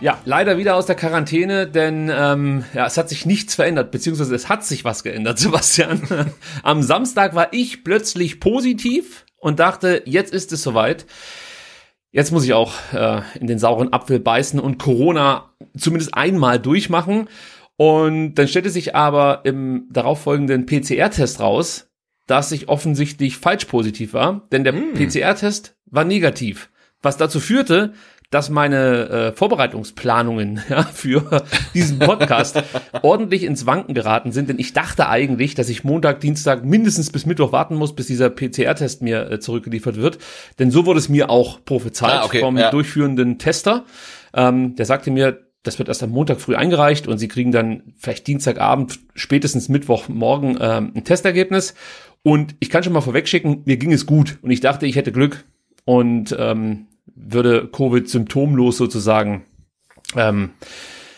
Ja, leider wieder aus der Quarantäne, denn ähm, ja, es hat sich nichts verändert, beziehungsweise es hat sich was geändert, Sebastian. Am Samstag war ich plötzlich positiv und dachte, jetzt ist es soweit. Jetzt muss ich auch äh, in den sauren Apfel beißen und Corona zumindest einmal durchmachen. Und dann stellte sich aber im darauffolgenden PCR-Test raus, dass ich offensichtlich falsch positiv war, denn der mm. PCR-Test war negativ. Was dazu führte, dass meine äh, Vorbereitungsplanungen ja, für diesen Podcast ordentlich ins Wanken geraten sind, denn ich dachte eigentlich, dass ich Montag, Dienstag mindestens bis Mittwoch warten muss, bis dieser PCR-Test mir äh, zurückgeliefert wird. Denn so wurde es mir auch prophezeit ah, okay, vom ja. durchführenden Tester. Ähm, der sagte mir, das wird erst am Montag früh eingereicht und sie kriegen dann vielleicht Dienstagabend, spätestens Mittwochmorgen ähm, ein Testergebnis. Und ich kann schon mal vorwegschicken, mir ging es gut und ich dachte, ich hätte Glück. Und ähm, würde Covid symptomlos sozusagen ähm,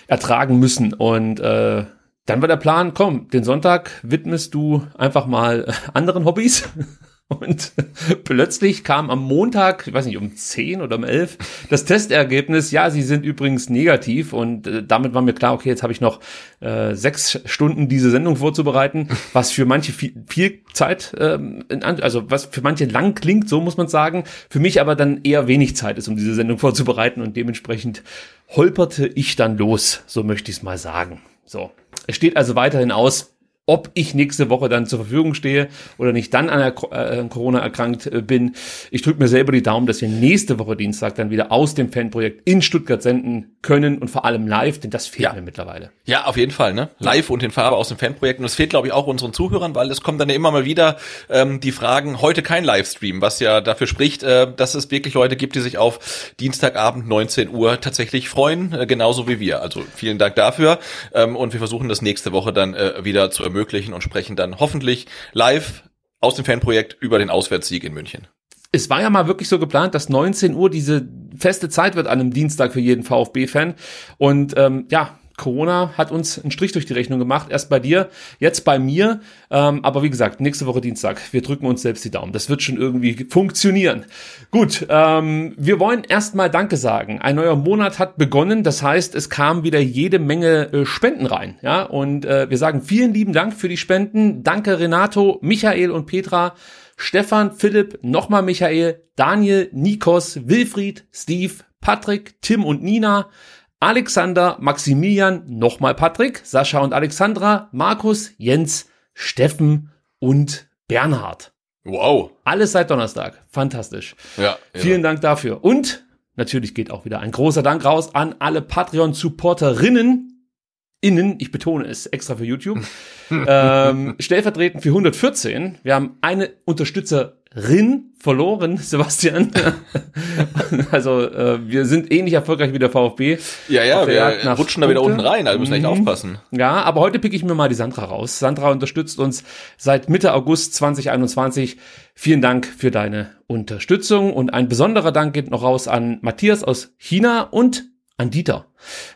ertragen müssen. Und äh, dann war der Plan, komm, den Sonntag widmest du einfach mal anderen Hobbys. Und plötzlich kam am Montag, ich weiß nicht, um 10 oder um 11, das Testergebnis, ja, sie sind übrigens negativ und äh, damit war mir klar, okay, jetzt habe ich noch äh, sechs Stunden diese Sendung vorzubereiten, was für manche viel, viel Zeit, ähm, also was für manche lang klingt, so muss man sagen, für mich aber dann eher wenig Zeit ist, um diese Sendung vorzubereiten und dementsprechend holperte ich dann los, so möchte ich es mal sagen. So. Es steht also weiterhin aus, ob ich nächste Woche dann zur Verfügung stehe oder nicht dann an der äh, Corona erkrankt äh, bin. Ich drücke mir selber die Daumen, dass wir nächste Woche Dienstag dann wieder aus dem Fanprojekt in Stuttgart senden können und vor allem live, denn das fehlt ja. mir mittlerweile. Ja, auf jeden Fall, ne? Live und in Farbe aus dem Fanprojekt. Und das fehlt, glaube ich, auch unseren Zuhörern, weil es kommen dann ja immer mal wieder ähm, die Fragen, heute kein Livestream, was ja dafür spricht, äh, dass es wirklich Leute gibt, die sich auf Dienstagabend 19 Uhr tatsächlich freuen, äh, genauso wie wir. Also vielen Dank dafür. Ähm, und wir versuchen das nächste Woche dann äh, wieder zu ermöglichen und sprechen dann hoffentlich live aus dem Fanprojekt über den Auswärtssieg in München. Es war ja mal wirklich so geplant, dass 19 Uhr diese feste Zeit wird an einem Dienstag für jeden VfB-Fan. Und ähm, ja, Corona hat uns einen Strich durch die Rechnung gemacht. Erst bei dir, jetzt bei mir. Ähm, aber wie gesagt, nächste Woche Dienstag. Wir drücken uns selbst die Daumen. Das wird schon irgendwie funktionieren. Gut, ähm, wir wollen erstmal Danke sagen. Ein neuer Monat hat begonnen. Das heißt, es kam wieder jede Menge äh, Spenden rein. Ja, und äh, wir sagen vielen lieben Dank für die Spenden. Danke Renato, Michael und Petra. Stefan, Philipp, nochmal Michael, Daniel, Nikos, Wilfried, Steve, Patrick, Tim und Nina, Alexander, Maximilian, nochmal Patrick, Sascha und Alexandra, Markus, Jens, Steffen und Bernhard. Wow. Alles seit Donnerstag. Fantastisch. Ja. ja. Vielen Dank dafür. Und natürlich geht auch wieder ein großer Dank raus an alle Patreon-Supporterinnen. Innen, ich betone es extra für YouTube. ähm, stellvertretend für 114. Wir haben eine Unterstützerin verloren, Sebastian. also äh, wir sind ähnlich erfolgreich wie der VfB. Ja, ja, wir rutschen da wieder unten rein, also müssen echt mhm. aufpassen. Ja, aber heute pick ich mir mal die Sandra raus. Sandra unterstützt uns seit Mitte August 2021. Vielen Dank für deine Unterstützung und ein besonderer Dank geht noch raus an Matthias aus China und an Dieter.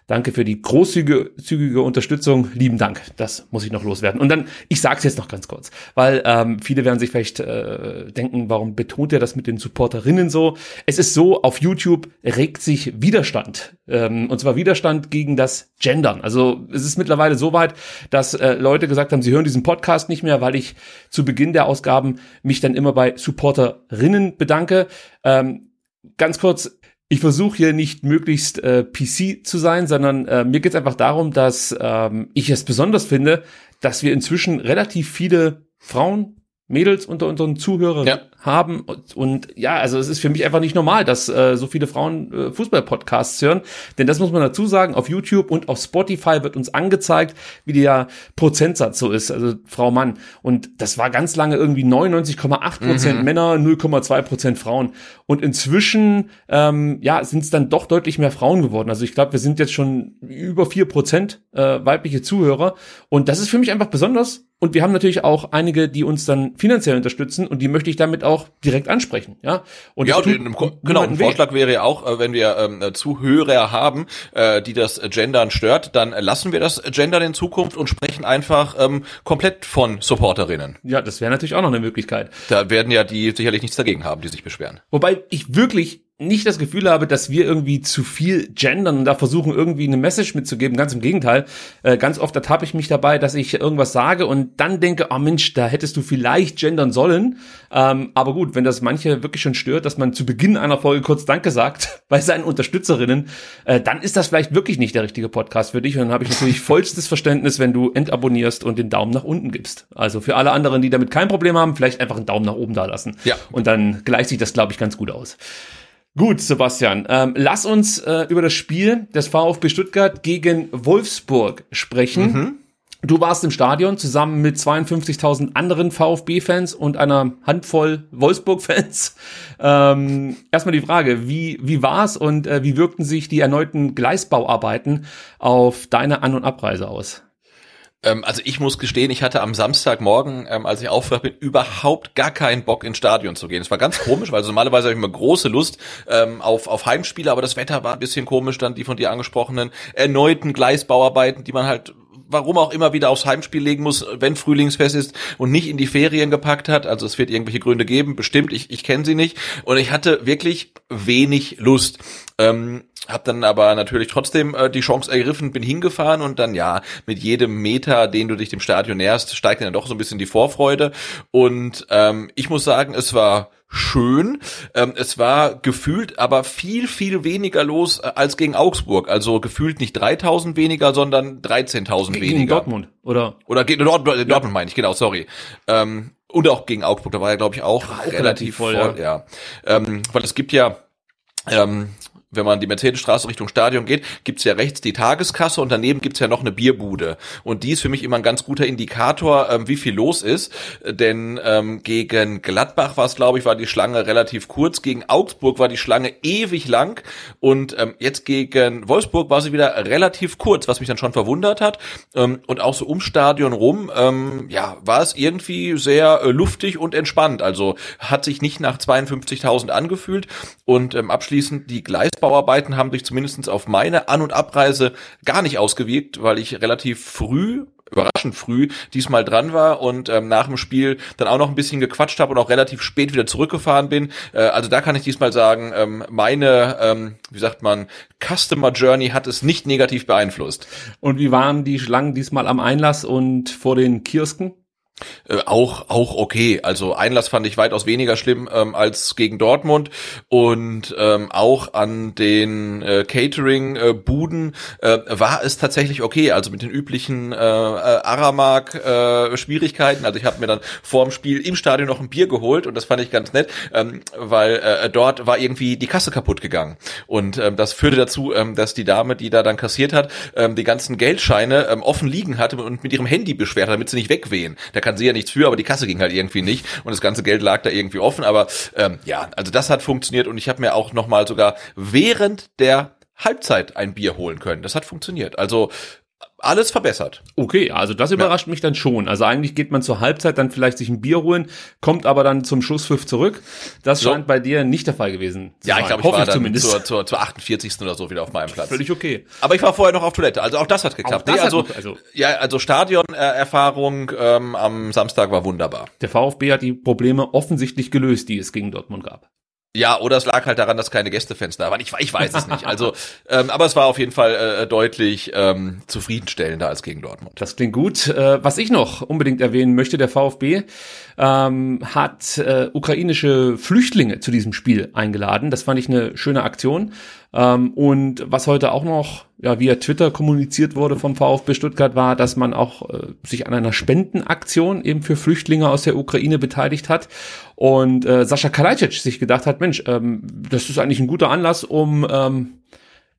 Danke für die großzügige zügige Unterstützung. Lieben Dank. Das muss ich noch loswerden. Und dann, ich sage es jetzt noch ganz kurz, weil ähm, viele werden sich vielleicht äh, denken, warum betont er das mit den Supporterinnen so? Es ist so, auf YouTube regt sich Widerstand. Ähm, und zwar Widerstand gegen das Gendern. Also es ist mittlerweile so weit, dass äh, Leute gesagt haben, sie hören diesen Podcast nicht mehr, weil ich zu Beginn der Ausgaben mich dann immer bei Supporterinnen bedanke. Ähm, ganz kurz, ich versuche hier nicht möglichst äh, PC zu sein, sondern äh, mir geht es einfach darum, dass ähm, ich es besonders finde, dass wir inzwischen relativ viele Frauen, Mädels unter unseren Zuhörern ja haben. Und, und, ja, also es ist für mich einfach nicht normal, dass äh, so viele Frauen äh, Fußball-Podcasts hören. Denn das muss man dazu sagen, auf YouTube und auf Spotify wird uns angezeigt, wie der Prozentsatz so ist, also Frau Mann. Und das war ganz lange irgendwie 99,8 Prozent mhm. Männer, 0,2 Prozent Frauen. Und inzwischen, ähm, ja, sind es dann doch deutlich mehr Frauen geworden. Also ich glaube, wir sind jetzt schon über vier Prozent äh, weibliche Zuhörer. Und das ist für mich einfach besonders. Und wir haben natürlich auch einige, die uns dann finanziell unterstützen und die möchte ich damit auch auch direkt ansprechen, ja. Und ja, den, genau. Ein Vorschlag wäre ja auch, äh, wenn wir ähm, Zuhörer haben, äh, die das Gendern stört, dann lassen wir das Gendern in Zukunft und sprechen einfach ähm, komplett von Supporterinnen. Ja, das wäre natürlich auch noch eine Möglichkeit. Da werden ja die sicherlich nichts dagegen haben, die sich beschweren. Wobei ich wirklich nicht das Gefühl habe, dass wir irgendwie zu viel gendern und da versuchen irgendwie eine Message mitzugeben. Ganz im Gegenteil. Äh, ganz oft ertappe ich mich dabei, dass ich irgendwas sage und dann denke, oh Mensch, da hättest du vielleicht gendern sollen. Ähm, aber gut, wenn das manche wirklich schon stört, dass man zu Beginn einer Folge kurz Danke sagt bei seinen Unterstützerinnen, äh, dann ist das vielleicht wirklich nicht der richtige Podcast für dich. Und dann habe ich natürlich vollstes Verständnis, wenn du entabonnierst und den Daumen nach unten gibst. Also für alle anderen, die damit kein Problem haben, vielleicht einfach einen Daumen nach oben da lassen. Ja. Und dann gleicht sich das, glaube ich, ganz gut aus. Gut, Sebastian, ähm, lass uns äh, über das Spiel des VfB Stuttgart gegen Wolfsburg sprechen. Mhm. Du warst im Stadion zusammen mit 52.000 anderen VfB-Fans und einer Handvoll Wolfsburg-Fans. Ähm, erstmal die Frage, wie, wie war's und äh, wie wirkten sich die erneuten Gleisbauarbeiten auf deine An- und Abreise aus? Ähm, also ich muss gestehen, ich hatte am Samstagmorgen, ähm, als ich aufgewacht bin, überhaupt gar keinen Bock ins Stadion zu gehen. Es war ganz komisch, weil normalerweise habe ich immer große Lust ähm, auf, auf Heimspiele, aber das Wetter war ein bisschen komisch, dann die von dir angesprochenen erneuten Gleisbauarbeiten, die man halt warum auch immer wieder aufs Heimspiel legen muss, wenn Frühlingsfest ist und nicht in die Ferien gepackt hat. Also es wird irgendwelche Gründe geben, bestimmt, ich, ich kenne sie nicht. Und ich hatte wirklich wenig Lust. Ähm, hab dann aber natürlich trotzdem äh, die Chance ergriffen, bin hingefahren und dann ja, mit jedem Meter, den du dich dem Stadion näherst, steigt dann doch so ein bisschen die Vorfreude. Und ähm, ich muss sagen, es war schön. Ähm, es war gefühlt aber viel, viel weniger los äh, als gegen Augsburg. Also gefühlt nicht 3000 weniger, sondern 13.000 weniger. Gegen Dortmund, oder? Oder gegen Dort, Dortmund ja. meine ich, genau, sorry. Ähm, und auch gegen Augsburg, da war er, glaube ich, auch, auch relativ, relativ voll, voll ja. ja. Ähm, weil es gibt ja ähm, wenn man die Mercedesstraße Richtung Stadion geht, gibt's ja rechts die Tageskasse und daneben gibt's ja noch eine Bierbude. Und die ist für mich immer ein ganz guter Indikator, ähm, wie viel los ist. Denn ähm, gegen Gladbach war es, glaube ich, war die Schlange relativ kurz. Gegen Augsburg war die Schlange ewig lang. Und ähm, jetzt gegen Wolfsburg war sie wieder relativ kurz, was mich dann schon verwundert hat. Ähm, und auch so um Stadion rum, ähm, ja, war es irgendwie sehr äh, luftig und entspannt. Also hat sich nicht nach 52.000 angefühlt. Und ähm, abschließend die Gleis Bauarbeiten haben sich zumindest auf meine An- und Abreise gar nicht ausgewirkt, weil ich relativ früh überraschend früh diesmal dran war und ähm, nach dem Spiel dann auch noch ein bisschen gequatscht habe und auch relativ spät wieder zurückgefahren bin. Äh, also da kann ich diesmal sagen, ähm, meine, ähm, wie sagt man, Customer Journey hat es nicht negativ beeinflusst. Und wie waren die Schlangen diesmal am Einlass und vor den Kiosken? Äh, auch auch okay. Also Einlass fand ich weitaus weniger schlimm ähm, als gegen Dortmund und ähm, auch an den äh, Catering-Buden äh, äh, war es tatsächlich okay. Also mit den üblichen äh, äh Aramark-Schwierigkeiten. Äh, also ich habe mir dann vor dem Spiel im Stadion noch ein Bier geholt und das fand ich ganz nett, ähm, weil äh, dort war irgendwie die Kasse kaputt gegangen und ähm, das führte dazu, ähm, dass die Dame, die da dann kassiert hat, ähm, die ganzen Geldscheine ähm, offen liegen hatte und mit ihrem Handy beschwert, damit sie nicht wegwehen. Da kann sie ja nichts für, aber die Kasse ging halt irgendwie nicht und das ganze Geld lag da irgendwie offen. Aber ähm, ja, also das hat funktioniert und ich habe mir auch noch mal sogar während der Halbzeit ein Bier holen können. Das hat funktioniert. Also alles verbessert. Okay, also das überrascht ja. mich dann schon. Also eigentlich geht man zur Halbzeit dann vielleicht sich ein Bier holen, kommt aber dann zum Schlusspfiff zurück. Das so. scheint bei dir nicht der Fall gewesen zu ja, sein. Ja, ich glaube, ich war ich dann zumindest. Zur, zur, zur 48. oder so wieder auf meinem Platz. Völlig okay. Aber ich war vorher noch auf Toilette, also auch das hat geklappt. Nee, also, noch, also, ja, also Stadionerfahrung ähm, am Samstag war wunderbar. Der VfB hat die Probleme offensichtlich gelöst, die es gegen Dortmund gab. Ja, oder es lag halt daran, dass keine Gästefans da waren. Ich, ich weiß es nicht. Also, ähm, aber es war auf jeden Fall äh, deutlich ähm, zufriedenstellender als gegen Dortmund. Das klingt gut. Äh, was ich noch unbedingt erwähnen möchte, der VfB ähm, hat äh, ukrainische Flüchtlinge zu diesem Spiel eingeladen. Das fand ich eine schöne Aktion. Ähm, und was heute auch noch ja, via Twitter kommuniziert wurde vom VfB Stuttgart war, dass man auch äh, sich an einer Spendenaktion eben für Flüchtlinge aus der Ukraine beteiligt hat und äh, Sascha Kalajdzic sich gedacht hat, Mensch, ähm, das ist eigentlich ein guter Anlass, um ähm,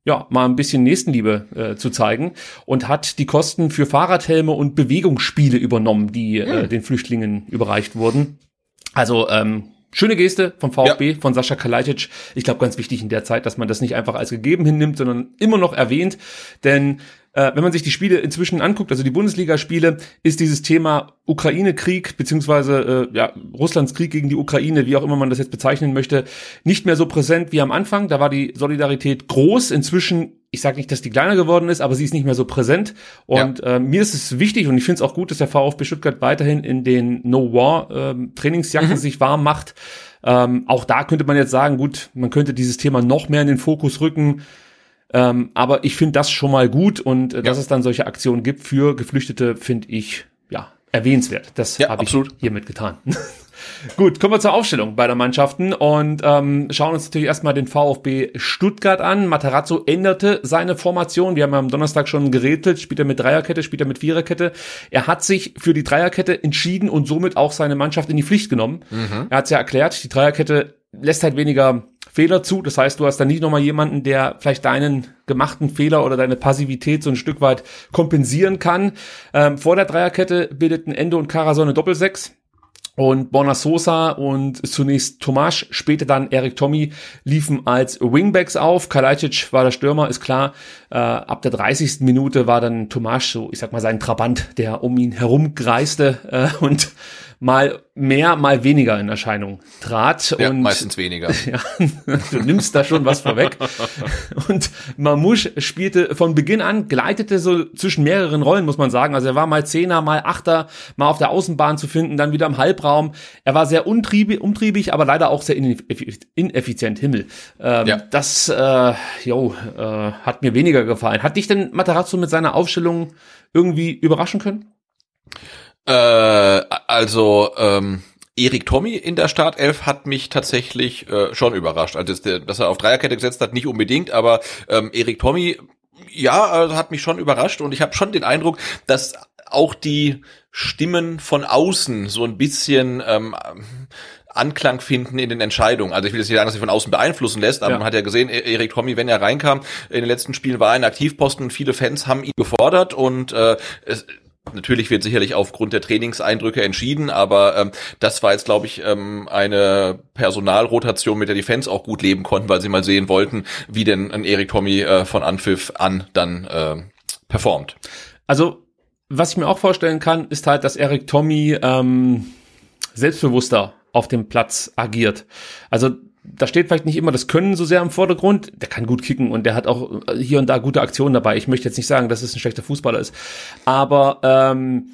ja, mal ein bisschen Nächstenliebe äh, zu zeigen und hat die Kosten für Fahrradhelme und Bewegungsspiele übernommen, die äh, hm. den Flüchtlingen überreicht wurden. Also ähm, Schöne Geste vom VfB, ja. von Sascha Kalajdzic. Ich glaube, ganz wichtig in der Zeit, dass man das nicht einfach als gegeben hinnimmt, sondern immer noch erwähnt. Denn äh, wenn man sich die Spiele inzwischen anguckt, also die Bundesligaspiele, ist dieses Thema Ukraine-Krieg beziehungsweise äh, ja, Russlands Krieg gegen die Ukraine, wie auch immer man das jetzt bezeichnen möchte, nicht mehr so präsent wie am Anfang. Da war die Solidarität groß. Inzwischen ich sage nicht, dass die kleiner geworden ist, aber sie ist nicht mehr so präsent. Und ja. äh, mir ist es wichtig und ich finde es auch gut, dass der VfB Stuttgart weiterhin in den No War ähm, Trainingsjacken mhm. sich warm macht. Ähm, auch da könnte man jetzt sagen, gut, man könnte dieses Thema noch mehr in den Fokus rücken. Ähm, aber ich finde das schon mal gut und äh, ja. dass es dann solche Aktionen gibt für Geflüchtete, finde ich ja erwähnenswert. Das ja, habe ich hiermit getan. Gut, kommen wir zur Aufstellung beider Mannschaften und ähm, schauen uns natürlich erstmal den VfB Stuttgart an. Materazzo änderte seine Formation. Wir haben am Donnerstag schon gerätselt. Spielt er mit Dreierkette, spielt er mit Viererkette. Er hat sich für die Dreierkette entschieden und somit auch seine Mannschaft in die Pflicht genommen. Mhm. Er hat es ja erklärt, die Dreierkette lässt halt weniger Fehler zu. Das heißt, du hast dann nicht nochmal jemanden, der vielleicht deinen gemachten Fehler oder deine Passivität so ein Stück weit kompensieren kann. Ähm, vor der Dreierkette bildeten Ende und Karasone Doppelsechs. Und Borna Sosa und zunächst Tomasch, später dann Erik Tommy liefen als Wingbacks auf. Kalajdzic war der Stürmer, ist klar. Äh, ab der 30. Minute war dann Tomasch so, ich sag mal, sein Trabant, der um ihn herum kreiste äh, und mal mehr, mal weniger in Erscheinung trat. Ja, und, meistens weniger. Ja, du nimmst da schon was vorweg. Und Mamouche spielte von Beginn an, gleitete so zwischen mehreren Rollen, muss man sagen. Also er war mal Zehner, mal Achter, mal auf der Außenbahn zu finden, dann wieder im Halbraum. Er war sehr untriebig, umtriebig, aber leider auch sehr ineffizient. Himmel. Ähm, ja. Das, äh, jo, äh, hat mir weniger gefallen. Hat dich denn Matarazzo mit seiner Aufstellung irgendwie überraschen können? Äh, also ähm, Erik Tommy in der Startelf hat mich tatsächlich äh, schon überrascht. Also dass er auf Dreierkette gesetzt hat, nicht unbedingt, aber ähm, Erik Tommy, ja, also hat mich schon überrascht und ich habe schon den Eindruck, dass auch die Stimmen von außen so ein bisschen ähm, Anklang finden in den Entscheidungen. Also ich will jetzt nicht sagen, dass sie von außen beeinflussen lässt, aber ja. man hat ja gesehen, e- Erik Tommy, wenn er reinkam, in den letzten Spielen war er ein Aktivposten und viele Fans haben ihn gefordert und äh, es, Natürlich wird sicherlich aufgrund der Trainingseindrücke entschieden, aber ähm, das war jetzt, glaube ich, ähm, eine Personalrotation, mit der die Fans auch gut leben konnten, weil sie mal sehen wollten, wie denn ein Erik Tommy äh, von Anpfiff an dann äh, performt. Also, was ich mir auch vorstellen kann, ist halt, dass Erik Tommy ähm, selbstbewusster auf dem Platz agiert. Also da steht vielleicht nicht immer das Können so sehr im Vordergrund. Der kann gut kicken und der hat auch hier und da gute Aktionen dabei. Ich möchte jetzt nicht sagen, dass es ein schlechter Fußballer ist. Aber ähm,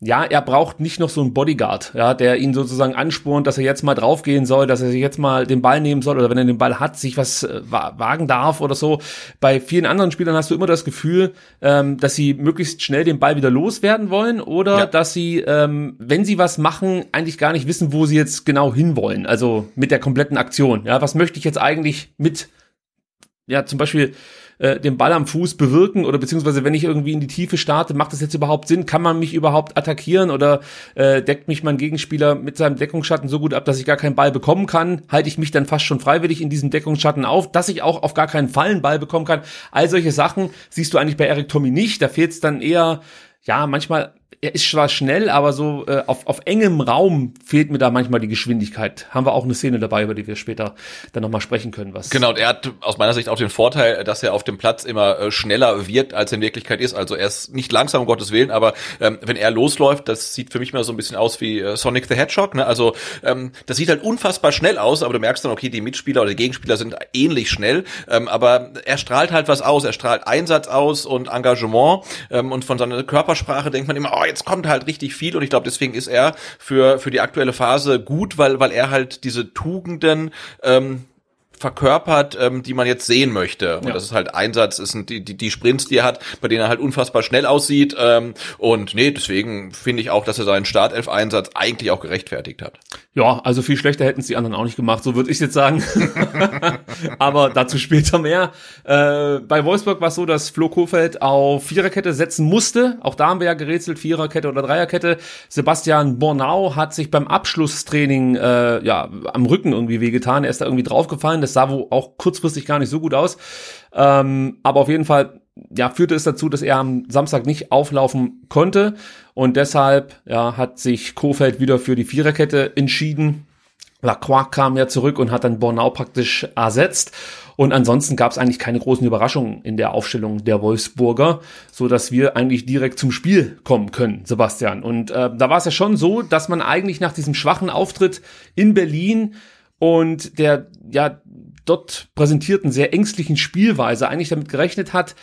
ja, er braucht nicht noch so einen Bodyguard, ja, der ihn sozusagen anspornt, dass er jetzt mal draufgehen soll, dass er sich jetzt mal den Ball nehmen soll oder wenn er den Ball hat, sich was äh, wagen darf oder so. Bei vielen anderen Spielern hast du immer das Gefühl, ähm, dass sie möglichst schnell den Ball wieder loswerden wollen oder ja. dass sie, ähm, wenn sie was machen, eigentlich gar nicht wissen, wo sie jetzt genau hinwollen. Also mit der kompletten Aktion. Ja, was möchte ich jetzt eigentlich mit, ja, zum Beispiel äh, den Ball am Fuß bewirken oder beziehungsweise wenn ich irgendwie in die Tiefe starte, macht das jetzt überhaupt Sinn? Kann man mich überhaupt attackieren oder äh, deckt mich mein Gegenspieler mit seinem Deckungsschatten so gut ab, dass ich gar keinen Ball bekommen kann? Halte ich mich dann fast schon freiwillig in diesem Deckungsschatten auf, dass ich auch auf gar keinen Fall einen Ball bekommen kann? All solche Sachen siehst du eigentlich bei Eric Tommy nicht. Da fehlt es dann eher ja, manchmal er ist zwar schnell, aber so äh, auf, auf engem Raum fehlt mir da manchmal die Geschwindigkeit. Haben wir auch eine Szene dabei, über die wir später dann nochmal sprechen können. Was genau, und er hat aus meiner Sicht auch den Vorteil, dass er auf dem Platz immer äh, schneller wirkt, als er in Wirklichkeit ist. Also er ist nicht langsam, um Gottes Willen, aber ähm, wenn er losläuft, das sieht für mich mal so ein bisschen aus wie äh, Sonic the Hedgehog. Ne? Also ähm, das sieht halt unfassbar schnell aus, aber du merkst dann, okay, die Mitspieler oder die Gegenspieler sind ähnlich schnell, ähm, aber er strahlt halt was aus. Er strahlt Einsatz aus und Engagement ähm, und von seiner Körpersprache denkt man immer, oh, jetzt kommt halt richtig viel und ich glaube, deswegen ist er für, für die aktuelle Phase gut, weil, weil er halt diese Tugenden ähm, verkörpert, ähm, die man jetzt sehen möchte. Und ja. das ist halt Einsatz, ist die, die, die Sprints, die er hat, bei denen er halt unfassbar schnell aussieht. Ähm, und nee, deswegen finde ich auch, dass er seinen Startelf-Einsatz eigentlich auch gerechtfertigt hat. Ja, also viel schlechter hätten es die anderen auch nicht gemacht, so würde ich jetzt sagen. Aber dazu später mehr. Äh, bei Wolfsburg war es so, dass Flo Kofeld auf Viererkette setzen musste. Auch da haben wir ja gerätselt, Viererkette oder Dreierkette. Sebastian Bornau hat sich beim Abschlusstraining äh, ja am Rücken irgendwie wehgetan. Er ist da irgendwie draufgefallen. Das sah wohl auch kurzfristig gar nicht so gut aus. Ähm, aber auf jeden Fall ja, führte es dazu, dass er am Samstag nicht auflaufen konnte. Und deshalb ja, hat sich Kofeld wieder für die Viererkette entschieden. Lacroix kam ja zurück und hat dann Bornau praktisch ersetzt. Und ansonsten gab es eigentlich keine großen Überraschungen in der Aufstellung der Wolfsburger, so dass wir eigentlich direkt zum Spiel kommen können, Sebastian. Und äh, da war es ja schon so, dass man eigentlich nach diesem schwachen Auftritt in Berlin und der ja dort präsentierten sehr ängstlichen Spielweise eigentlich damit gerechnet hat,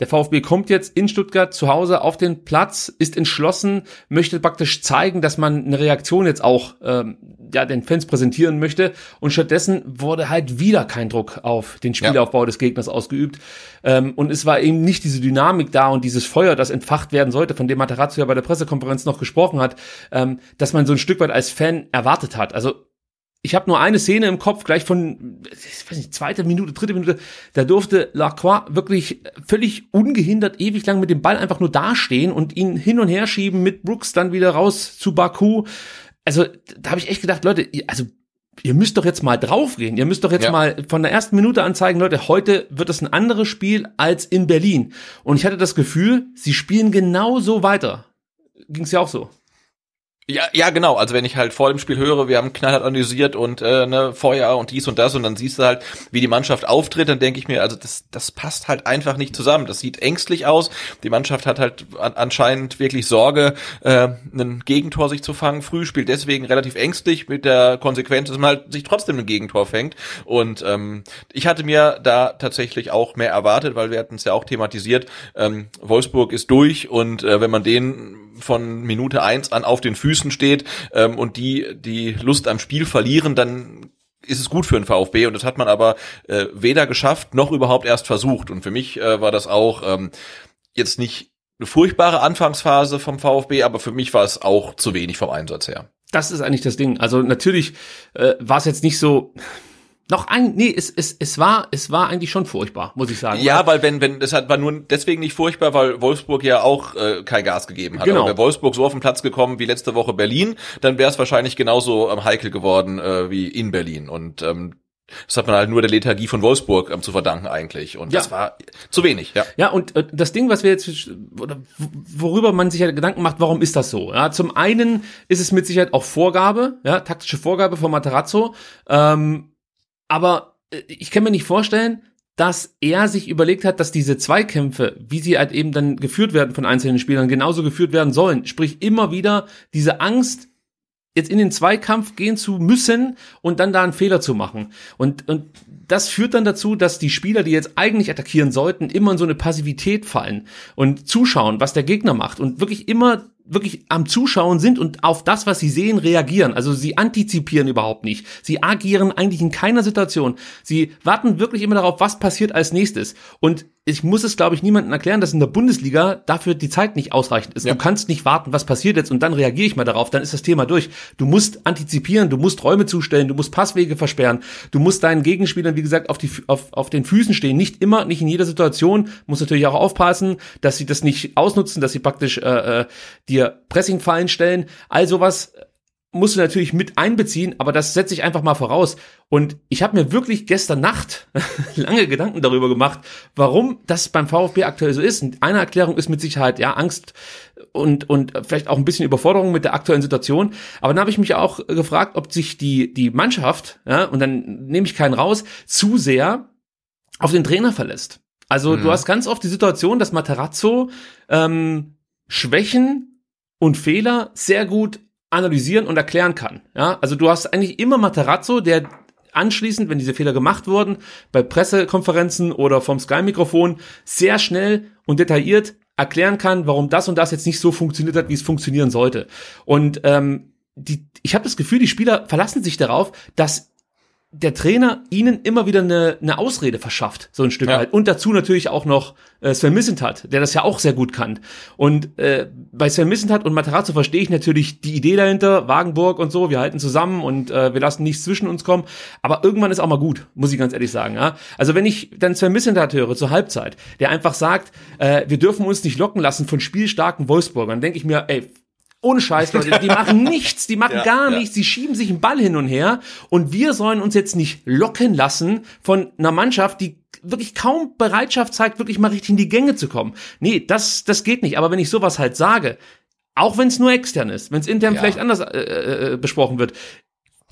der VfB kommt jetzt in Stuttgart zu Hause auf den Platz, ist entschlossen, möchte praktisch zeigen, dass man eine Reaktion jetzt auch ähm, ja den Fans präsentieren möchte. Und stattdessen wurde halt wieder kein Druck auf den Spielaufbau ja. des Gegners ausgeübt. Ähm, und es war eben nicht diese Dynamik da und dieses Feuer, das entfacht werden sollte, von dem Materazzo ja bei der Pressekonferenz noch gesprochen hat, ähm, dass man so ein Stück weit als Fan erwartet hat. Also ich habe nur eine Szene im Kopf, gleich von, ich weiß nicht, zweite Minute, dritte Minute, da durfte Lacroix wirklich völlig ungehindert ewig lang mit dem Ball einfach nur dastehen und ihn hin und her schieben mit Brooks dann wieder raus zu Baku. Also da habe ich echt gedacht, Leute, also ihr müsst doch jetzt mal draufgehen. Ihr müsst doch jetzt ja. mal von der ersten Minute anzeigen, Leute, heute wird es ein anderes Spiel als in Berlin. Und ich hatte das Gefühl, sie spielen genauso weiter. Ging's ja auch so. Ja, ja, genau. Also wenn ich halt vor dem Spiel höre, wir haben knallhart analysiert und äh, ne, Feuer und dies und das und dann siehst du halt, wie die Mannschaft auftritt, dann denke ich mir, also das, das passt halt einfach nicht zusammen. Das sieht ängstlich aus. Die Mannschaft hat halt an, anscheinend wirklich Sorge, äh, ein Gegentor sich zu fangen. Früh spielt deswegen relativ ängstlich mit der Konsequenz, dass man halt sich trotzdem ein Gegentor fängt. Und ähm, ich hatte mir da tatsächlich auch mehr erwartet, weil wir hatten es ja auch thematisiert. Ähm, Wolfsburg ist durch und äh, wenn man den von Minute eins an auf den Füßen steht ähm, und die die Lust am Spiel verlieren, dann ist es gut für den VfB und das hat man aber äh, weder geschafft noch überhaupt erst versucht. Und für mich äh, war das auch ähm, jetzt nicht eine furchtbare Anfangsphase vom VfB, aber für mich war es auch zu wenig vom Einsatz her. Das ist eigentlich das Ding. Also natürlich äh, war es jetzt nicht so noch ein, nee, es, es, es war, es war eigentlich schon furchtbar, muss ich sagen. Ja, weil wenn, wenn, das hat, war nur deswegen nicht furchtbar, weil Wolfsburg ja auch äh, kein Gas gegeben hat. Genau. wäre Wolfsburg so auf den Platz gekommen wie letzte Woche Berlin, dann wäre es wahrscheinlich genauso ähm, heikel geworden äh, wie in Berlin. Und ähm, das hat man halt nur der Lethargie von Wolfsburg ähm, zu verdanken eigentlich. Und ja. das war zu wenig, ja. Ja, und äh, das Ding, was wir jetzt, oder worüber man sich ja Gedanken macht, warum ist das so? Ja, zum einen ist es mit Sicherheit auch Vorgabe, ja, taktische Vorgabe von Materazzo. Ähm, aber äh, ich kann mir nicht vorstellen, dass er sich überlegt hat, dass diese Zweikämpfe, wie sie halt eben dann geführt werden von einzelnen Spielern, genauso geführt werden sollen. Sprich, immer wieder diese Angst, jetzt in den Zweikampf gehen zu müssen und dann da einen Fehler zu machen. Und, und das führt dann dazu, dass die Spieler, die jetzt eigentlich attackieren sollten, immer in so eine Passivität fallen und zuschauen, was der Gegner macht und wirklich immer wirklich am Zuschauen sind und auf das, was sie sehen, reagieren. Also sie antizipieren überhaupt nicht. Sie agieren eigentlich in keiner Situation. Sie warten wirklich immer darauf, was passiert als nächstes. Und ich muss es, glaube ich, niemandem erklären, dass in der Bundesliga dafür die Zeit nicht ausreichend ist. Ja. Du kannst nicht warten, was passiert jetzt und dann reagiere ich mal darauf, dann ist das Thema durch. Du musst antizipieren, du musst Räume zustellen, du musst Passwege versperren, du musst deinen Gegenspielern, wie gesagt, auf, die, auf, auf den Füßen stehen. Nicht immer, nicht in jeder Situation. Muss natürlich auch aufpassen, dass sie das nicht ausnutzen, dass sie praktisch äh, äh, dir Pressingfallen stellen. All sowas musst du natürlich mit einbeziehen, aber das setze ich einfach mal voraus. Und ich habe mir wirklich gestern Nacht lange Gedanken darüber gemacht, warum das beim VfB aktuell so ist. Und eine Erklärung ist mit Sicherheit, ja, Angst und, und vielleicht auch ein bisschen Überforderung mit der aktuellen Situation. Aber dann habe ich mich auch gefragt, ob sich die, die Mannschaft, ja, und dann nehme ich keinen raus, zu sehr auf den Trainer verlässt. Also mhm. du hast ganz oft die Situation, dass Materazzo ähm, Schwächen und Fehler sehr gut analysieren und erklären kann. Ja, also du hast eigentlich immer Materazzo, der anschließend, wenn diese Fehler gemacht wurden, bei Pressekonferenzen oder vom Sky-Mikrofon sehr schnell und detailliert erklären kann, warum das und das jetzt nicht so funktioniert hat, wie es funktionieren sollte. Und ähm, die, ich habe das Gefühl, die Spieler verlassen sich darauf, dass der Trainer ihnen immer wieder eine, eine Ausrede verschafft, so ein Stück ja. weit. Und dazu natürlich auch noch äh, Sven hat, der das ja auch sehr gut kann. Und äh, bei Sven hat und Materazzo verstehe ich natürlich die Idee dahinter, Wagenburg und so, wir halten zusammen und äh, wir lassen nichts zwischen uns kommen. Aber irgendwann ist auch mal gut, muss ich ganz ehrlich sagen. Ja? Also wenn ich dann Sven hat höre zur Halbzeit, der einfach sagt, äh, wir dürfen uns nicht locken lassen von spielstarken Wolfsburgern, denke ich mir, ey, ohne Scheiß, Leute. Die machen nichts, die machen ja, gar ja. nichts, die schieben sich einen Ball hin und her. Und wir sollen uns jetzt nicht locken lassen von einer Mannschaft, die wirklich kaum Bereitschaft zeigt, wirklich mal richtig in die Gänge zu kommen. Nee, das, das geht nicht. Aber wenn ich sowas halt sage, auch wenn es nur extern ist, wenn es intern ja. vielleicht anders äh, äh, äh besprochen wird,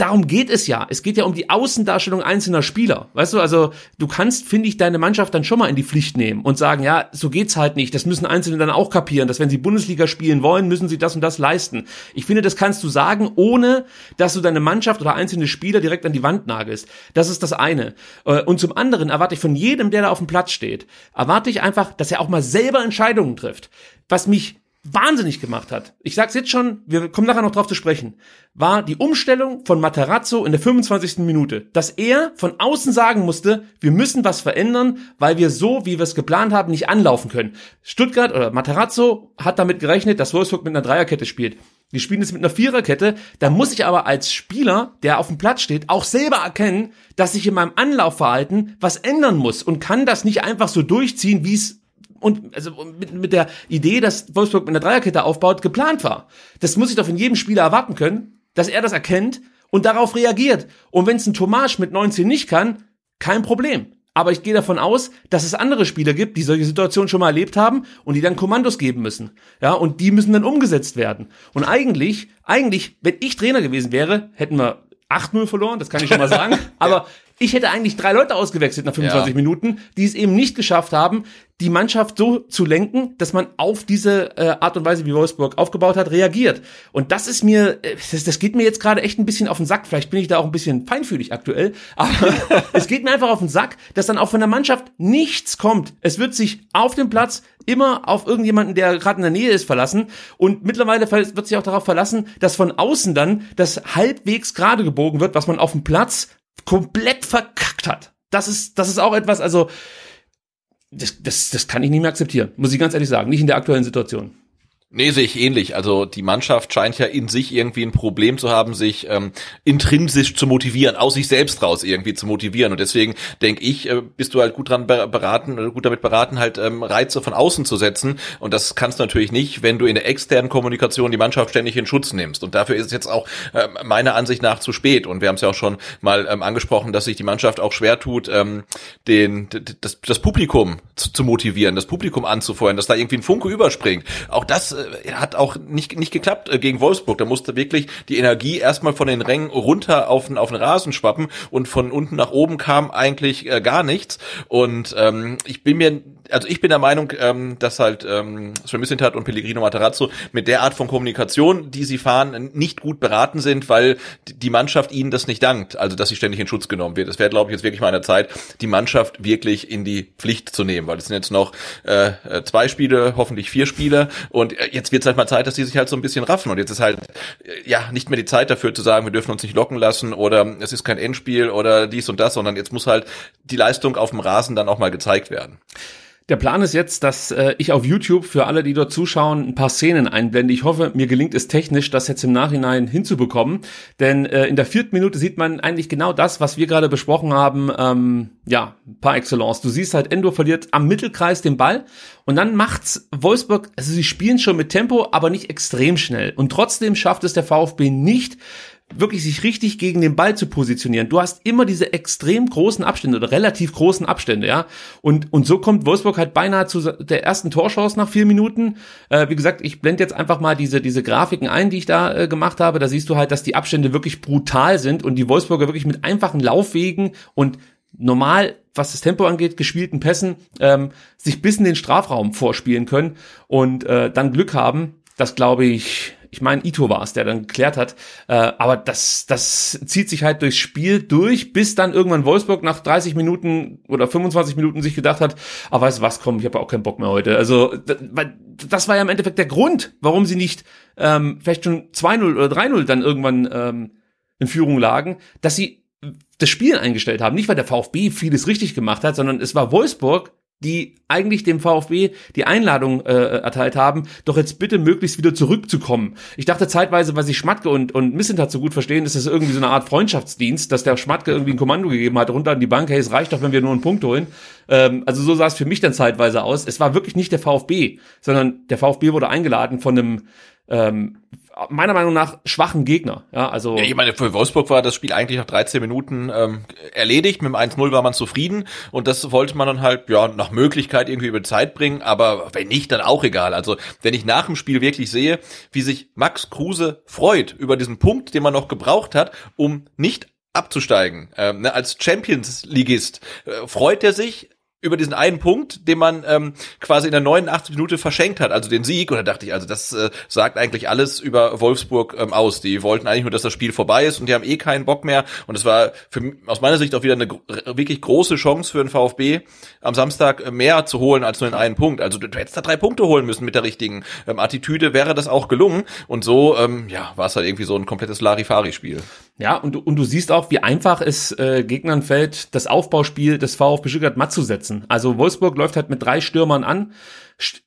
darum geht es ja. Es geht ja um die Außendarstellung einzelner Spieler. Weißt du, also du kannst, finde ich, deine Mannschaft dann schon mal in die Pflicht nehmen und sagen, ja, so geht's halt nicht. Das müssen Einzelne dann auch kapieren, dass wenn sie Bundesliga spielen wollen, müssen sie das und das leisten. Ich finde, das kannst du sagen, ohne dass du deine Mannschaft oder einzelne Spieler direkt an die Wand nagelst. Das ist das eine. Äh, und zum anderen erwarte ich von jedem, der da auf dem Platz steht, erwarte ich einfach, dass er auch mal selber Entscheidungen trifft. Was mich wahnsinnig gemacht hat, ich sag's jetzt schon, wir kommen nachher noch drauf zu sprechen, war die Umstellung von Materazzo in der 25. Minute, dass er von außen sagen musste, wir müssen was verändern, weil wir so, wie wir es geplant haben, nicht anlaufen können. Stuttgart oder Materazzo hat damit gerechnet, dass Wolfsburg mit einer Dreierkette spielt. Wir spielen jetzt mit einer Viererkette, da muss ich aber als Spieler, der auf dem Platz steht, auch selber erkennen, dass ich in meinem Anlaufverhalten was ändern muss und kann das nicht einfach so durchziehen, wie es und also mit, mit der Idee, dass Wolfsburg mit einer Dreierkette aufbaut, geplant war. Das muss ich doch von jedem Spieler erwarten können, dass er das erkennt und darauf reagiert. Und wenn es ein Tomasch mit 19 nicht kann, kein Problem. Aber ich gehe davon aus, dass es andere Spieler gibt, die solche Situationen schon mal erlebt haben und die dann Kommandos geben müssen. Ja, und die müssen dann umgesetzt werden. Und eigentlich, eigentlich, wenn ich Trainer gewesen wäre, hätten wir 8-0 verloren, das kann ich schon mal sagen. Aber ich hätte eigentlich drei Leute ausgewechselt nach 25 ja. Minuten, die es eben nicht geschafft haben, die Mannschaft so zu lenken, dass man auf diese äh, Art und Weise, wie Wolfsburg aufgebaut hat, reagiert. Und das ist mir, äh, das, das geht mir jetzt gerade echt ein bisschen auf den Sack. Vielleicht bin ich da auch ein bisschen feinfühlig aktuell, aber es geht mir einfach auf den Sack, dass dann auch von der Mannschaft nichts kommt. Es wird sich auf dem Platz immer auf irgendjemanden, der gerade in der Nähe ist, verlassen. Und mittlerweile wird sich auch darauf verlassen, dass von außen dann das halbwegs gerade gebogen wird, was man auf dem Platz komplett verkackt hat. Das ist, das ist auch etwas, also, das, das, das kann ich nicht mehr akzeptieren, muss ich ganz ehrlich sagen, nicht in der aktuellen Situation. Nee, sehe ich ähnlich. Also die Mannschaft scheint ja in sich irgendwie ein Problem zu haben, sich ähm, intrinsisch zu motivieren, aus sich selbst raus irgendwie zu motivieren. Und deswegen denke ich, äh, bist du halt gut dran beraten, äh, gut damit beraten, halt ähm, Reize von außen zu setzen. Und das kannst du natürlich nicht, wenn du in der externen Kommunikation die Mannschaft ständig in Schutz nimmst. Und dafür ist es jetzt auch äh, meiner Ansicht nach zu spät. Und wir haben es ja auch schon mal ähm, angesprochen, dass sich die Mannschaft auch schwer tut, ähm, den das, das Publikum zu, zu motivieren, das Publikum anzufeuern, dass da irgendwie ein Funke überspringt. Auch das äh, hat auch nicht, nicht geklappt äh, gegen Wolfsburg. Da musste wirklich die Energie erstmal von den Rängen runter auf den, auf den Rasen schwappen und von unten nach oben kam eigentlich äh, gar nichts. Und ähm, ich bin mir also ich bin der Meinung, ähm, dass halt ähm, Sven Mislintat und Pellegrino Matarazzo mit der Art von Kommunikation, die sie fahren, nicht gut beraten sind, weil die Mannschaft ihnen das nicht dankt, also dass sie ständig in Schutz genommen wird. Es wäre, glaube ich, jetzt wirklich mal der Zeit, die Mannschaft wirklich in die Pflicht zu nehmen, weil es sind jetzt noch äh, zwei Spiele, hoffentlich vier Spiele und äh, jetzt wird es halt mal Zeit, dass die sich halt so ein bisschen raffen und jetzt ist halt äh, ja nicht mehr die Zeit dafür zu sagen, wir dürfen uns nicht locken lassen oder es ist kein Endspiel oder dies und das, sondern jetzt muss halt die Leistung auf dem Rasen dann auch mal gezeigt werden. Der Plan ist jetzt, dass äh, ich auf YouTube für alle, die dort zuschauen, ein paar Szenen einblende. Ich hoffe, mir gelingt es technisch, das jetzt im Nachhinein hinzubekommen. Denn äh, in der vierten Minute sieht man eigentlich genau das, was wir gerade besprochen haben, ähm, ja, par excellence. Du siehst halt, Endo verliert am Mittelkreis den Ball und dann macht's Wolfsburg, also sie spielen schon mit Tempo, aber nicht extrem schnell. Und trotzdem schafft es der VfB nicht, wirklich sich richtig gegen den Ball zu positionieren. Du hast immer diese extrem großen Abstände oder relativ großen Abstände, ja. Und, und so kommt Wolfsburg halt beinahe zu der ersten Torchance nach vier Minuten. Äh, wie gesagt, ich blende jetzt einfach mal diese, diese Grafiken ein, die ich da äh, gemacht habe. Da siehst du halt, dass die Abstände wirklich brutal sind und die Wolfsburger wirklich mit einfachen Laufwegen und normal, was das Tempo angeht, gespielten Pässen, ähm, sich bis in den Strafraum vorspielen können und äh, dann Glück haben. Das glaube ich, ich meine, Ito war es, der dann geklärt hat. Äh, aber das, das zieht sich halt durchs Spiel durch, bis dann irgendwann Wolfsburg nach 30 Minuten oder 25 Minuten sich gedacht hat, ah, weißt du was, komm, ich habe auch keinen Bock mehr heute. Also das war ja im Endeffekt der Grund, warum sie nicht ähm, vielleicht schon 2-0 oder 3-0 dann irgendwann ähm, in Führung lagen, dass sie das Spiel eingestellt haben. Nicht, weil der VfB vieles richtig gemacht hat, sondern es war Wolfsburg, die eigentlich dem VfB die Einladung äh, erteilt haben, doch jetzt bitte möglichst wieder zurückzukommen. Ich dachte zeitweise, weil sich Schmatke und, und Missentat so gut verstehen, ist das irgendwie so eine Art Freundschaftsdienst, dass der Schmatke irgendwie ein Kommando gegeben hat, runter an die Bank, hey, es reicht doch, wenn wir nur einen Punkt holen. Ähm, also so sah es für mich dann zeitweise aus. Es war wirklich nicht der VfB, sondern der VfB wurde eingeladen von einem ähm, meiner Meinung nach schwachen Gegner. Ja, also ja, ich meine, für Wolfsburg war das Spiel eigentlich nach 13 Minuten ähm, erledigt. Mit dem 1-0 war man zufrieden und das wollte man dann halt ja nach Möglichkeit irgendwie über Zeit bringen. Aber wenn nicht, dann auch egal. Also wenn ich nach dem Spiel wirklich sehe, wie sich Max Kruse freut über diesen Punkt, den man noch gebraucht hat, um nicht abzusteigen. Ähm, ne, als Champions-Ligist äh, freut er sich über diesen einen Punkt, den man ähm, quasi in der 89 Minute verschenkt hat, also den Sieg. Und da dachte ich, also das äh, sagt eigentlich alles über Wolfsburg ähm, aus. Die wollten eigentlich nur, dass das Spiel vorbei ist und die haben eh keinen Bock mehr. Und es war für, aus meiner Sicht auch wieder eine wirklich große Chance für den VfB, am Samstag äh, mehr zu holen als nur in einen Punkt. Also du, du hättest da drei Punkte holen müssen mit der richtigen ähm, Attitüde, wäre das auch gelungen. Und so, ähm, ja, war es halt irgendwie so ein komplettes Larifari-Spiel. Ja, und, und du siehst auch, wie einfach es äh, Gegnern fällt, das Aufbauspiel des VfB Stuttgart matt zu setzen. Also Wolfsburg läuft halt mit drei Stürmern an,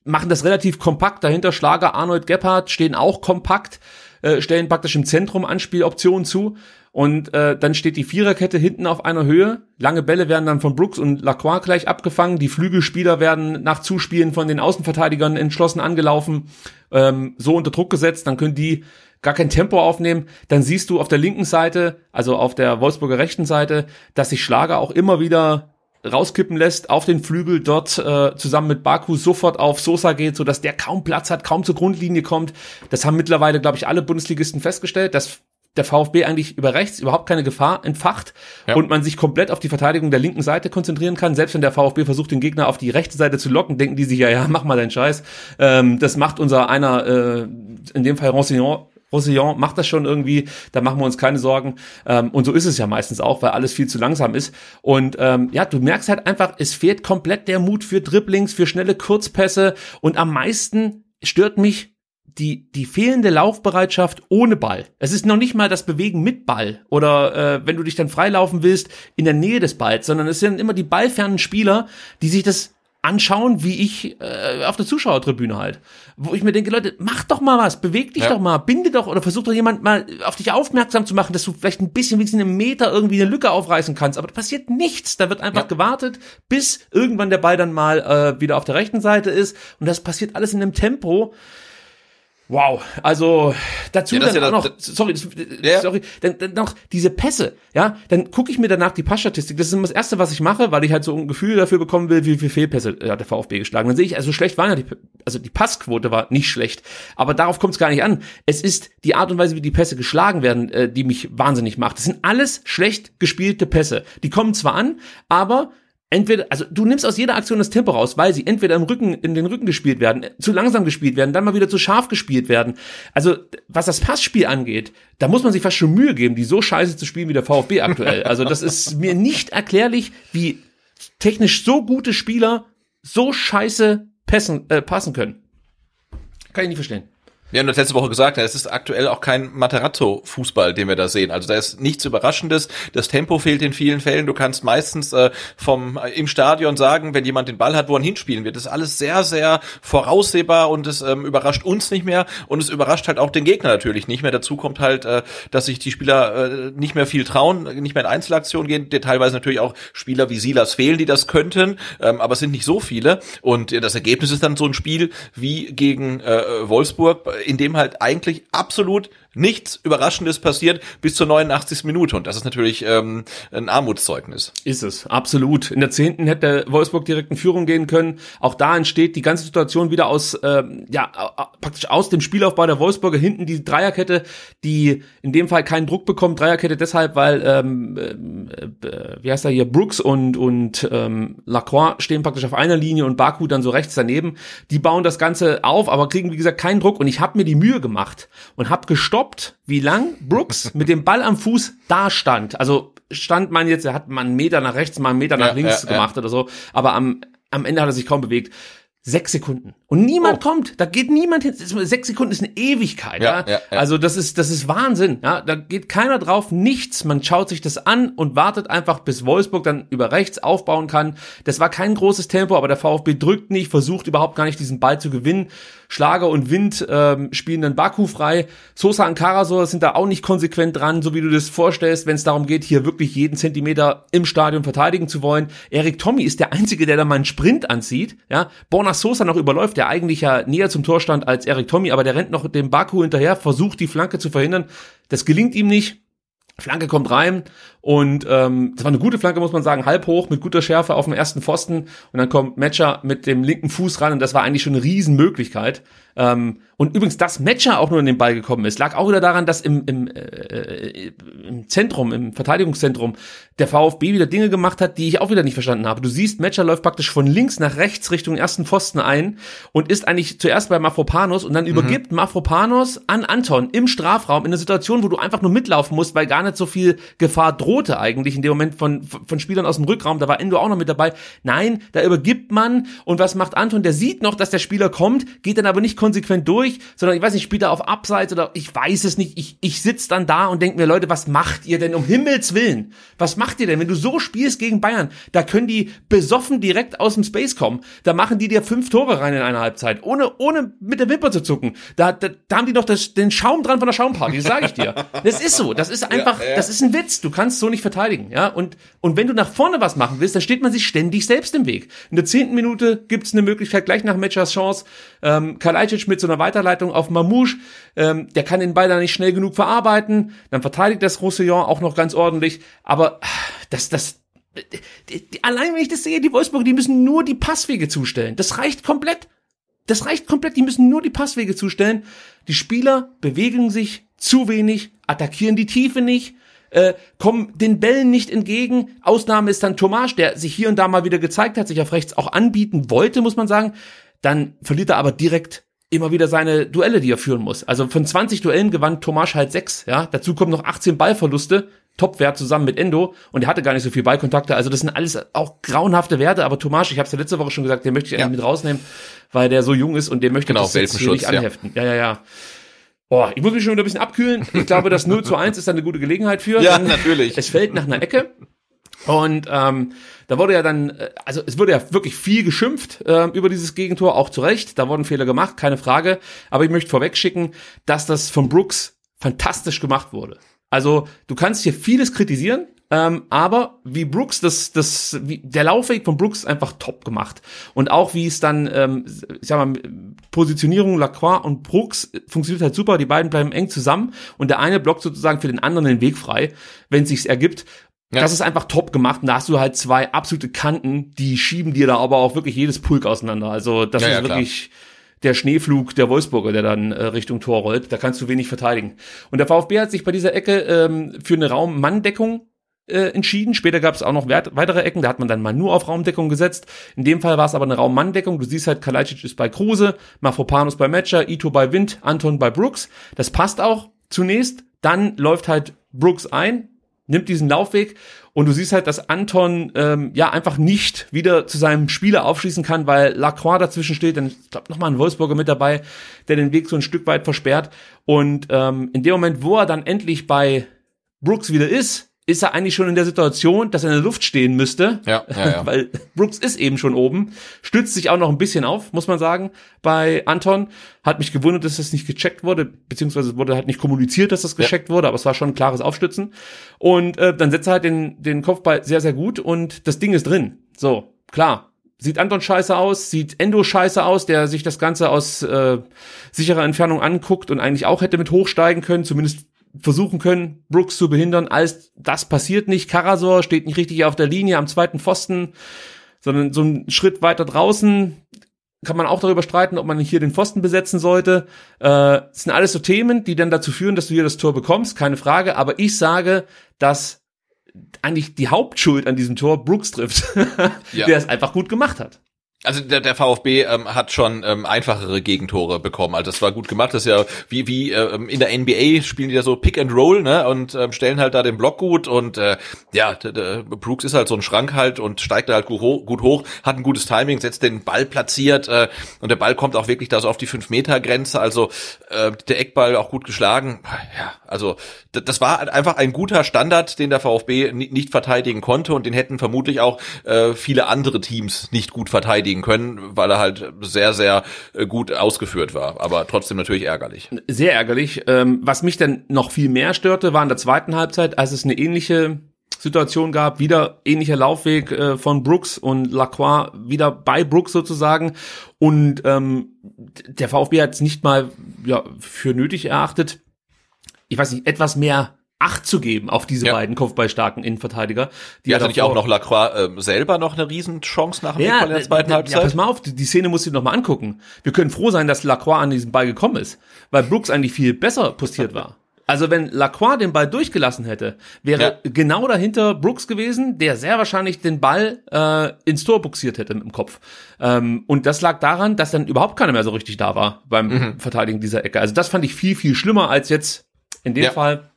machen das relativ kompakt. Dahinter Schlager, Arnold Gebhardt stehen auch kompakt, äh, stellen praktisch im Zentrum Anspieloptionen zu. Und äh, dann steht die Viererkette hinten auf einer Höhe. Lange Bälle werden dann von Brooks und Lacroix gleich abgefangen. Die Flügelspieler werden nach Zuspielen von den Außenverteidigern entschlossen angelaufen, ähm, so unter Druck gesetzt. Dann können die gar kein Tempo aufnehmen, dann siehst du auf der linken Seite, also auf der Wolfsburger rechten Seite, dass sich Schlager auch immer wieder rauskippen lässt auf den Flügel dort äh, zusammen mit Baku sofort auf Sosa geht, so dass der kaum Platz hat, kaum zur Grundlinie kommt. Das haben mittlerweile, glaube ich, alle Bundesligisten festgestellt, dass der VfB eigentlich über rechts überhaupt keine Gefahr entfacht ja. und man sich komplett auf die Verteidigung der linken Seite konzentrieren kann. Selbst wenn der VfB versucht, den Gegner auf die rechte Seite zu locken, denken die sich ja, ja, mach mal deinen Scheiß. Ähm, das macht unser einer, äh, in dem Fall Roussillon, Roussillon macht das schon irgendwie, da machen wir uns keine Sorgen. Ähm, und so ist es ja meistens auch, weil alles viel zu langsam ist. Und ähm, ja, du merkst halt einfach, es fehlt komplett der Mut für Dribblings, für schnelle Kurzpässe. Und am meisten stört mich die, die fehlende Laufbereitschaft ohne Ball. Es ist noch nicht mal das Bewegen mit Ball oder äh, wenn du dich dann freilaufen willst in der Nähe des Balls, sondern es sind immer die ballfernen Spieler, die sich das anschauen, wie ich äh, auf der Zuschauertribüne halt. Wo ich mir denke, Leute, mach doch mal was, beweg dich ja. doch mal, binde doch oder versuch doch jemand mal auf dich aufmerksam zu machen, dass du vielleicht ein bisschen wie einen Meter irgendwie eine Lücke aufreißen kannst. Aber da passiert nichts. Da wird einfach ja. gewartet, bis irgendwann der Ball dann mal äh, wieder auf der rechten Seite ist. Und das passiert alles in einem Tempo. Wow, also dazu ja, dann ja auch noch, sorry, das, ja. sorry, dann, dann noch diese Pässe, ja, dann gucke ich mir danach die Passstatistik, das ist immer das Erste, was ich mache, weil ich halt so ein Gefühl dafür bekommen will, wie viele Fehlpässe hat der VfB geschlagen. Dann sehe ich, also schlecht war ja die, also die Passquote war nicht schlecht, aber darauf kommt es gar nicht an. Es ist die Art und Weise, wie die Pässe geschlagen werden, äh, die mich wahnsinnig macht. Das sind alles schlecht gespielte Pässe. Die kommen zwar an, aber entweder, also du nimmst aus jeder Aktion das Tempo raus, weil sie entweder im Rücken, in den Rücken gespielt werden, zu langsam gespielt werden, dann mal wieder zu scharf gespielt werden. Also, was das Passspiel angeht, da muss man sich fast schon Mühe geben, die so scheiße zu spielen wie der VfB aktuell. Also, das ist mir nicht erklärlich, wie technisch so gute Spieler so scheiße passen, äh, passen können. Kann ich nicht verstehen. Wir haben das letzte Woche gesagt, es ist aktuell auch kein Materazzo-Fußball, den wir da sehen. Also da ist nichts Überraschendes. Das Tempo fehlt in vielen Fällen. Du kannst meistens äh, vom äh, im Stadion sagen, wenn jemand den Ball hat, wo er hinspielen wird. Das ist alles sehr, sehr voraussehbar und es ähm, überrascht uns nicht mehr und es überrascht halt auch den Gegner natürlich nicht mehr. Dazu kommt halt, äh, dass sich die Spieler äh, nicht mehr viel trauen, nicht mehr in Einzelaktionen gehen. Die teilweise natürlich auch Spieler wie Silas fehlen, die das könnten, ähm, aber es sind nicht so viele. Und äh, das Ergebnis ist dann so ein Spiel wie gegen äh, Wolfsburg in dem halt eigentlich absolut nichts Überraschendes passiert bis zur 89. Minute. Und das ist natürlich ähm, ein Armutszeugnis. Ist es, absolut. In der zehnten hätte Wolfsburg direkt in Führung gehen können. Auch da entsteht die ganze Situation wieder aus, ähm, ja, praktisch aus dem Spielaufbau der Wolfsburger. Hinten die Dreierkette, die in dem Fall keinen Druck bekommt. Dreierkette deshalb, weil, ähm, äh, äh, wie heißt er hier, Brooks und, und ähm, Lacroix stehen praktisch auf einer Linie und Baku dann so rechts daneben. Die bauen das Ganze auf, aber kriegen, wie gesagt, keinen Druck. Und ich habe mir die Mühe gemacht und habe gestoppt gestoppt, wie lang Brooks mit dem Ball am Fuß da stand. Also stand man jetzt, er hat mal einen Meter nach rechts, mal einen Meter nach ja, links ja, gemacht ja. oder so, aber am, am Ende hat er sich kaum bewegt. Sechs Sekunden. Und niemand oh. kommt. Da geht niemand hin. Sechs Sekunden ist eine Ewigkeit. Ja, ja? ja, Also das ist, das ist Wahnsinn. Ja, da geht keiner drauf. Nichts. Man schaut sich das an und wartet einfach, bis Wolfsburg dann über rechts aufbauen kann. Das war kein großes Tempo, aber der VfB drückt nicht, versucht überhaupt gar nicht diesen Ball zu gewinnen. Schlager und Wind ähm, spielen dann Baku frei. Sosa und Karasor sind da auch nicht konsequent dran, so wie du das vorstellst, wenn es darum geht, hier wirklich jeden Zentimeter im Stadion verteidigen zu wollen. Erik Tommy ist der Einzige, der da mal einen Sprint anzieht. Ja, Borna Sosa noch überläuft, der eigentlich ja näher zum Tor stand als Erik Tommy, aber der rennt noch dem Baku hinterher, versucht die Flanke zu verhindern. Das gelingt ihm nicht. Flanke kommt rein und ähm, das war eine gute Flanke, muss man sagen, halb hoch mit guter Schärfe auf dem ersten Pfosten und dann kommt Matcher mit dem linken Fuß ran und das war eigentlich schon eine Riesenmöglichkeit. Ähm, und übrigens, dass Matcher auch nur in den Ball gekommen ist, lag auch wieder daran, dass im, im, äh, im Zentrum, im Verteidigungszentrum, der VfB wieder Dinge gemacht hat, die ich auch wieder nicht verstanden habe. Du siehst, Matcher läuft praktisch von links nach rechts Richtung ersten Pfosten ein und ist eigentlich zuerst bei Mafropanos und dann mhm. übergibt Mafropanos an Anton im Strafraum in einer Situation, wo du einfach nur mitlaufen musst, weil gar nicht so viel Gefahr drohte eigentlich in dem Moment von, von Spielern aus dem Rückraum. Da war Endo auch noch mit dabei. Nein, da übergibt man und was macht Anton? Der sieht noch, dass der Spieler kommt, geht dann aber nicht konsequent durch, sondern ich weiß nicht, spielt er auf Abseits oder ich weiß es nicht. Ich, ich sitze dann da und denke mir, Leute, was macht ihr denn um Himmels Willen? Was macht ihr denn, wenn du so spielst gegen Bayern? Da können die besoffen direkt aus dem Space kommen. Da machen die dir fünf Tore rein in einer Halbzeit, ohne, ohne mit der Wimper zu zucken. Da, da, da haben die doch das, den Schaum dran von der Schaumparty, sage ich dir. Das ist so. Das ist einfach, ja, ja. das ist ein Witz. Du kannst so nicht verteidigen, ja. Und, und wenn du nach vorne was machen willst, dann steht man sich ständig selbst im Weg. In der zehnten Minute gibt's eine Möglichkeit, gleich nach Matchers Chance, ähm, Kalajdzic mit so einer Weiterleitung auf Mamouche, ähm, der kann den Ball da nicht schnell genug verarbeiten, dann verteidigt das Roussillon auch noch ganz ordentlich, aber das, das, die, die, allein wenn ich das sehe, die Wolfsburg, die müssen nur die Passwege zustellen. Das reicht komplett. Das reicht komplett. Die müssen nur die Passwege zustellen. Die Spieler bewegen sich zu wenig, attackieren die Tiefe nicht, äh, kommen den Bällen nicht entgegen. Ausnahme ist dann Tomasch, der sich hier und da mal wieder gezeigt hat, sich auf rechts auch anbieten wollte, muss man sagen. Dann verliert er aber direkt immer wieder seine Duelle, die er führen muss. Also von 20 Duellen gewann Tomasch halt sechs. Ja, dazu kommen noch 18 Ballverluste. Topwert zusammen mit Endo und er hatte gar nicht so viel Ballkontakte. Also das sind alles auch grauenhafte Werte, aber Tomasch, ich habe es ja letzte Woche schon gesagt, den möchte ich ja. mit rausnehmen, weil der so jung ist und der möchte genau, das jetzt hier nicht anheften. Ja, ja, ja. ja. Oh, ich muss mich schon wieder ein bisschen abkühlen. Ich glaube, das 0 zu 1 ist eine gute Gelegenheit für. Ja, natürlich. Es fällt nach einer Ecke. Und ähm, da wurde ja dann, äh, also es wurde ja wirklich viel geschimpft äh, über dieses Gegentor, auch zu Recht. Da wurden Fehler gemacht, keine Frage. Aber ich möchte vorwegschicken, dass das von Brooks fantastisch gemacht wurde. Also du kannst hier vieles kritisieren, ähm, aber wie Brooks, das, das, wie, der Laufweg von Brooks ist einfach top gemacht. Und auch wie es dann, ähm, ich sag mal, Positionierung Lacroix und Brooks funktioniert halt super. Die beiden bleiben eng zusammen und der eine blockt sozusagen für den anderen den Weg frei, wenn es sich ergibt. Ja. Das ist einfach top gemacht. Und da hast du halt zwei absolute Kanten, die schieben dir da aber auch wirklich jedes Pulk auseinander. Also das ja, ist ja, wirklich der Schneeflug der Wolfsburger, der dann äh, Richtung Tor rollt. Da kannst du wenig verteidigen. Und der VfB hat sich bei dieser Ecke ähm, für eine Raum-Mann-Deckung äh, entschieden. Später gab es auch noch weitere Ecken, da hat man dann mal nur auf Raumdeckung gesetzt. In dem Fall war es aber eine Raum-Mann-Deckung. Du siehst halt, Kalajdzic ist bei Kruse, Mafropanus bei Matcher, Ito bei Wind, Anton bei Brooks. Das passt auch zunächst. Dann läuft halt Brooks ein, nimmt diesen Laufweg und du siehst halt, dass Anton ähm, ja einfach nicht wieder zu seinem Spieler aufschließen kann, weil Lacroix dazwischen steht. Dann ich glaube nochmal ein Wolfsburger mit dabei, der den Weg so ein Stück weit versperrt. Und ähm, in dem Moment, wo er dann endlich bei Brooks wieder ist, ist er eigentlich schon in der Situation, dass er in der Luft stehen müsste. Ja, ja, ja. Weil Brooks ist eben schon oben, stützt sich auch noch ein bisschen auf, muss man sagen, bei Anton. Hat mich gewundert, dass das nicht gecheckt wurde, beziehungsweise wurde halt nicht kommuniziert, dass das gecheckt ja. wurde, aber es war schon ein klares Aufstützen. Und äh, dann setzt er halt den, den Kopfball sehr, sehr gut und das Ding ist drin. So, klar. Sieht Anton scheiße aus, sieht Endo scheiße aus, der sich das Ganze aus äh, sicherer Entfernung anguckt und eigentlich auch hätte mit hochsteigen können, zumindest versuchen können, Brooks zu behindern. Alles das passiert nicht. Karasor steht nicht richtig auf der Linie am zweiten Pfosten, sondern so einen Schritt weiter draußen. Kann man auch darüber streiten, ob man hier den Pfosten besetzen sollte. Äh, das sind alles so Themen, die dann dazu führen, dass du hier das Tor bekommst, keine Frage. Aber ich sage, dass eigentlich die Hauptschuld an diesem Tor Brooks trifft, ja. der es einfach gut gemacht hat. Also der, der VfB ähm, hat schon ähm, einfachere Gegentore bekommen. Also das war gut gemacht. Das ist ja wie wie ähm, in der NBA spielen die da so Pick and Roll, ne? Und ähm, stellen halt da den Block gut und äh, ja, Brooks ist halt so ein Schrank halt und steigt da halt gut hoch, gut hoch, hat ein gutes Timing, setzt den Ball platziert äh, und der Ball kommt auch wirklich da so auf die 5 Meter Grenze. Also äh, der Eckball auch gut geschlagen. Ja, also das war halt einfach ein guter Standard, den der VfB nicht verteidigen konnte und den hätten vermutlich auch äh, viele andere Teams nicht gut verteidigen können, weil er halt sehr, sehr äh, gut ausgeführt war. Aber trotzdem natürlich ärgerlich. Sehr ärgerlich. Ähm, was mich dann noch viel mehr störte, war in der zweiten Halbzeit, als es eine ähnliche Situation gab, wieder ähnlicher Laufweg äh, von Brooks und Lacroix wieder bei Brooks sozusagen und ähm, der VfB hat es nicht mal ja, für nötig erachtet, ich weiß nicht, etwas mehr Acht zu geben auf diese ja. beiden kopfballstarken Innenverteidiger. Die hatte nicht auch noch Lacroix äh, selber noch eine Riesenchance nach dem ja, in der zweiten Halbzeit? Ja, pass mal auf, die, die Szene musst du dir noch mal angucken. Wir können froh sein, dass Lacroix an diesen Ball gekommen ist, weil Brooks eigentlich viel besser postiert war. Also wenn Lacroix den Ball durchgelassen hätte, wäre ja. genau dahinter Brooks gewesen, der sehr wahrscheinlich den Ball äh, ins Tor buxiert hätte mit dem Kopf. Ähm, und das lag daran, dass dann überhaupt keiner mehr so richtig da war beim mhm. Verteidigen dieser Ecke. Also das fand ich viel, viel schlimmer als jetzt in dem ja. Fall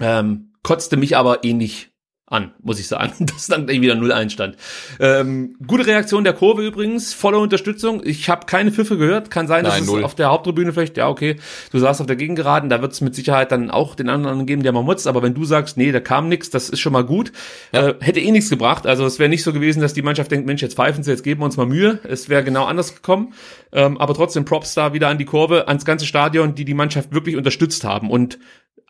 ähm, kotzte mich aber ähnlich an, muss ich sagen, dass dann wieder 0-1 stand. Ähm, gute Reaktion der Kurve übrigens, volle Unterstützung. Ich habe keine Pfiffe gehört. Kann sein, dass Nein, es null. auf der Haupttribüne vielleicht, ja okay, du saßt auf der Gegengeraden, da wird es mit Sicherheit dann auch den anderen geben, der mal mutzt. Aber wenn du sagst, nee, da kam nichts, das ist schon mal gut, ja. äh, hätte eh nichts gebracht. Also es wäre nicht so gewesen, dass die Mannschaft denkt, Mensch, jetzt pfeifen sie, jetzt geben wir uns mal Mühe. Es wäre genau anders gekommen. Ähm, aber trotzdem Props da wieder an die Kurve, ans ganze Stadion, die die Mannschaft wirklich unterstützt haben. Und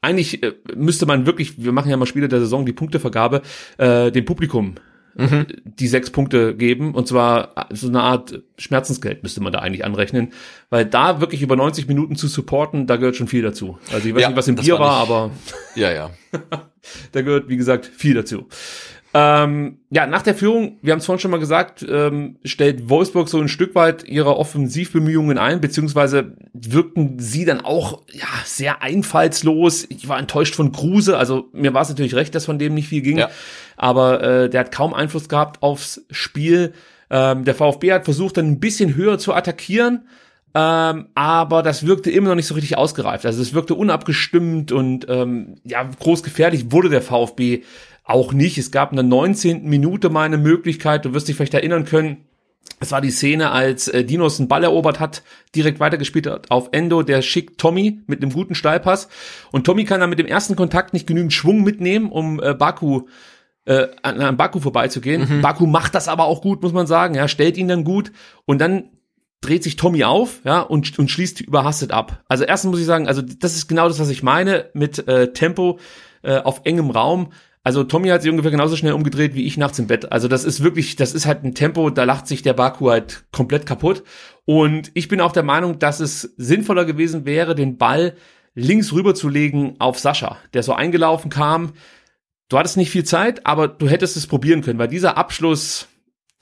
eigentlich äh, müsste man wirklich, wir machen ja mal Spiele der Saison, die Punktevergabe, äh, dem Publikum mhm. die sechs Punkte geben. Und zwar so eine Art Schmerzensgeld müsste man da eigentlich anrechnen. Weil da wirklich über 90 Minuten zu supporten, da gehört schon viel dazu. Also ich weiß ja, nicht, was im Bier war, war aber ja, ja. da gehört, wie gesagt, viel dazu. Ähm, ja, nach der Führung, wir haben es vorhin schon mal gesagt, ähm, stellt Wolfsburg so ein Stück weit ihre Offensivbemühungen ein, beziehungsweise wirkten sie dann auch ja sehr einfallslos. Ich war enttäuscht von Kruse, also mir war es natürlich recht, dass von dem nicht viel ging, ja. aber äh, der hat kaum Einfluss gehabt aufs Spiel. Ähm, der VfB hat versucht, dann ein bisschen höher zu attackieren. Ähm, aber das wirkte immer noch nicht so richtig ausgereift. Also es wirkte unabgestimmt und ähm, ja, groß gefährlich wurde der VfB auch nicht. Es gab in der 19. Minute mal eine Möglichkeit, du wirst dich vielleicht erinnern können, es war die Szene, als äh, Dinos einen Ball erobert hat, direkt weitergespielt hat auf Endo, der schickt Tommy mit einem guten Steilpass und Tommy kann dann mit dem ersten Kontakt nicht genügend Schwung mitnehmen, um äh, Baku äh, an, an Baku vorbeizugehen. Mhm. Baku macht das aber auch gut, muss man sagen, ja, stellt ihn dann gut und dann dreht sich Tommy auf, ja, und, und schließt überhastet ab. Also erstens muss ich sagen, also das ist genau das, was ich meine mit äh, Tempo äh, auf engem Raum. Also Tommy hat sich ungefähr genauso schnell umgedreht wie ich nachts im Bett. Also das ist wirklich, das ist halt ein Tempo, da lacht sich der Baku halt komplett kaputt. Und ich bin auch der Meinung, dass es sinnvoller gewesen wäre, den Ball links rüberzulegen auf Sascha, der so eingelaufen kam. Du hattest nicht viel Zeit, aber du hättest es probieren können, weil dieser Abschluss,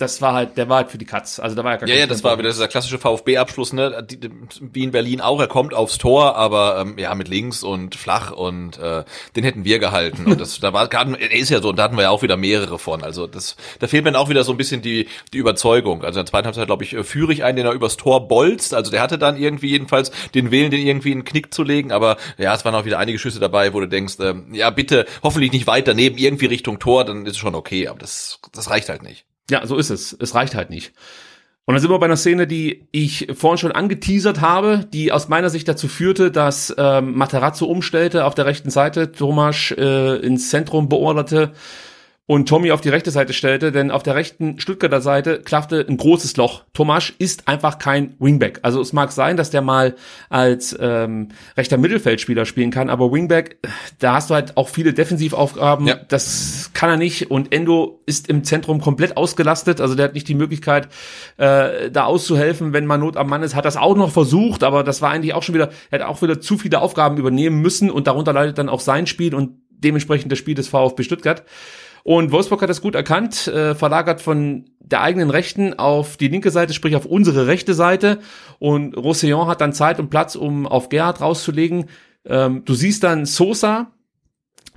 das war halt, der war halt für die Katz. Also da war ja gar Ja, ja, das war wieder dieser klassische VfB-Abschluss, ne? Die, die, wie in Berlin auch. Er kommt aufs Tor, aber ähm, ja mit links und flach und äh, den hätten wir gehalten. Und das, da war, gerade, er ist ja so, und da hatten wir ja auch wieder mehrere von. Also das, da fehlt mir dann auch wieder so ein bisschen die die Überzeugung. Also in der zweiten Halbzeit, glaube ich, führe ich einen, den er übers Tor bolzt. Also der hatte dann irgendwie jedenfalls den Willen, den irgendwie in den Knick zu legen. Aber ja, es waren auch wieder einige Schüsse dabei, wo du denkst, ähm, ja bitte, hoffentlich nicht weit daneben, irgendwie Richtung Tor, dann ist es schon okay. Aber das, das reicht halt nicht. Ja, so ist es. Es reicht halt nicht. Und dann sind wir bei einer Szene, die ich vorhin schon angeteasert habe, die aus meiner Sicht dazu führte, dass ähm, Materazzo umstellte auf der rechten Seite, Thomas äh, ins Zentrum beorderte und Tommy auf die rechte Seite stellte, denn auf der rechten Stuttgarter Seite klaffte ein großes Loch. Tomasch ist einfach kein Wingback. Also es mag sein, dass der mal als ähm, rechter Mittelfeldspieler spielen kann, aber Wingback, da hast du halt auch viele Defensivaufgaben. Ja. Das kann er nicht und Endo ist im Zentrum komplett ausgelastet. Also der hat nicht die Möglichkeit, äh, da auszuhelfen, wenn mal Not am Mann ist. Hat das auch noch versucht, aber das war eigentlich auch schon wieder, er hat auch wieder zu viele Aufgaben übernehmen müssen und darunter leidet dann auch sein Spiel und dementsprechend das Spiel des VfB Stuttgart. Und Wolfsburg hat das gut erkannt, äh, verlagert von der eigenen Rechten auf die linke Seite, sprich auf unsere rechte Seite. Und Roussillon hat dann Zeit und Platz, um auf Gerhard rauszulegen. Ähm, du siehst dann Sosa,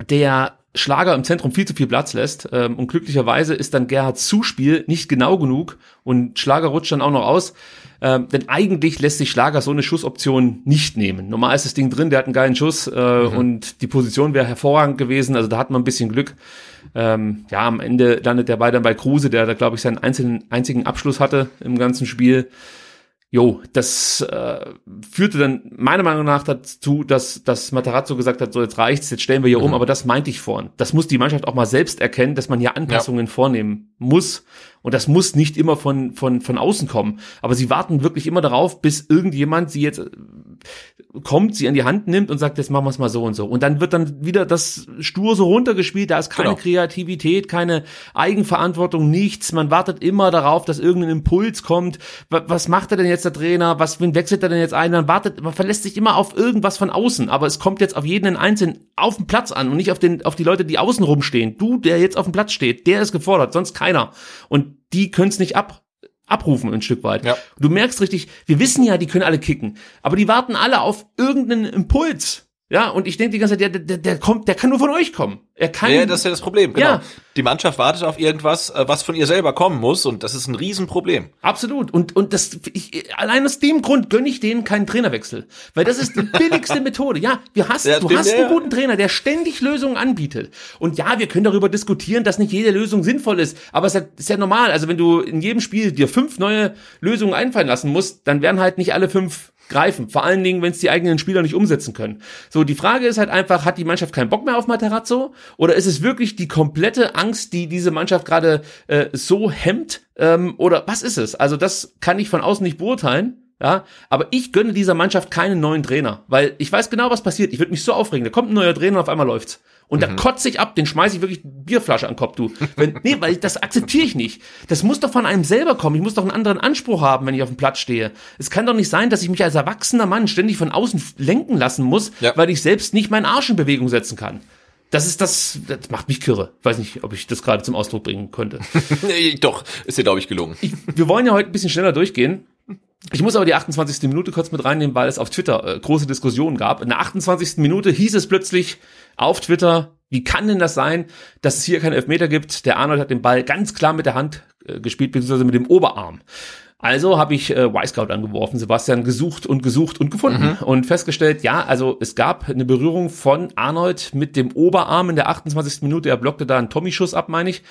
der Schlager im Zentrum viel zu viel Platz lässt. Ähm, und glücklicherweise ist dann Gerhards Zuspiel nicht genau genug und Schlager rutscht dann auch noch aus. Ähm, denn eigentlich lässt sich Schlager so eine Schussoption nicht nehmen. Normal ist das Ding drin, der hat einen geilen Schuss äh, und die Position wäre hervorragend gewesen. Also da hat man ein bisschen Glück. Ähm, ja, am Ende landet der Ball dann bei Kruse, der da, glaube ich, seinen einzelnen, einzigen Abschluss hatte im ganzen Spiel. Jo, das äh, führte dann meiner Meinung nach dazu, dass, dass Matarazzo gesagt hat, so jetzt reicht's, jetzt stellen wir hier um, aber das meinte ich vorhin. Das muss die Mannschaft auch mal selbst erkennen, dass man hier Anpassungen vornehmen muss. Und das muss nicht immer von, von, von außen kommen. Aber sie warten wirklich immer darauf, bis irgendjemand sie jetzt äh, kommt, sie an die Hand nimmt und sagt, jetzt machen wir es mal so und so. Und dann wird dann wieder das stur so runtergespielt, da ist keine Genau. Kreativität, keine Eigenverantwortung, nichts. Man wartet immer darauf, dass irgendein Impuls kommt. Wa- Was macht er denn jetzt der Trainer? Was wen wechselt er denn jetzt ein? Man wartet, man verlässt sich immer auf irgendwas von außen, aber es kommt jetzt auf jeden Einzelnen auf den Platz an und nicht auf den auf die Leute, die außen rumstehen. Du, der jetzt auf dem Platz steht, der ist gefordert, sonst keiner. Und die können es nicht ab abrufen ein Stück weit. Ja. Du merkst richtig, wir wissen ja, die können alle kicken, aber die warten alle auf irgendeinen Impuls. Ja, und ich denke die ganze Zeit, der, der, der kommt, der kann nur von euch kommen. Er kann. Ja, das ist ja das Problem, genau. Ja. Die Mannschaft wartet auf irgendwas, äh, was von ihr selber kommen muss und das ist ein Riesenproblem. Absolut. Und, und das, ich, allein aus dem Grund gönne ich denen keinen Trainerwechsel. Weil das ist die billigste Methode. Ja, wir hast, Ja, du hast einen guten Trainer, der ständig Lösungen anbietet. Und ja, wir können darüber diskutieren, dass nicht jede Lösung sinnvoll ist. Aber es ist ja, ist ja normal. Also wenn du in jedem Spiel dir fünf neue Lösungen einfallen lassen musst, dann werden halt nicht alle fünf greifen. Vor allen Dingen, wenn es die eigenen Spieler nicht umsetzen können. So, die Frage ist halt einfach, hat die Mannschaft keinen Bock mehr auf Materazzo? Oder ist es wirklich die komplette Angst, die diese Mannschaft gerade äh, so hemmt? Ähm, oder was ist es? Also das kann ich von außen nicht beurteilen. Ja, aber ich gönne dieser Mannschaft keinen neuen Trainer, weil ich weiß genau, was passiert. Ich würde mich so aufregen. Da kommt ein neuer Trainer und auf einmal läuft's. Und da kotze ich ab, den schmeiße ich wirklich Bierflasche an den Kopf, du. Wenn, nee, weil das akzeptiere ich nicht. Das muss doch von einem selber kommen. Ich muss doch einen anderen Anspruch haben, wenn ich auf dem Platz stehe. Es kann doch nicht sein, dass ich mich als erwachsener Mann ständig von außen lenken lassen muss, Ja. weil ich selbst nicht meinen Arsch in Bewegung setzen kann. Das ist das, das macht mich kirre. Weiß nicht, ob ich das gerade zum Ausdruck bringen könnte. Nee, Doch, ist dir, glaube ich, gelungen. Ich, wir wollen ja heute ein bisschen schneller durchgehen. Ich muss aber die 28. Minute kurz mit reinnehmen, weil es auf Twitter äh, große Diskussionen gab. In der 28. Minute hieß es plötzlich auf Twitter, wie kann denn das sein, dass es hier keinen Elfmeter gibt? Der Arnold hat den Ball ganz klar mit der Hand äh, gespielt, beziehungsweise mit dem Oberarm. Also habe ich äh, Y-Scout angeworfen, Sebastian gesucht und gesucht und gefunden und festgestellt, ja, also es gab eine Berührung von Arnold mit dem Oberarm in der 28. Minute. Er blockte da einen Tommy-Schuss ab, meine ich.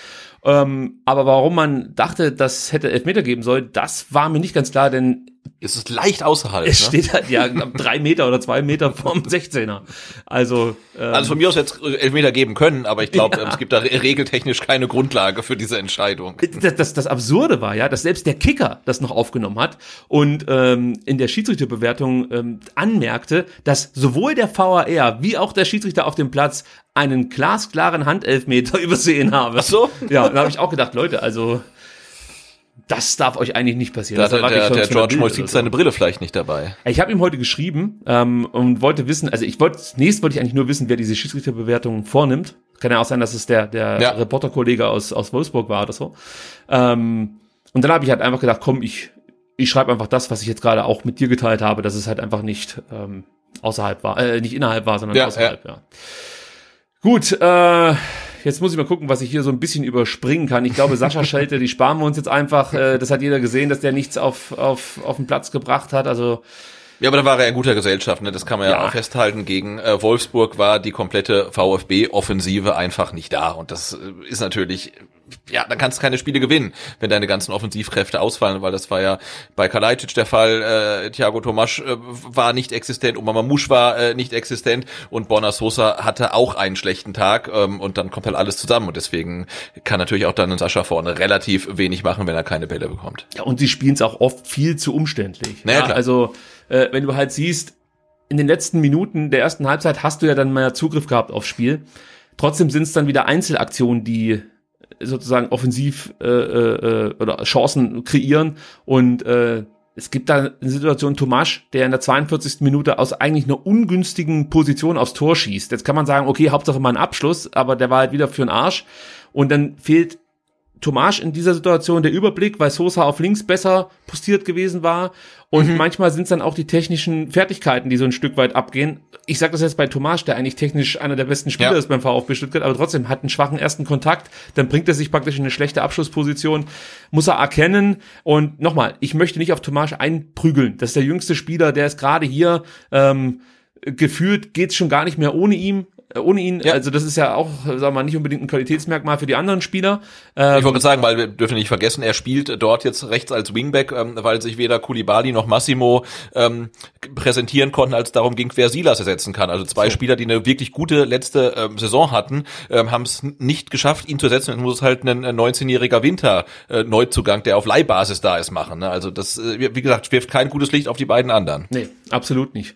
Ähm, aber warum man dachte, das hätte Elfmeter geben soll, das war mir nicht ganz klar, denn Es ist leicht außerhalb. es ne? steht halt ja drei Meter oder zwei Meter vom 16er. Also, ähm, Also von mir aus hätte es Elfmeter geben können, aber ich glaube, es gibt da re- regeltechnisch keine Grundlage für diese Entscheidung. das, das, das Absurde war ja, dass selbst der Kicker das noch aufgenommen hat und ähm, in der Schiedsrichterbewertung ähm, anmerkte, dass sowohl der VAR wie auch der Schiedsrichter auf dem Platz einen glasklaren Handelfmeter übersehen habe. Ach so? Ja, da habe ich auch gedacht, Leute, also das darf euch eigentlich nicht passieren. Da hat der, der George so. seine Brille vielleicht nicht dabei. Ich habe ihm heute geschrieben ähm, und wollte wissen, also ich wollte, zunächst wollte ich eigentlich nur wissen, wer diese Schiedsrichterbewertung vornimmt. Kann ja auch sein, dass es der, der Ja. Reporterkollege aus, aus Wolfsburg war oder so. Ähm, und dann habe ich halt einfach gedacht, komm, ich, ich schreibe einfach das, was ich jetzt gerade auch mit dir geteilt habe, dass es halt einfach nicht ähm, außerhalb war, äh, nicht innerhalb war, sondern Ja, außerhalb, ja. Gut, äh, jetzt muss ich mal gucken, was ich hier so ein bisschen überspringen kann. Ich glaube, Sascha Schelte, die sparen wir uns jetzt einfach. Äh, das hat jeder gesehen, dass der nichts auf, auf, auf den Platz gebracht hat. Also Ja, aber da war er in guter Gesellschaft, ne? das kann man ja, Ja. auch festhalten. Gegen äh, Wolfsburg war die komplette VfB-Offensive einfach nicht da. Und das äh, ist natürlich, ja, dann kannst du keine Spiele gewinnen, wenn deine ganzen Offensivkräfte ausfallen, weil das war ja bei Kalajdzic der Fall. Äh, Thiago Tomasch äh, war nicht existent, Oma Mamouche war äh, nicht existent und Borna Sosa hatte auch einen schlechten Tag ähm, und dann kommt halt alles zusammen. Und deswegen kann natürlich auch dann ein Sascha vorne relativ wenig machen, wenn er keine Bälle bekommt. Ja, und sie spielen es auch oft viel zu umständlich. Na ja, ja, klar. also, äh, wenn du halt siehst, in den letzten Minuten der ersten Halbzeit hast du ja dann mal Zugriff gehabt aufs Spiel. Trotzdem sind es dann wieder Einzelaktionen, die sozusagen offensiv äh, äh, oder Chancen kreieren und äh, es gibt da eine Situation Tomasch, der in der 42. Minute aus eigentlich einer ungünstigen Position aufs Tor schießt. Jetzt kann man sagen, okay, Hauptsache mal ein Abschluss, aber der war halt wieder für den Arsch. Und dann fehlt Tomasch in dieser Situation der Überblick, weil Sosa auf links besser postiert gewesen war. Und manchmal sind es dann auch die technischen Fertigkeiten, die so ein Stück weit abgehen. Ich sage das jetzt bei Tomasch, der eigentlich technisch einer der besten Spieler Ja. ist beim VfB Stuttgart, aber trotzdem hat einen schwachen ersten Kontakt, dann bringt er sich praktisch in eine schlechte Abschlussposition, muss er erkennen. Und nochmal, ich möchte nicht auf Tomasch einprügeln. Das ist der jüngste Spieler, der ist gerade hier. Ähm, gefühlt geht's schon gar nicht mehr ohne ihn. Äh, Ohne ihn, Ja. also das ist ja auch, sagen wir mal, nicht unbedingt ein Qualitätsmerkmal für die anderen Spieler. Ähm, Ich wollte gerade sagen, weil wir dürfen nicht vergessen, er spielt dort jetzt rechts als Wingback, ähm, weil sich weder Kulibali noch Massimo ähm, präsentieren konnten, als es darum ging, wer Silas ersetzen kann. Also zwei Spieler, die eine wirklich gute letzte ähm, Saison hatten, ähm, haben es nicht geschafft, ihn zu ersetzen. Jetzt muss es halt ein äh, 19-jähriger Winter äh, Neuzugang, der auf Leihbasis da ist, machen. Ne? Also das, äh, wie wie gesagt, wirft kein gutes Licht auf die beiden anderen. Nee, absolut nicht.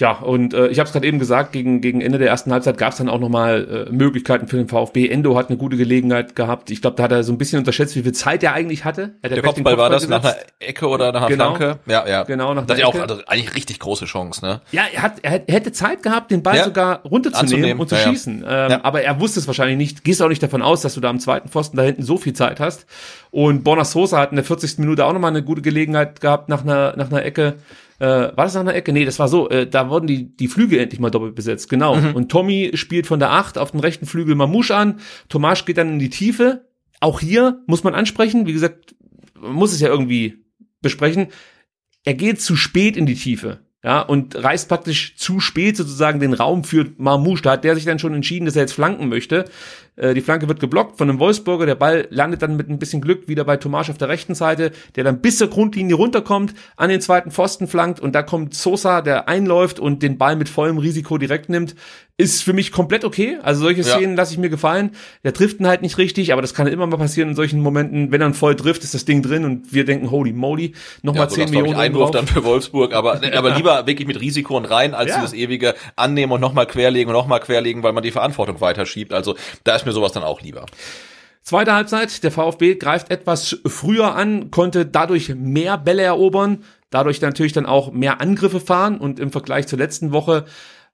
Ja, und äh, ich habe es gerade eben gesagt, gegen, gegen Ende der ersten Halbzeit gab es dann auch nochmal äh, Möglichkeiten für den VfB. Endo hat eine gute Gelegenheit gehabt. Ich glaube, da hat er so ein bisschen unterschätzt, wie viel Zeit er eigentlich hatte. Er hat Der den Kopfball war das Kopfball nach gesetzt. einer Ecke oder nach einer Genau. Flanke? Ja, ja. Genau, nach Das hat einer ja auch Ecke. also eigentlich richtig große Chance, ne? Ja, er, hat, er hätte- Zeit gehabt, den Ball Ja. sogar runterzunehmen und zu ja, ja. schießen. Ähm, Ja. Aber er wusste es wahrscheinlich nicht. Gehst auch nicht davon aus, dass du da am zweiten Pfosten da hinten so viel Zeit hast. Und Borna Sosa hat in der 40. Minute auch nochmal eine gute Gelegenheit gehabt nach einer, nach einer Ecke. Äh, war das nach einer Ecke? Nee, das war so. Äh, da wurden die, die Flügel endlich mal doppelt besetzt. Genau. Mhm. Und Tommy spielt von der 8 auf den rechten Flügel Mamouche an. Tomasch geht dann in die Tiefe. Auch hier muss man ansprechen. Wie gesagt, man muss es ja irgendwie besprechen er geht zu spät in die Tiefe. Ja, und reißt praktisch zu spät sozusagen den Raum für Marmouche. Da hat der sich dann schon entschieden, dass er jetzt flanken möchte. Äh, die Flanke wird geblockt von einem Wolfsburger. Der Ball landet dann mit ein bisschen Glück wieder bei Tomasch auf der rechten Seite, der dann bis zur Grundlinie runterkommt, an den zweiten Pfosten flankt und da kommt Sosa, der einläuft und den Ball mit vollem Risiko direkt nimmt. Ist für mich komplett okay. Also solche Ja. Szenen lasse ich mir gefallen. Der trifft ihn halt nicht richtig, aber das kann immer mal passieren in solchen Momenten. Wenn er voll trifft, ist das Ding drin und wir denken, holy moly, nochmal Ja, so 10 das, glaub ich, Millionen Einwurf drauf. dann für Wolfsburg, aber, aber lieber wirklich mit Risiko und rein, als Ja. dieses ewige Annehmen und nochmal querlegen und nochmal querlegen, weil man die Verantwortung weiterschiebt. Also da ist mir sowas dann auch lieber. Zweite Halbzeit, der VfB greift etwas früher an, konnte dadurch mehr Bälle erobern, dadurch natürlich dann auch mehr Angriffe fahren und im Vergleich zur letzten Woche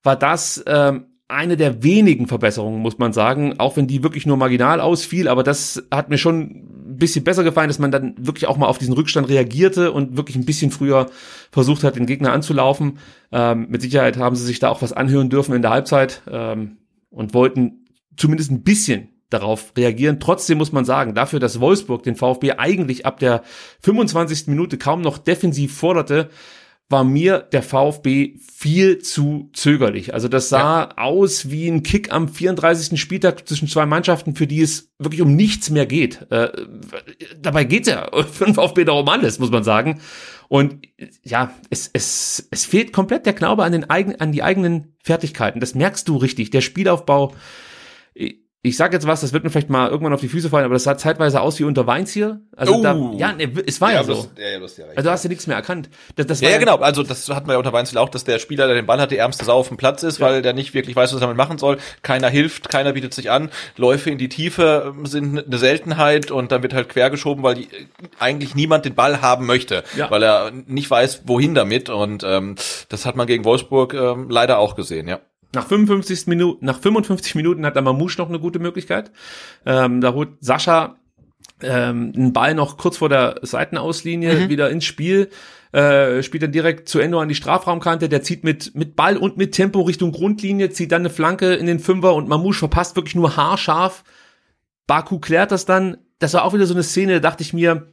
war das ähm, eine der wenigen Verbesserungen, muss man sagen, auch wenn die wirklich nur marginal ausfiel, aber das hat mir schon ein bisschen besser gefallen, dass man dann wirklich auch mal auf diesen Rückstand reagierte und wirklich ein bisschen früher versucht hat, den Gegner anzulaufen. Ähm, mit Sicherheit haben sie sich da auch was anhören dürfen in der Halbzeit ähm, und wollten zumindest ein bisschen darauf reagieren. Trotzdem muss man sagen, dafür, dass Wolfsburg den VfB eigentlich ab der 25. Minute kaum noch defensiv forderte, war mir der VfB viel zu zögerlich. Also das sah aus wie ein Kick am 34. Spieltag zwischen zwei Mannschaften, für die es wirklich um nichts mehr geht. Äh, dabei geht's ja für den VfB doch um alles, muss man sagen. Und ja, es, es, es fehlt komplett der Glaube an, den eigen, an die eigenen Fertigkeiten. Das merkst du richtig. Der Spielaufbau, ich, sag jetzt was, das wird mir vielleicht mal irgendwann auf die Füße fallen, aber das sah zeitweise aus wie unter Weinziel. Also Oh. da, ja, nee, es war ja, so. das- ja, ja, das ja. Also du hast ja nichts mehr erkannt. Das, das Ja, war ja, genau. Also das hatten wir ja unter Weinzel auch, dass der Spieler, der den Ball hat, die ärmste Sau auf dem Platz ist, weil der nicht wirklich weiß, was er damit machen soll. Keiner hilft, keiner bietet sich an. Läufe in die Tiefe sind eine Seltenheit und dann wird halt quergeschoben, weil die, eigentlich niemand den Ball haben möchte, Ja. weil er nicht weiß, wohin damit. Und ähm, das hat man gegen Wolfsburg ähm, leider auch gesehen, ja. Nach 55 Minuten, nach 55 Minuten hat der Mamouche noch eine gute Möglichkeit. Ähm, da holt Sascha ähm, einen Ball noch kurz vor der Seitenauslinie wieder ins Spiel, äh, spielt dann direkt zu Endo an die Strafraumkante, der zieht mit, mit Ball und mit Tempo Richtung Grundlinie, zieht dann eine Flanke in den Fünfer und Mamouche verpasst wirklich nur haarscharf. Baku klärt das dann. Das war auch wieder so eine Szene, da dachte ich mir,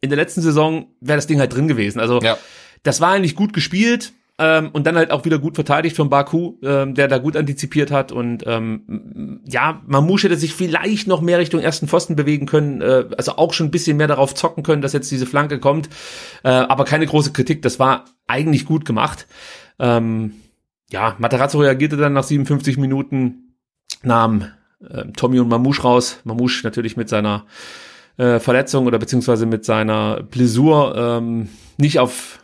in der letzten Saison wäre das Ding halt drin gewesen. Also Ja. das war eigentlich gut gespielt ähm, und dann halt auch wieder gut verteidigt von Baku, ähm, der da gut antizipiert hat. Und ähm, ja, Mamouche hätte sich vielleicht noch mehr Richtung ersten Pfosten bewegen können, äh, also auch schon ein bisschen mehr darauf zocken können, dass jetzt diese Flanke kommt, äh, aber keine große Kritik, das war eigentlich gut gemacht. Ähm, ja, Materazzo reagierte dann nach 57 Minuten, nahm äh, Tommy und Mamouche raus, Mamouche natürlich mit seiner äh, Verletzung oder beziehungsweise mit seiner Blessur ähm, nicht auf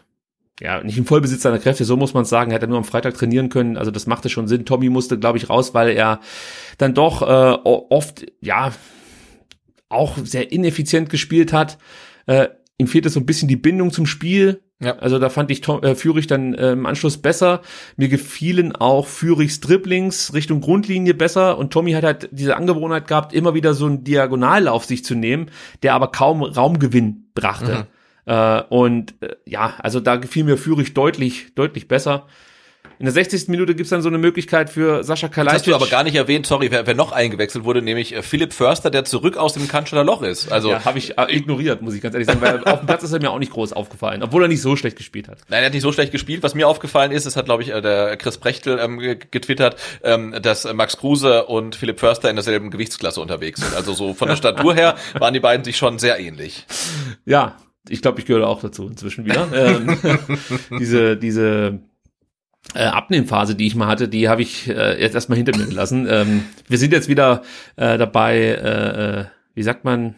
ja, nicht im Vollbesitz seiner Kräfte, so muss man es sagen, hätte er nur am Freitag trainieren können, also das machte schon Sinn. Tommy musste, glaube ich, raus, weil er dann doch äh, oft, ja, auch sehr ineffizient gespielt hat. Äh, ihm fehlte so ein bisschen die Bindung zum Spiel. Ja. Also da fand ich Tom, äh, Führig dann äh, im Anschluss besser. Mir gefielen auch Führigs Dribblings Richtung Grundlinie besser und Tommy hat halt diese Angewohnheit gehabt, immer wieder so einen Diagonallauf sich zu nehmen, der aber kaum Raumgewinn brachte. Äh, und äh, ja, also da gefiel mir Führig deutlich, deutlich besser. In der 60. Minute gibt's dann so eine Möglichkeit für Sascha Das Kalajdzic. hast du aber gar nicht erwähnt, sorry, wer, wer noch eingewechselt wurde, nämlich äh, Philipp Förster, der zurück aus dem Cannstatter Loch ist. Also, ja, habe ich äh, ignoriert, muss ich ganz ehrlich sagen, weil auf dem Platz ist er mir auch nicht groß aufgefallen, obwohl er nicht so schlecht gespielt hat. Nein, er hat nicht so schlecht gespielt. Was mir aufgefallen ist, das hat, glaube ich, äh, der Chris Brechtel ähm, ge- getwittert, ähm, dass Max Kruse und Philipp Förster in derselben Gewichtsklasse unterwegs sind. Also so von der Statur her waren die beiden sich schon sehr ähnlich. Ja, ich glaube, ich gehöre auch dazu inzwischen wieder. ähm, diese diese äh, Abnehmphase, die ich mal hatte, die habe ich äh, jetzt erstmal hinter mir gelassen. Ähm, wir sind jetzt wieder äh, dabei, äh, äh, wie sagt man,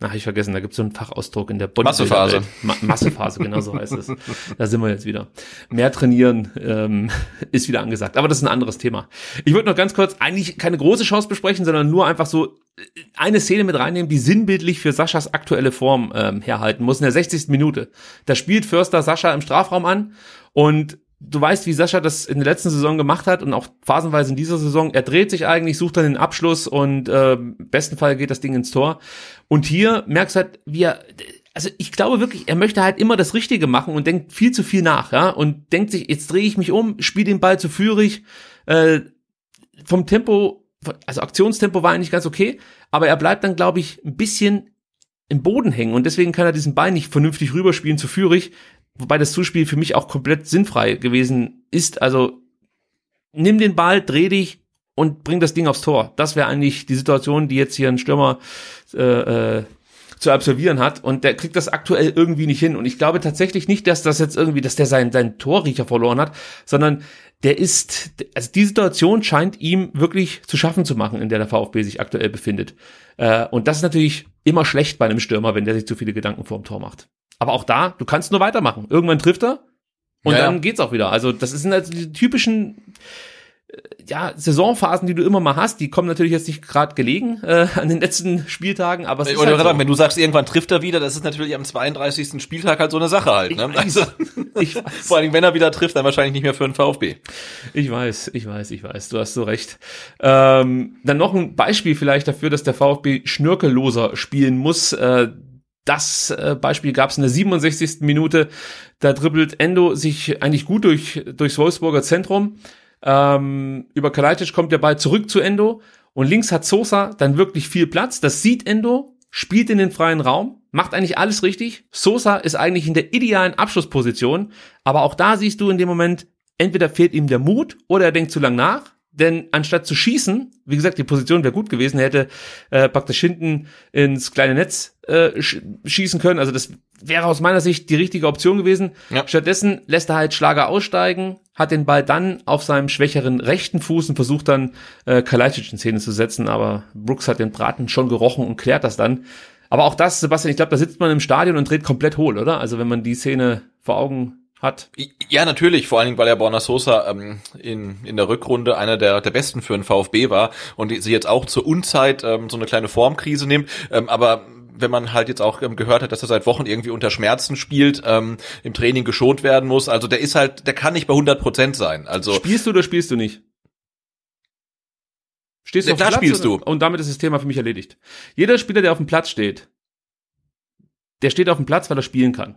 Ach, ich vergessen, da gibt es so einen Fachausdruck in der Massephase. Bodybuilder-Welt. Ma Massephase, genau so heißt es. Da sind wir jetzt wieder. Mehr trainieren ähm, ist wieder angesagt. Aber das ist ein anderes Thema. Ich würde noch ganz kurz eigentlich keine große Chance besprechen, sondern nur einfach so äh, eine Szene mit reinnehmen, die sinnbildlich für Saschas aktuelle Form ähm, herhalten muss. In der 60. Minute. Da spielt Förster Sascha im Strafraum an und du weißt, wie Sascha das in der letzten Saison gemacht hat und auch phasenweise in dieser Saison. Er dreht sich eigentlich, sucht dann den Abschluss und äh, besten Fall geht das Ding ins Tor. Und hier merkst du halt, wie er, also ich glaube wirklich, er möchte halt immer das Richtige machen und denkt viel zu viel nach, ja, und denkt sich, jetzt drehe ich mich um, spiele den Ball zu führig, äh, vom Tempo, also Aktionstempo war eigentlich ganz okay, aber er bleibt dann, glaube ich, ein bisschen im Boden hängen und deswegen kann er diesen Ball nicht vernünftig rüberspielen zu Führig, wobei das Zuspiel für mich auch komplett sinnfrei gewesen ist. Also nimm den Ball, dreh dich und bring das Ding aufs Tor. Das wäre eigentlich die Situation, die jetzt hier ein Stürmer äh, äh, zu absolvieren hat und der kriegt das aktuell irgendwie nicht hin und ich glaube tatsächlich nicht, dass das jetzt irgendwie, dass der seinen seinen Torriecher verloren hat, sondern der ist, also die Situation scheint ihm wirklich zu schaffen zu machen, in der der VfB sich aktuell befindet. Äh, und das ist natürlich immer schlecht bei einem Stürmer, wenn der sich zu viele Gedanken vor dem Tor macht. Aber auch da, du kannst nur weitermachen. Irgendwann trifft er und Ja, ja. dann geht's auch wieder. Also das sind also die typischen äh, ja, Saisonphasen, die du immer mal hast, die kommen natürlich jetzt nicht gerade gelegen äh, an den letzten Spieltagen, aber es ist Oder halt so. wenn du sagst, irgendwann trifft er wieder, das ist natürlich am 32. Spieltag halt so eine Sache halt. Ne? weiß. Also, Ich weiß. vor allem, wenn er wieder trifft, dann wahrscheinlich nicht mehr für den VfB. Ich weiß, ich weiß, ich weiß, du hast so recht. Ähm, dann noch ein Beispiel vielleicht dafür, dass der VfB schnörkelloser spielen muss. Äh, das äh, Beispiel gab es in der 67. Minute. Da dribbelt Endo sich eigentlich gut durch durchs Wolfsburger Zentrum. Ähm, über Kalajdzic kommt der Ball zurück zu Endo und links hat Sosa dann wirklich viel Platz. Das sieht Endo, spielt in den freien Raum, macht eigentlich alles richtig. Sosa ist eigentlich in der idealen Abschlussposition, aber auch da siehst du in dem Moment, entweder fehlt ihm der Mut oder er denkt zu lang nach. Denn anstatt zu schießen, wie gesagt, die Position wäre gut gewesen, hätte äh, praktisch hinten ins kleine Netz äh, sch schießen können. Also das wäre aus meiner Sicht die richtige Option gewesen. Ja. Stattdessen lässt er halt Schlager aussteigen, hat den Ball dann auf seinem schwächeren rechten Fuß und versucht dann äh, Kalajdzic in Szene zu setzen, aber Brooks hat den Braten schon gerochen und klärt das dann. Aber auch das, Sebastian, ich glaube, da sitzt man im Stadion und dreht komplett hohl, oder? Also wenn man die Szene vor Augen hat. Ja, natürlich, vor allen Dingen, weil er Borna Sosa ähm, in, in der Rückrunde einer der, der besten für den VfB war und sie jetzt auch zur Unzeit ähm, so eine kleine Formkrise nimmt. Ähm, aber wenn man halt jetzt auch ähm, gehört hat, dass er seit Wochen irgendwie unter Schmerzen spielt, ähm, im Training geschont werden muss, also der ist halt, der kann nicht bei 100 Prozent sein. Also Spielst du oder spielst du nicht? Stehst du Ja, auf dem klar Platz spielst und, du. Und damit ist das Thema für mich erledigt. Jeder Spieler, der auf dem Platz steht, der steht auf dem Platz, weil er spielen kann.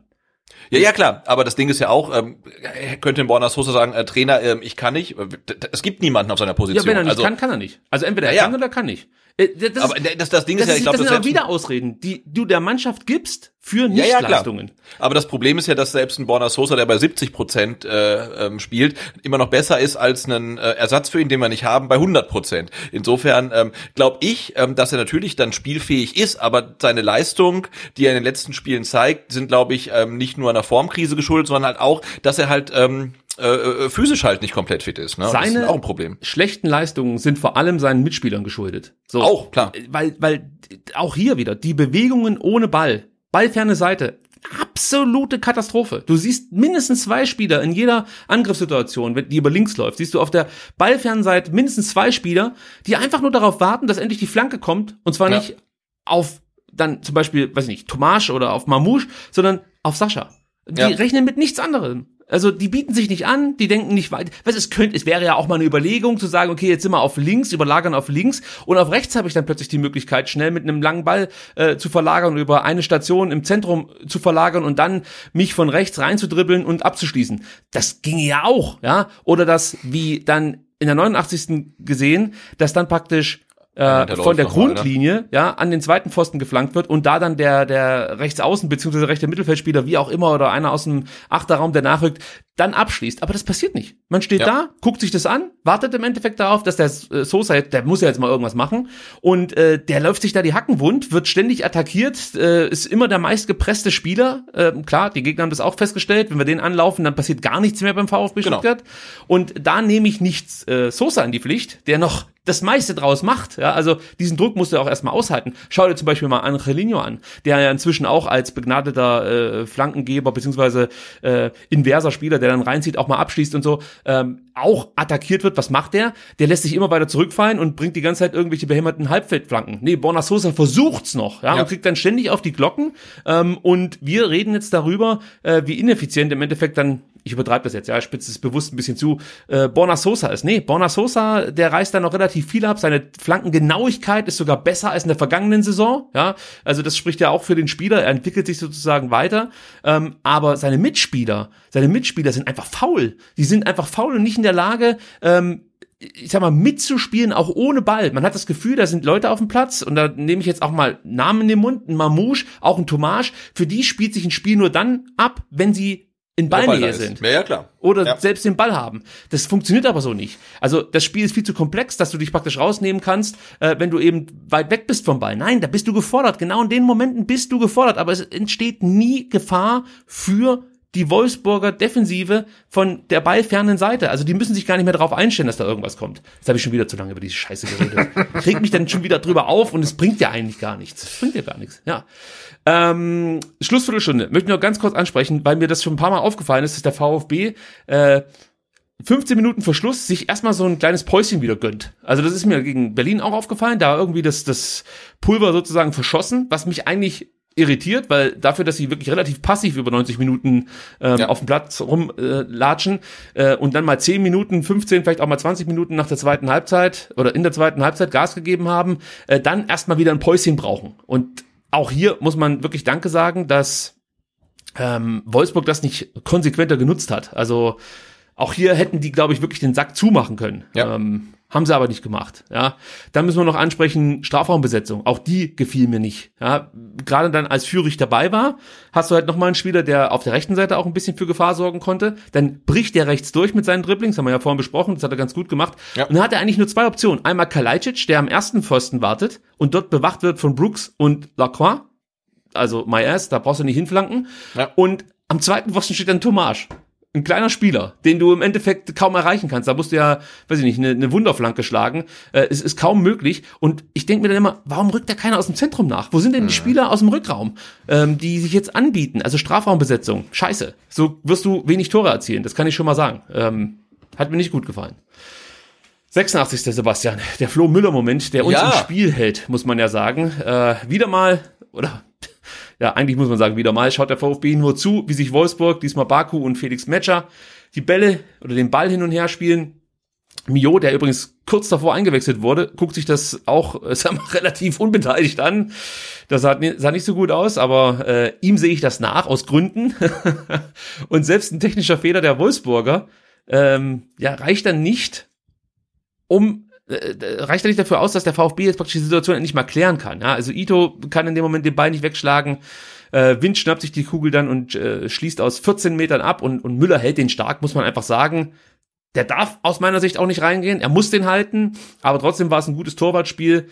Ja, ja, klar. Aber das Ding ist ja auch, ähm, könnte ein Borna Sosa sagen, äh, Trainer, ähm, ich kann nicht. Es gibt niemanden auf seiner Position. Ja, wenn er nicht also, kann, kann er nicht. Also entweder er Ja, ja. kann oder er kann nicht. Äh, Das, aber das, das Ding ist das, ja, ist, ich glaube, das das, sind aber wieder Ausreden, die du der Mannschaft gibst für Ja, ja. Nichtleistungen. Aber das Problem ist ja, dass selbst ein Borna Sosa, der bei 70 Prozent äh, ähm, spielt, immer noch besser ist als ein äh, Ersatz für ihn, den wir nicht haben, bei 100 Prozent. Insofern ähm, glaube ich, ähm, dass er natürlich dann spielfähig ist, aber seine Leistung, die er in den letzten Spielen zeigt, sind, glaube ich, ähm, nicht nur einer Formkrise geschuldet, sondern halt auch, dass er halt ähm, äh, äh, physisch halt nicht komplett fit ist. Ne? das Seine- ist auch ein Problem. Schlechten Leistungen sind vor allem seinen Mitspielern geschuldet. So. Auch, klar. Weil, weil auch hier wieder die Bewegungen ohne Ball, ballferne Seite, absolute Katastrophe. Du siehst mindestens zwei Spieler in jeder Angriffssituation, wenn die über links läuft, siehst du auf der ballfernen Seite mindestens zwei Spieler, die einfach nur darauf warten, dass endlich die Flanke kommt und zwar Ja. nicht auf dann zum Beispiel, weiß ich nicht, Tomasch oder auf Mamouche, sondern auf Sascha. Die Ja. rechnen mit nichts anderem. Also die bieten sich nicht an, die denken nicht weit. Was es könnte, es wäre ja auch mal eine Überlegung zu sagen, okay, jetzt sind wir auf links, überlagern auf links und auf rechts habe ich dann plötzlich die Möglichkeit, schnell mit einem langen Ball äh, zu verlagern über eine Station im Zentrum zu verlagern und dann mich von rechts reinzudribbeln und abzuschließen. Das ginge ja auch, ja. Oder das, wie dann in der 89. gesehen, dass dann praktisch äh, von der noch mal, ne? Grundlinie, ja, an den zweiten Pfosten geflankt wird und da dann der, der Rechtsaußen bzw. rechter Mittelfeldspieler, wie auch immer, oder einer aus dem Achterraum, der nachrückt, dann abschließt. Aber das passiert nicht. Man steht Ja. da, guckt sich das an, wartet im Endeffekt darauf, dass der äh, Sosa, jetzt- der muss ja jetzt mal irgendwas machen und äh, der läuft sich da die Hacken wund, wird ständig attackiert, äh, ist immer der meistgepresste Spieler. Äh, klar, die Gegner haben das auch festgestellt. Wenn wir den anlaufen, dann passiert gar nichts mehr beim VfB Genau. Stuttgart. Und da nehme ich nicht äh, Sosa in die Pflicht, der noch das meiste draus macht. Ja, also diesen Druck musst du auch erstmal aushalten. Schau dir zum Beispiel mal Angelino an, der ja inzwischen auch als begnadeter äh, Flankengeber beziehungsweise äh, inverser Spieler, der dann reinzieht, auch mal abschließt und so, ähm, auch attackiert wird. Was macht der? Der lässt sich immer weiter zurückfallen und bringt die ganze Zeit irgendwelche behämmerten Halbfeldflanken. Nee, Borna Sosa versucht's noch, ja, Ja. und kriegt dann ständig auf die Glocken. Ähm, und wir reden jetzt darüber, äh, wie ineffizient im Endeffekt dann ich übertreibe das jetzt, ja, ich spitze es bewusst ein bisschen zu, äh, Borna Sosa ist. Nee, Borna Sosa, der reißt da noch relativ viel ab. Seine Flankengenauigkeit ist sogar besser als in der vergangenen Saison. Ja, also das spricht ja auch für den Spieler. Er entwickelt sich sozusagen weiter. Ähm, aber seine Mitspieler, seine Mitspieler sind einfach faul. Die sind einfach faul und nicht in der Lage, ähm, ich sag mal, mitzuspielen, auch ohne Ball. Man hat das Gefühl, da sind Leute auf dem Platz und da nehme ich jetzt auch mal Namen in den Mund, ein Mamouche, auch ein Tomasch. Für die spielt sich ein Spiel nur dann ab, wenn sie in Ballnähe sind Ja, ja, klar. oder Ja. selbst den Ball haben. Das funktioniert aber so nicht. Also das Spiel ist viel zu komplex, dass du dich praktisch rausnehmen kannst, äh, wenn du eben weit weg bist vom Ball. Nein, da bist du gefordert. Genau in den Momenten bist du gefordert. Aber es entsteht nie Gefahr für die Wolfsburger Defensive von der ballfernen Seite. Also die müssen sich gar nicht mehr darauf einstellen, dass da irgendwas kommt. Jetzt habe ich schon wieder zu lange über diese Scheiße geredet. Ich reg mich dann schon wieder drüber auf und es bringt ja eigentlich gar nichts. Es bringt ja gar nichts. Ja. Ähm, Schlussviertelstunde. Möchte ich nur ganz kurz ansprechen, weil mir das schon ein paar Mal aufgefallen ist, dass der VfB äh, 15 Minuten vor Schluss sich erstmal so ein kleines Päuschen wieder gönnt. Also das ist mir gegen Berlin auch aufgefallen, da irgendwie das, das Pulver sozusagen verschossen, was mich eigentlich irritiert, weil dafür, dass sie wirklich relativ passiv über 90 Minuten ähm, Ja. auf dem Platz rumlatschen äh, äh, und dann mal 10 Minuten, 15, vielleicht auch mal 20 Minuten nach der zweiten Halbzeit oder in der zweiten Halbzeit Gas gegeben haben, äh, dann erstmal wieder ein Päuschen brauchen. Und auch hier muss man wirklich Danke sagen, dass ähm, Wolfsburg das nicht konsequenter genutzt hat. Also auch hier hätten die, glaube ich, wirklich den Sack zumachen können. Ja. Ähm, haben sie aber nicht gemacht. Ja, dann müssen wir noch ansprechen Strafraumbesetzung. Auch die gefiel mir nicht. Ja, gerade dann als Führig dabei war, hast du halt noch mal einen Spieler, der auf der rechten Seite auch ein bisschen für Gefahr sorgen konnte. Dann bricht der rechts durch mit seinen Dribblings, haben wir ja vorhin besprochen. Das hat er ganz gut gemacht. Ja. Und dann hat er eigentlich nur zwei Optionen. Einmal Kalajdzic, der am ersten Pfosten wartet und dort bewacht wird von Brooks und Lacroix. Also my ass, da brauchst du nicht hinflanken. Ja. Und am zweiten Pfosten steht dann Tomasch. Ein kleiner Spieler, den du im Endeffekt kaum erreichen kannst. Da musst du ja, weiß ich nicht, eine, eine Wunderflanke schlagen. Äh, es ist kaum möglich. Und ich denke mir dann immer, warum rückt da keiner aus dem Zentrum nach? Wo sind denn die Spieler aus dem Rückraum, ähm, die sich jetzt anbieten? Also Strafraumbesetzung. Scheiße. So wirst du wenig Tore erzielen. Das kann ich schon mal sagen. Ähm, hat mir nicht gut gefallen. 86. Sebastian, der Flo Müller-Moment, der uns Ja. im Spiel hält, muss man ja sagen. Äh, wieder mal, oder ja, eigentlich muss man sagen, wieder mal schaut der VfB nur zu, wie sich Wolfsburg, diesmal Baku und Felix Metscher, die Bälle oder den Ball hin und her spielen. Mio, der übrigens kurz davor eingewechselt wurde, guckt sich das auch sagen wir, relativ unbeteiligt an. Das sah, sah nicht so gut aus, aber äh, ihm sehe ich das nach, aus Gründen. und selbst ein technischer Fehler der Wolfsburger ähm, ja, reicht dann nicht, um reicht dann nicht dafür aus, dass der VfB jetzt praktisch die Situation endlich mal klären kann. Ja? Also Ito kann in dem Moment den Ball nicht wegschlagen. Äh, Wind schnappt sich die Kugel dann und äh, schließt aus 14 Metern ab und, und Müller hält den stark, muss man einfach sagen. Der darf aus meiner Sicht auch nicht reingehen. Er muss den halten, aber trotzdem war es ein gutes Torwartspiel.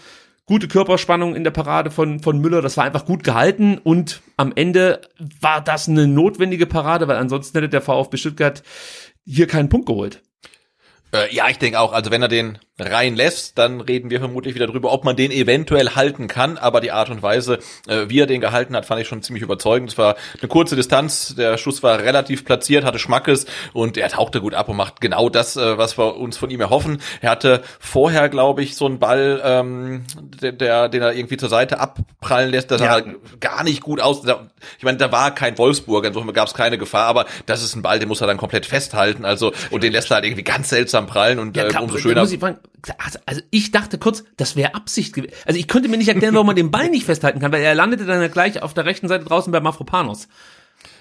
Gute Körperspannung in der Parade von, von Müller. Das war einfach gut gehalten und am Ende war das eine notwendige Parade, weil ansonsten hätte der VfB Stuttgart hier keinen Punkt geholt. Äh, ja, ich denke auch. Also wenn er den reinlässt, dann reden wir vermutlich wieder drüber, ob man den eventuell halten kann. Aber die Art und Weise, äh, wie er den gehalten hat, fand ich schon ziemlich überzeugend. Es war eine kurze Distanz, der Schuss war relativ platziert, hatte Schmackes und er tauchte gut ab und macht genau das, äh, was wir uns von ihm erhoffen. Er hatte vorher, glaube ich, so einen Ball, ähm, der, der, den er irgendwie zur Seite abprallen lässt, das ja. sah gar nicht gut aus. Ich meine, da war kein Wolfsburg, insofern gab es keine Gefahr, aber das ist ein Ball, den muss er dann komplett festhalten. Also und den lässt er halt irgendwie ganz seltsam prallen und ja, äh, umso schöner. Also, also ich dachte kurz, das wäre Absicht gewesen. Also ich könnte mir nicht erklären, warum man den Ball nicht festhalten kann, weil er landete dann ja gleich auf der rechten Seite draußen bei Mafropanos.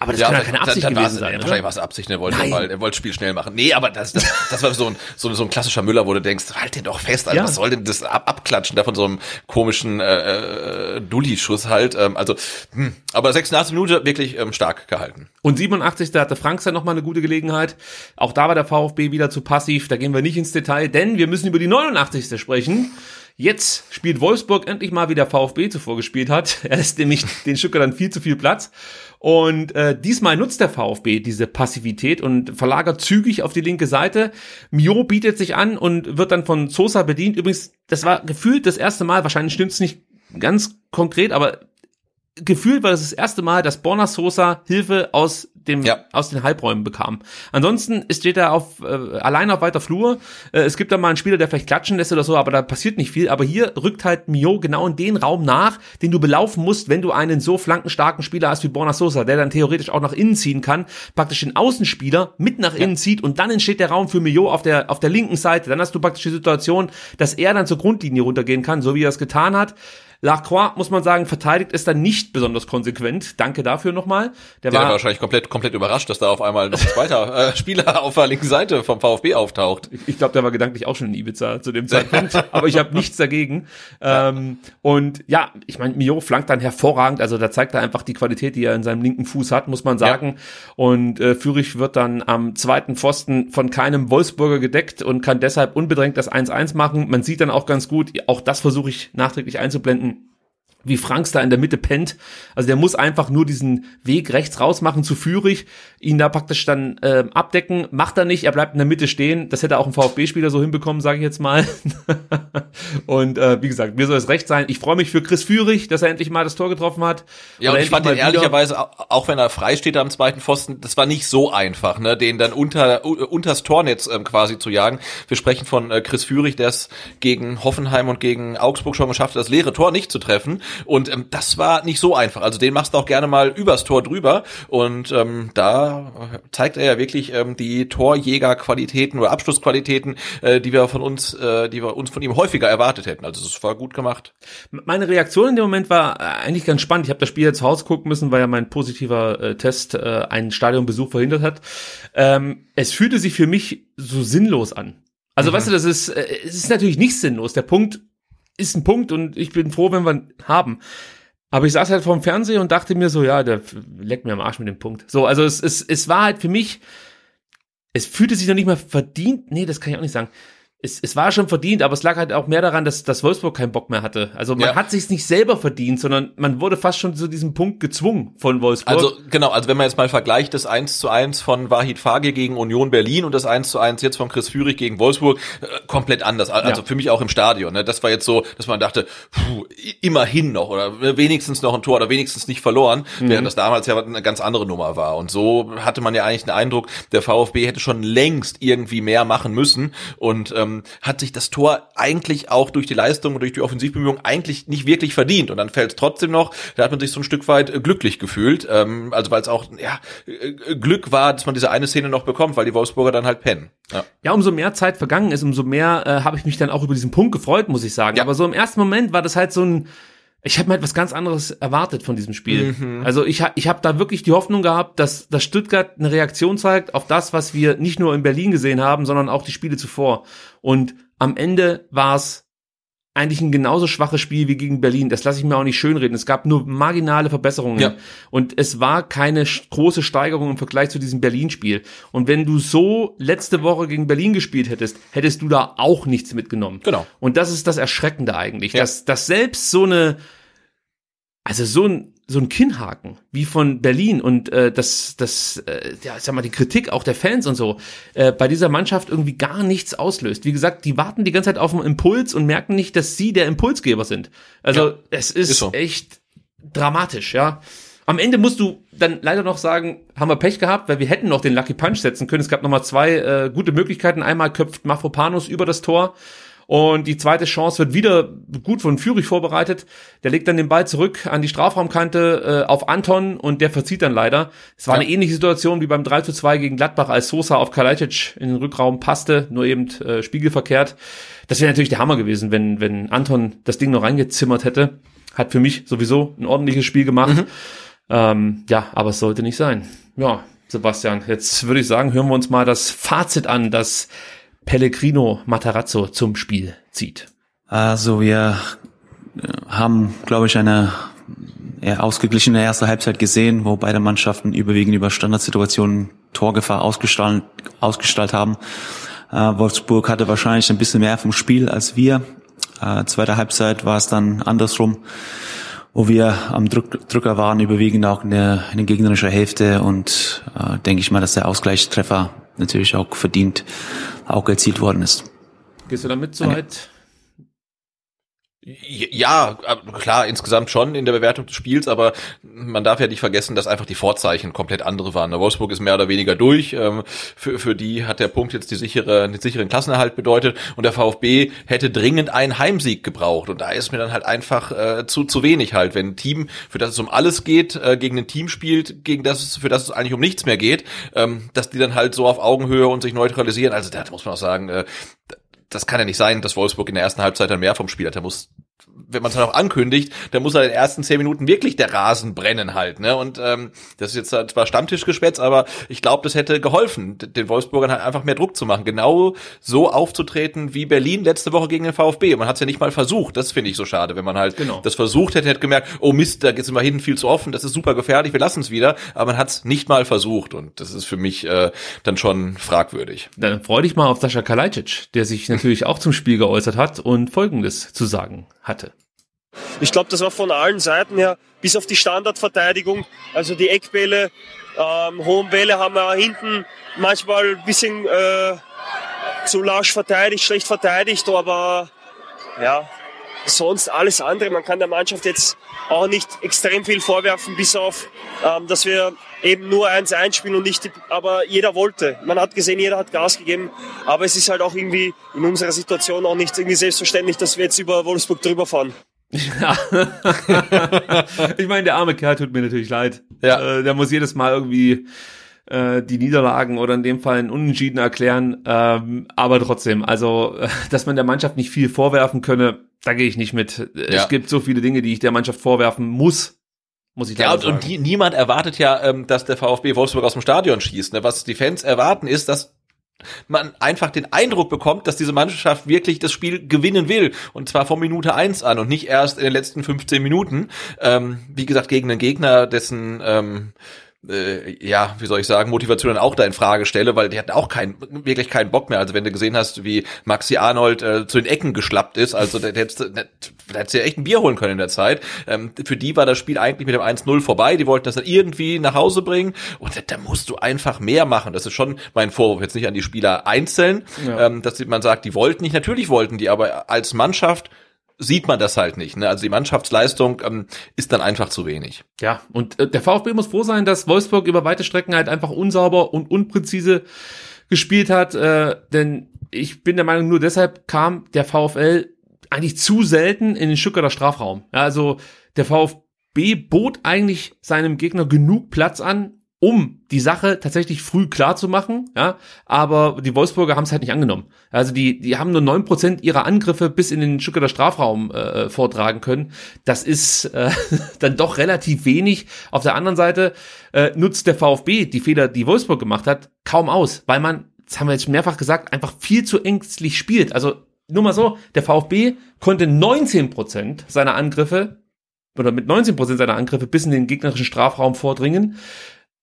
Aber das ja, kann ja keine Absicht dann, dann gewesen sein. Ja, wahrscheinlich war es Absicht, er wollte, Nein. er wollte das Spiel schnell machen. Nee, aber das, das, das war so ein, so, so ein klassischer Müller, wo du denkst, halt den doch fest, Alter, ja. was soll denn das ab, abklatschen da von so einem komischen äh, äh, Dulli-Schuss halt. Ähm, also, hm. aber 86 Minuten wirklich ähm, stark gehalten. Und 87. hatte Franks dann nochmal eine gute Gelegenheit. Auch da war der VfB wieder zu passiv, da gehen wir nicht ins Detail, denn wir müssen über die 89. sprechen. Jetzt spielt Wolfsburg endlich mal, wie der VfB zuvor gespielt hat. Er ist nämlich den Stücker dann viel zu viel Platz. Und äh, diesmal nutzt der VfB diese Passivität und verlagert zügig auf die linke Seite. Mio bietet sich an und wird dann von Sosa bedient. Übrigens, das war gefühlt das erste Mal, wahrscheinlich stimmt's nicht ganz konkret, aber gefühlt war das das erste Mal, dass Borna Sosa Hilfe aus dem ja. aus den Halbräumen bekam. Ansonsten steht er auf äh, allein auf weiter Flur. Äh, es gibt da mal einen Spieler, der vielleicht klatschen lässt oder so, aber da passiert nicht viel. Aber hier rückt halt Mio genau in den Raum nach, den du belaufen musst, wenn du einen so flankenstarken Spieler hast wie Borna Sosa, der dann theoretisch auch nach innen ziehen kann, praktisch den Außenspieler mit nach innen ja. zieht und dann entsteht der Raum für Mio auf der auf der linken Seite. Dann hast du praktisch die Situation, dass er dann zur Grundlinie runtergehen kann, so wie er es getan hat. Lacroix, muss man sagen, verteidigt ist dann nicht besonders konsequent. Danke dafür nochmal. Der, der war wahrscheinlich komplett, komplett überrascht, dass da auf einmal noch ein zweiter äh, Spieler auf der linken Seite vom VfB auftaucht. Ich, ich glaube, der war gedanklich auch schon in Ibiza zu dem Zeitpunkt, aber ich habe nichts dagegen. Ähm, und ja, ich meine, Mio flankt dann hervorragend, also da zeigt er einfach die Qualität, die er in seinem linken Fuß hat, muss man sagen. Ja. Und äh, Fürich wird dann am zweiten Pfosten von keinem Wolfsburger gedeckt und kann deshalb unbedrängt das 1-1 machen. Man sieht dann auch ganz gut, auch das versuche ich nachträglich einzublenden, wie Franks da in der Mitte pennt. Also der muss einfach nur diesen Weg rechts raus machen zu Führig, ihn da praktisch dann äh, abdecken. Macht er nicht, er bleibt in der Mitte stehen. Das hätte auch ein VfB-Spieler so hinbekommen, sage ich jetzt mal. und äh, wie gesagt, mir soll es recht sein. Ich freue mich für Chris Führig, dass er endlich mal das Tor getroffen hat. Ja, und ich fand den ehrlicherweise, auch wenn er frei steht am zweiten Pfosten, das war nicht so einfach, ne, den dann unter unters Tornetz ähm, quasi zu jagen. Wir sprechen von äh, Chris Führig, der es gegen Hoffenheim und gegen Augsburg schon geschafft hat, das leere Tor nicht zu treffen. Und ähm, das war nicht so einfach. Also den machst du auch gerne mal übers Tor drüber. Und ähm, da zeigt er ja wirklich ähm, die Torjägerqualitäten oder Abschlussqualitäten, äh, die wir von uns, äh, die wir uns von ihm häufiger erwartet hätten. Also es war gut gemacht. Meine Reaktion in dem Moment war äh, eigentlich ganz spannend. Ich habe das Spiel jetzt zu Hause gucken müssen, weil ja mein positiver äh, Test äh, einen Stadionbesuch verhindert hat. Ähm, es fühlte sich für mich so sinnlos an. Also mhm. weißt du, das ist, äh, es ist natürlich nicht sinnlos. Der Punkt ist ein Punkt und ich bin froh, wenn wir ihn haben. Aber ich saß halt vorm Fernseher und dachte mir so, ja, der leckt mir am Arsch mit dem Punkt. So, also es, es, es war halt für mich, es fühlte sich noch nicht mal verdient, nee, das kann ich auch nicht sagen es, es war schon verdient, aber es lag halt auch mehr daran, dass, dass Wolfsburg keinen Bock mehr hatte. Also man ja. hat sich's nicht selber verdient, sondern man wurde fast schon zu diesem Punkt gezwungen von Wolfsburg. Also genau, also wenn man jetzt mal vergleicht, das 1 zu 1 von Wahid Fage gegen Union Berlin und das 1 zu 1 jetzt von Chris Führig gegen Wolfsburg, äh, komplett anders. Also ja. für mich auch im Stadion. Ne? Das war jetzt so, dass man dachte, puh, immerhin noch oder wenigstens noch ein Tor oder wenigstens nicht verloren, mhm. während das damals ja eine ganz andere Nummer war. Und so hatte man ja eigentlich den Eindruck, der VfB hätte schon längst irgendwie mehr machen müssen und ähm, ähm, hat sich das Tor eigentlich auch durch die Leistung und durch die Offensivbemühungen eigentlich nicht wirklich verdient. Und dann fällt es trotzdem noch, da hat man sich so ein Stück weit äh, glücklich gefühlt. Ähm, also weil es auch ja, äh, Glück war, dass man diese eine Szene noch bekommt, weil die Wolfsburger dann halt pennen. Ja, ja umso mehr Zeit vergangen ist, umso mehr äh, habe ich mich dann auch über diesen Punkt gefreut, muss ich sagen. Ja. Aber so im ersten Moment war das halt so ein ich habe mir etwas ganz anderes erwartet von diesem Spiel. Mhm. Also ich, ich habe da wirklich die Hoffnung gehabt, dass, dass Stuttgart eine Reaktion zeigt auf das, was wir nicht nur in Berlin gesehen haben, sondern auch die Spiele zuvor. Und am Ende war es eigentlich ein genauso schwaches Spiel wie gegen Berlin. Das lasse ich mir auch nicht schönreden. Es gab nur marginale Verbesserungen. Ja. Und es war keine große Steigerung im Vergleich zu diesem Berlin-Spiel. Und wenn du so letzte Woche gegen Berlin gespielt hättest, hättest du da auch nichts mitgenommen. Genau. Und das ist das Erschreckende eigentlich, ja. dass, dass selbst so eine, also so ein so ein Kinnhaken wie von Berlin und äh, das das äh, ja sag mal die Kritik auch der Fans und so äh, bei dieser Mannschaft irgendwie gar nichts auslöst. Wie gesagt, die warten die ganze Zeit auf einen Impuls und merken nicht, dass sie der Impulsgeber sind. Also ja, es ist, ist so. echt dramatisch, ja. Am Ende musst du dann leider noch sagen, haben wir Pech gehabt, weil wir hätten noch den Lucky Punch setzen können. Es gab noch mal zwei äh, gute Möglichkeiten. Einmal köpft Mafropanus über das Tor und die zweite Chance wird wieder gut von Führig vorbereitet. Der legt dann den Ball zurück an die Strafraumkante äh, auf Anton und der verzieht dann leider. Es war ja. eine ähnliche Situation wie beim 3 zu 2 gegen Gladbach, als Sosa auf Kalajdzic in den Rückraum passte, nur eben äh, spiegelverkehrt. Das wäre natürlich der Hammer gewesen, wenn, wenn Anton das Ding noch reingezimmert hätte. Hat für mich sowieso ein ordentliches Spiel gemacht. Mhm. Ähm, ja, aber es sollte nicht sein. Ja, Sebastian, jetzt würde ich sagen, hören wir uns mal das Fazit an, das Pellegrino Matarazzo zum Spiel zieht? Also wir äh, haben, glaube ich, eine eher ausgeglichene erste Halbzeit gesehen, wo beide Mannschaften überwiegend über Standardsituationen Torgefahr ausgestrahlt, ausgestrahlt haben. Äh, Wolfsburg hatte wahrscheinlich ein bisschen mehr vom Spiel als wir. Äh, zweite Halbzeit war es dann andersrum, wo wir am Druck, Drücker waren, überwiegend auch in der, in der gegnerischen Hälfte und äh, denke ich mal, dass der Ausgleichstreffer natürlich auch verdient auch erzielt worden ist. Gehst du damit so weit? Ja, klar, insgesamt schon in der Bewertung des Spiels, aber man darf ja nicht vergessen, dass einfach die Vorzeichen komplett andere waren. Der Wolfsburg ist mehr oder weniger durch. Ähm, für, für die hat der Punkt jetzt die sichere, den sicheren Klassenerhalt bedeutet und der VfB hätte dringend einen Heimsieg gebraucht. Und da ist mir dann halt einfach äh, zu, zu wenig halt, wenn ein Team, für das es um alles geht, äh, gegen ein Team spielt, gegen das es, für das es eigentlich um nichts mehr geht, ähm, dass die dann halt so auf Augenhöhe und sich neutralisieren. Also da muss man auch sagen, äh, das kann ja nicht sein, dass Wolfsburg in der ersten Halbzeit dann mehr vom Spiel hat. Da muss wenn man es dann auch ankündigt, dann muss er in den ersten zehn Minuten wirklich der Rasen brennen halt. Ne? Und ähm, das ist jetzt zwar Stammtischgeschwätz, aber ich glaube, das hätte geholfen, den Wolfsburgern halt einfach mehr Druck zu machen. Genau so aufzutreten wie Berlin letzte Woche gegen den VfB. Man hat es ja nicht mal versucht. Das finde ich so schade. Wenn man halt genau. das versucht hätte, hätte gemerkt, oh Mist, da geht's immer hinten viel zu offen, das ist super gefährlich, wir lassen es wieder. Aber man hat es nicht mal versucht. Und das ist für mich äh, dann schon fragwürdig. Dann freu dich mal auf Sascha Kalajdzic, der sich natürlich auch zum Spiel geäußert hat und Folgendes zu sagen hatte. Ich glaube, das war von allen Seiten her, bis auf die Standardverteidigung, also die Eckbälle, ähm, hohen Bälle haben wir hinten manchmal ein bisschen äh, zu lasch verteidigt, schlecht verteidigt, aber ja, sonst alles andere. Man kann der Mannschaft jetzt auch nicht extrem viel vorwerfen, bis auf, ähm, dass wir eben nur eins einspielen und nicht, aber jeder wollte. Man hat gesehen, jeder hat Gas gegeben, aber es ist halt auch irgendwie in unserer Situation auch nicht irgendwie selbstverständlich, dass wir jetzt über Wolfsburg drüber fahren. Ja. ich meine, der arme Kerl tut mir natürlich leid. Ja. Äh, der muss jedes Mal irgendwie äh, die Niederlagen oder in dem Fall einen Unentschieden erklären. Ähm, aber trotzdem, also, äh, dass man der Mannschaft nicht viel vorwerfen könne, da gehe ich nicht mit. Ja. Es gibt so viele Dinge, die ich der Mannschaft vorwerfen muss. Muss ich ja, und, und die, niemand erwartet ja, ähm, dass der VfB Wolfsburg aus dem Stadion schießt. Ne? Was die Fans erwarten, ist, dass man einfach den Eindruck bekommt, dass diese Mannschaft wirklich das Spiel gewinnen will. Und zwar von Minute eins an und nicht erst in den letzten 15 Minuten. Ähm, wie gesagt, gegen einen Gegner, dessen ähm, äh, ja, wie soll ich sagen, Motivation dann auch da in Frage stelle, weil die hatten auch keinen, wirklich keinen Bock mehr. Also wenn du gesehen hast, wie Maxi Arnold äh, zu den Ecken geschlappt ist, also der, der, der, der hätte ja echt ein Bier holen können in der Zeit. Ähm, für die war das Spiel eigentlich mit dem 1-0 vorbei. Die wollten das dann irgendwie nach Hause bringen und da, da, musst du einfach mehr machen. Das ist schon mein Vorwurf, jetzt nicht an die Spieler einzeln, ja. ähm, dass man sagt, die wollten nicht, natürlich wollten die, aber als Mannschaft sieht man das halt nicht. Ne? Also die Mannschaftsleistung ähm, ist dann einfach zu wenig. Ja, und äh, der VfB muss froh sein, dass Wolfsburg über weite Strecken halt einfach unsauber und unpräzise gespielt hat, äh, denn ich bin der Meinung, nur deshalb kam der VfL eigentlich zu selten in den Stuttgarter Strafraum. Ja, also der VfB bot eigentlich seinem Gegner genug Platz an, um die Sache tatsächlich früh klar zu machen, ja, aber die Wolfsburger haben es halt nicht angenommen. Also die, die haben nur neun Prozent ihrer Angriffe bis in den Stuttgarter Strafraum äh, vortragen können. Das ist äh, dann doch relativ wenig. Auf der anderen Seite äh, nutzt der VfB die Fehler, die Wolfsburg gemacht hat, kaum aus, weil man, das haben wir jetzt mehrfach gesagt, einfach viel zu ängstlich spielt. Also nur mal so, der VfB konnte 19 Prozent seiner Angriffe oder mit 19 Prozent seiner Angriffe bis in den gegnerischen Strafraum vordringen.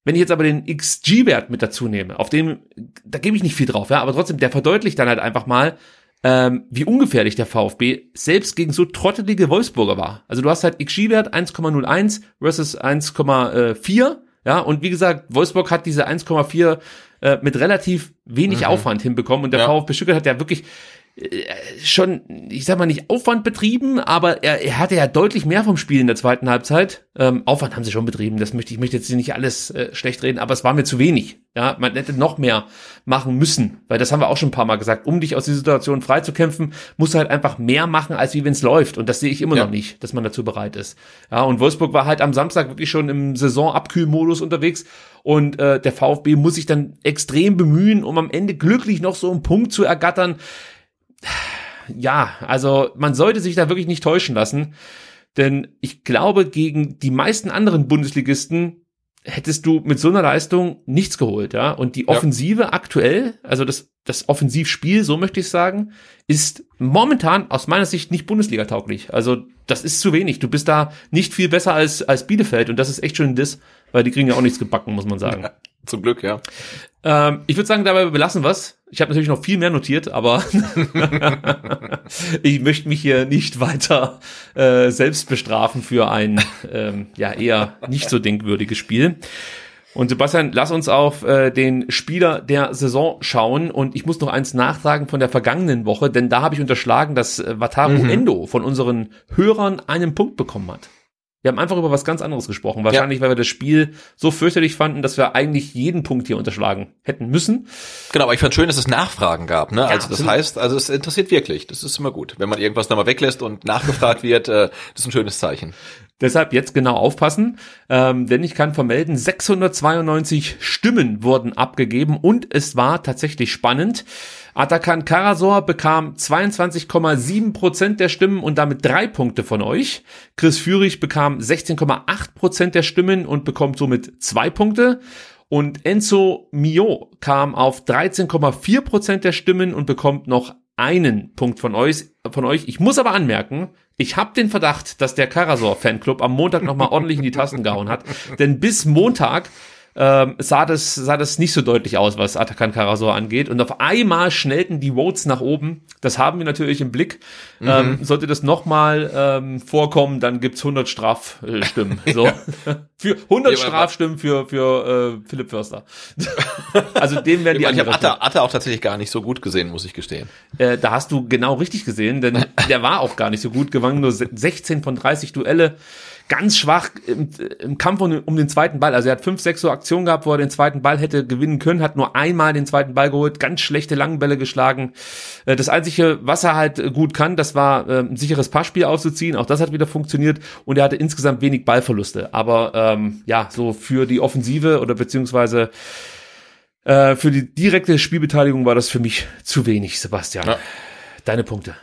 Wenn ich jetzt aber den XG-Wert mit dazu nehme, auf dem, da gebe ich nicht viel drauf, ja, aber trotzdem, der verdeutlicht dann halt einfach mal, ähm, wie ungefährlich der VfB selbst gegen so trottelige Wolfsburger war. Also du hast halt XG-Wert 1,01 versus 1,4, ja, und wie gesagt, Wolfsburg hat diese 1,4 äh, mit relativ wenig mhm. Aufwand hinbekommen und der ja. VfB Stuttgart hat ja wirklich äh, schon, ich sag mal nicht Aufwand betrieben, aber er, er hatte ja deutlich mehr vom Spiel in der zweiten Halbzeit. Ähm, Aufwand haben sie schon betrieben, das möchte ich möchte jetzt nicht alles äh, schlecht reden, aber es war mir zu wenig. Ja, man hätte noch mehr machen müssen, weil das haben wir auch schon ein paar Mal gesagt. Um dich aus dieser Situation freizukämpfen, musst du halt einfach mehr machen, als wie wenn es läuft. Und das sehe ich immer ja. noch nicht, dass man dazu bereit ist. Ja, und Wolfsburg war halt am Samstag wirklich schon im Saisonabkühlmodus unterwegs und äh, der VfB muss sich dann extrem bemühen, um am Ende glücklich noch so einen Punkt zu ergattern ja, also man sollte sich da wirklich nicht täuschen lassen, denn ich glaube, gegen die meisten anderen Bundesligisten hättest du mit so einer Leistung nichts geholt, ja. Und die Offensive ja. aktuell, also das, das Offensivspiel, so möchte ich sagen, ist momentan aus meiner Sicht nicht Bundesliga tauglich. Also das ist zu wenig. Du bist da nicht viel besser als, als Bielefeld und das ist echt schon ein Diss, weil die kriegen ja auch nichts gebacken, muss man sagen. Ja, zum Glück, ja. Ähm, ich würde sagen, dabei belassen was. Ich habe natürlich noch viel mehr notiert, aber ich möchte mich hier nicht weiter äh, selbst bestrafen für ein ähm, ja eher nicht so denkwürdiges Spiel. Und Sebastian, lass uns auf äh, den Spieler der Saison schauen. Und ich muss noch eins nachtragen von der vergangenen Woche, denn da habe ich unterschlagen, dass äh, Wataru mhm. Endo von unseren Hörern einen Punkt bekommen hat. Wir haben einfach über was ganz anderes gesprochen. Wahrscheinlich, ja. weil wir das Spiel so fürchterlich fanden, dass wir eigentlich jeden Punkt hier unterschlagen hätten müssen. Genau, aber ich fand schön, dass es Nachfragen gab. Ne? Ja, also das heißt, also es interessiert wirklich. Das ist immer gut. Wenn man irgendwas da mal weglässt und nachgefragt wird, äh, das ist ein schönes Zeichen. Deshalb jetzt genau aufpassen, ähm, denn ich kann vermelden, 692 Stimmen wurden abgegeben und es war tatsächlich spannend. Atakan Karasor bekam 22,7 Prozent der Stimmen und damit drei Punkte von euch. Chris Führig bekam 16,8 Prozent der Stimmen und bekommt somit zwei Punkte. Und Enzo Mio kam auf 13,4 Prozent der Stimmen und bekommt noch einen Punkt von euch. Von euch. Ich muss aber anmerken, ich habe den Verdacht, dass der Karasor Fanclub am Montag nochmal ordentlich in die Tasten gehauen hat. Denn bis Montag ähm, sah, das, sah das nicht so deutlich aus, was Atakan Karasor angeht. Und auf einmal schnellten die Votes nach oben. Das haben wir natürlich im Blick. Mhm. Ähm, sollte das nochmal ähm, vorkommen, dann gibt's 100 Strafstimmen. So. für 100 ja, Strafstimmen für, für äh, Philipp Förster. also dem werden die Ich habe Atta, Atta auch tatsächlich gar nicht so gut gesehen, muss ich gestehen. Äh, da hast du genau richtig gesehen, denn der war auch gar nicht so gut, gewann nur 16 von 30 Duelle ganz schwach im, im Kampf um, um, den zweiten Ball. Also er hat fünf, sechs so Aktionen gehabt, wo er den zweiten Ball hätte gewinnen können, hat nur einmal den zweiten Ball geholt, ganz schlechte Langbälle geschlagen. Äh, das Einzige, was er halt gut kann, das war äh, ein sicheres Passspiel auszuziehen. Auch das hat wieder funktioniert und er hatte insgesamt wenig Ballverluste. Aber ähm, ja, so für die Offensive oder beziehungsweise äh, für die direkte Spielbeteiligung war das für mich zu wenig, Sebastian. Ja. Deine Punkte.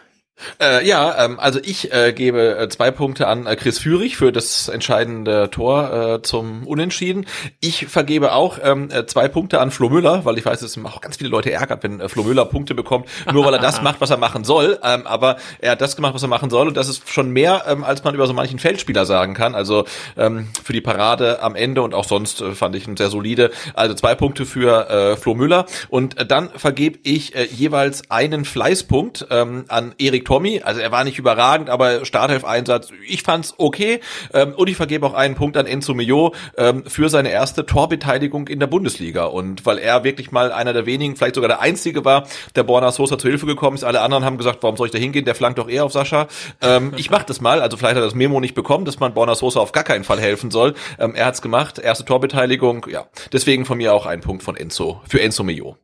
Äh, ja, ähm, also ich äh, gebe äh, zwei Punkte an äh, Chris Führig für das entscheidende Tor äh, zum Unentschieden. Ich vergebe auch ähm, äh, zwei Punkte an Flo Müller, weil ich weiß, es auch ganz viele Leute ärgert, wenn äh, Flo Müller Punkte bekommt, nur weil er das macht, was er machen soll. Ähm, aber er hat das gemacht, was er machen soll und das ist schon mehr, ähm, als man über so manchen Feldspieler sagen kann. Also ähm, für die Parade am Ende und auch sonst äh, fand ich ihn sehr solide. Also zwei Punkte für äh, Flo Müller und äh, dann vergebe ich äh, jeweils einen Fleißpunkt ähm, an Erik Tommy. Also er war nicht überragend, aber Startelf-Einsatz, ich fand's okay. Ähm, und ich vergebe auch einen Punkt an Enzo Mio ähm, für seine erste Torbeteiligung in der Bundesliga. Und weil er wirklich mal einer der wenigen, vielleicht sogar der einzige war, der Borna Sosa zur Hilfe gekommen ist. Alle anderen haben gesagt, warum soll ich da hingehen? Der flankt doch eher auf Sascha. Ähm, ich mach das mal. Also vielleicht hat er das Memo nicht bekommen, dass man Borna Sosa auf gar keinen Fall helfen soll. Ähm, er hat's gemacht. Erste Torbeteiligung. Ja, deswegen von mir auch ein Punkt von Enzo für Enzo Mio.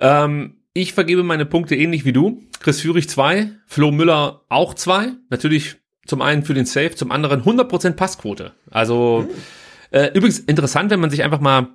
Ähm ich vergebe meine Punkte ähnlich wie du. Chris Führig zwei, Flo Müller auch zwei. Natürlich zum einen für den Safe, zum anderen 100% Passquote. Also äh, übrigens interessant, wenn man sich einfach mal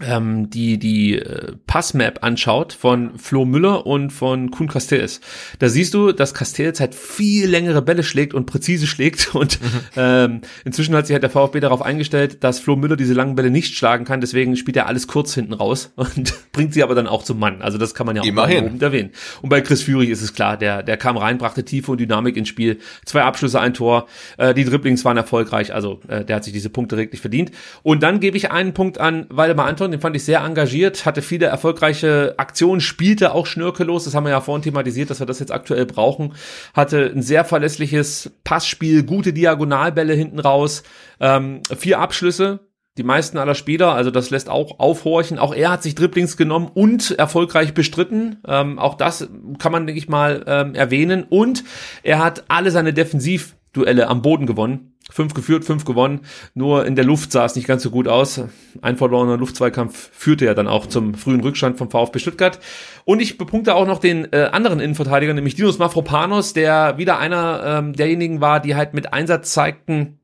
ähm, die die äh, Passmap anschaut von Flo Müller und von Kuhn Castells, da siehst du, dass Castells halt viel längere Bälle schlägt und präzise schlägt und mhm. ähm, inzwischen hat sich halt der VfB darauf eingestellt, dass Flo Müller diese langen Bälle nicht schlagen kann, deswegen spielt er alles kurz hinten raus und bringt sie aber dann auch zum Mann. Also das kann man ja auch Immerhin. erwähnen. Und bei Chris Führig ist es klar, der der kam rein, brachte Tiefe und Dynamik ins Spiel, zwei Abschlüsse, ein Tor, äh, die Dribblings waren erfolgreich, also äh, der hat sich diese Punkte reglich verdient. Und dann gebe ich einen Punkt an Waldemar Anton den fand ich sehr engagiert, hatte viele erfolgreiche Aktionen, spielte auch schnörkellos, das haben wir ja vorhin thematisiert, dass wir das jetzt aktuell brauchen, hatte ein sehr verlässliches Passspiel, gute Diagonalbälle hinten raus, ähm, vier Abschlüsse, die meisten aller Spieler, also das lässt auch aufhorchen. Auch er hat sich Dribblings genommen und erfolgreich bestritten. Ähm, auch das kann man, denke ich mal, ähm, erwähnen. Und er hat alle seine Defensivduelle am Boden gewonnen. Fünf geführt, fünf gewonnen. Nur in der Luft sah es nicht ganz so gut aus. Ein verlorener Luftzweikampf führte ja dann auch zum frühen Rückstand vom VfB Stuttgart. Und ich bepunkte auch noch den äh, anderen Innenverteidiger, nämlich Dinos Mafropanos, der wieder einer ähm, derjenigen war, die halt mit Einsatz zeigten,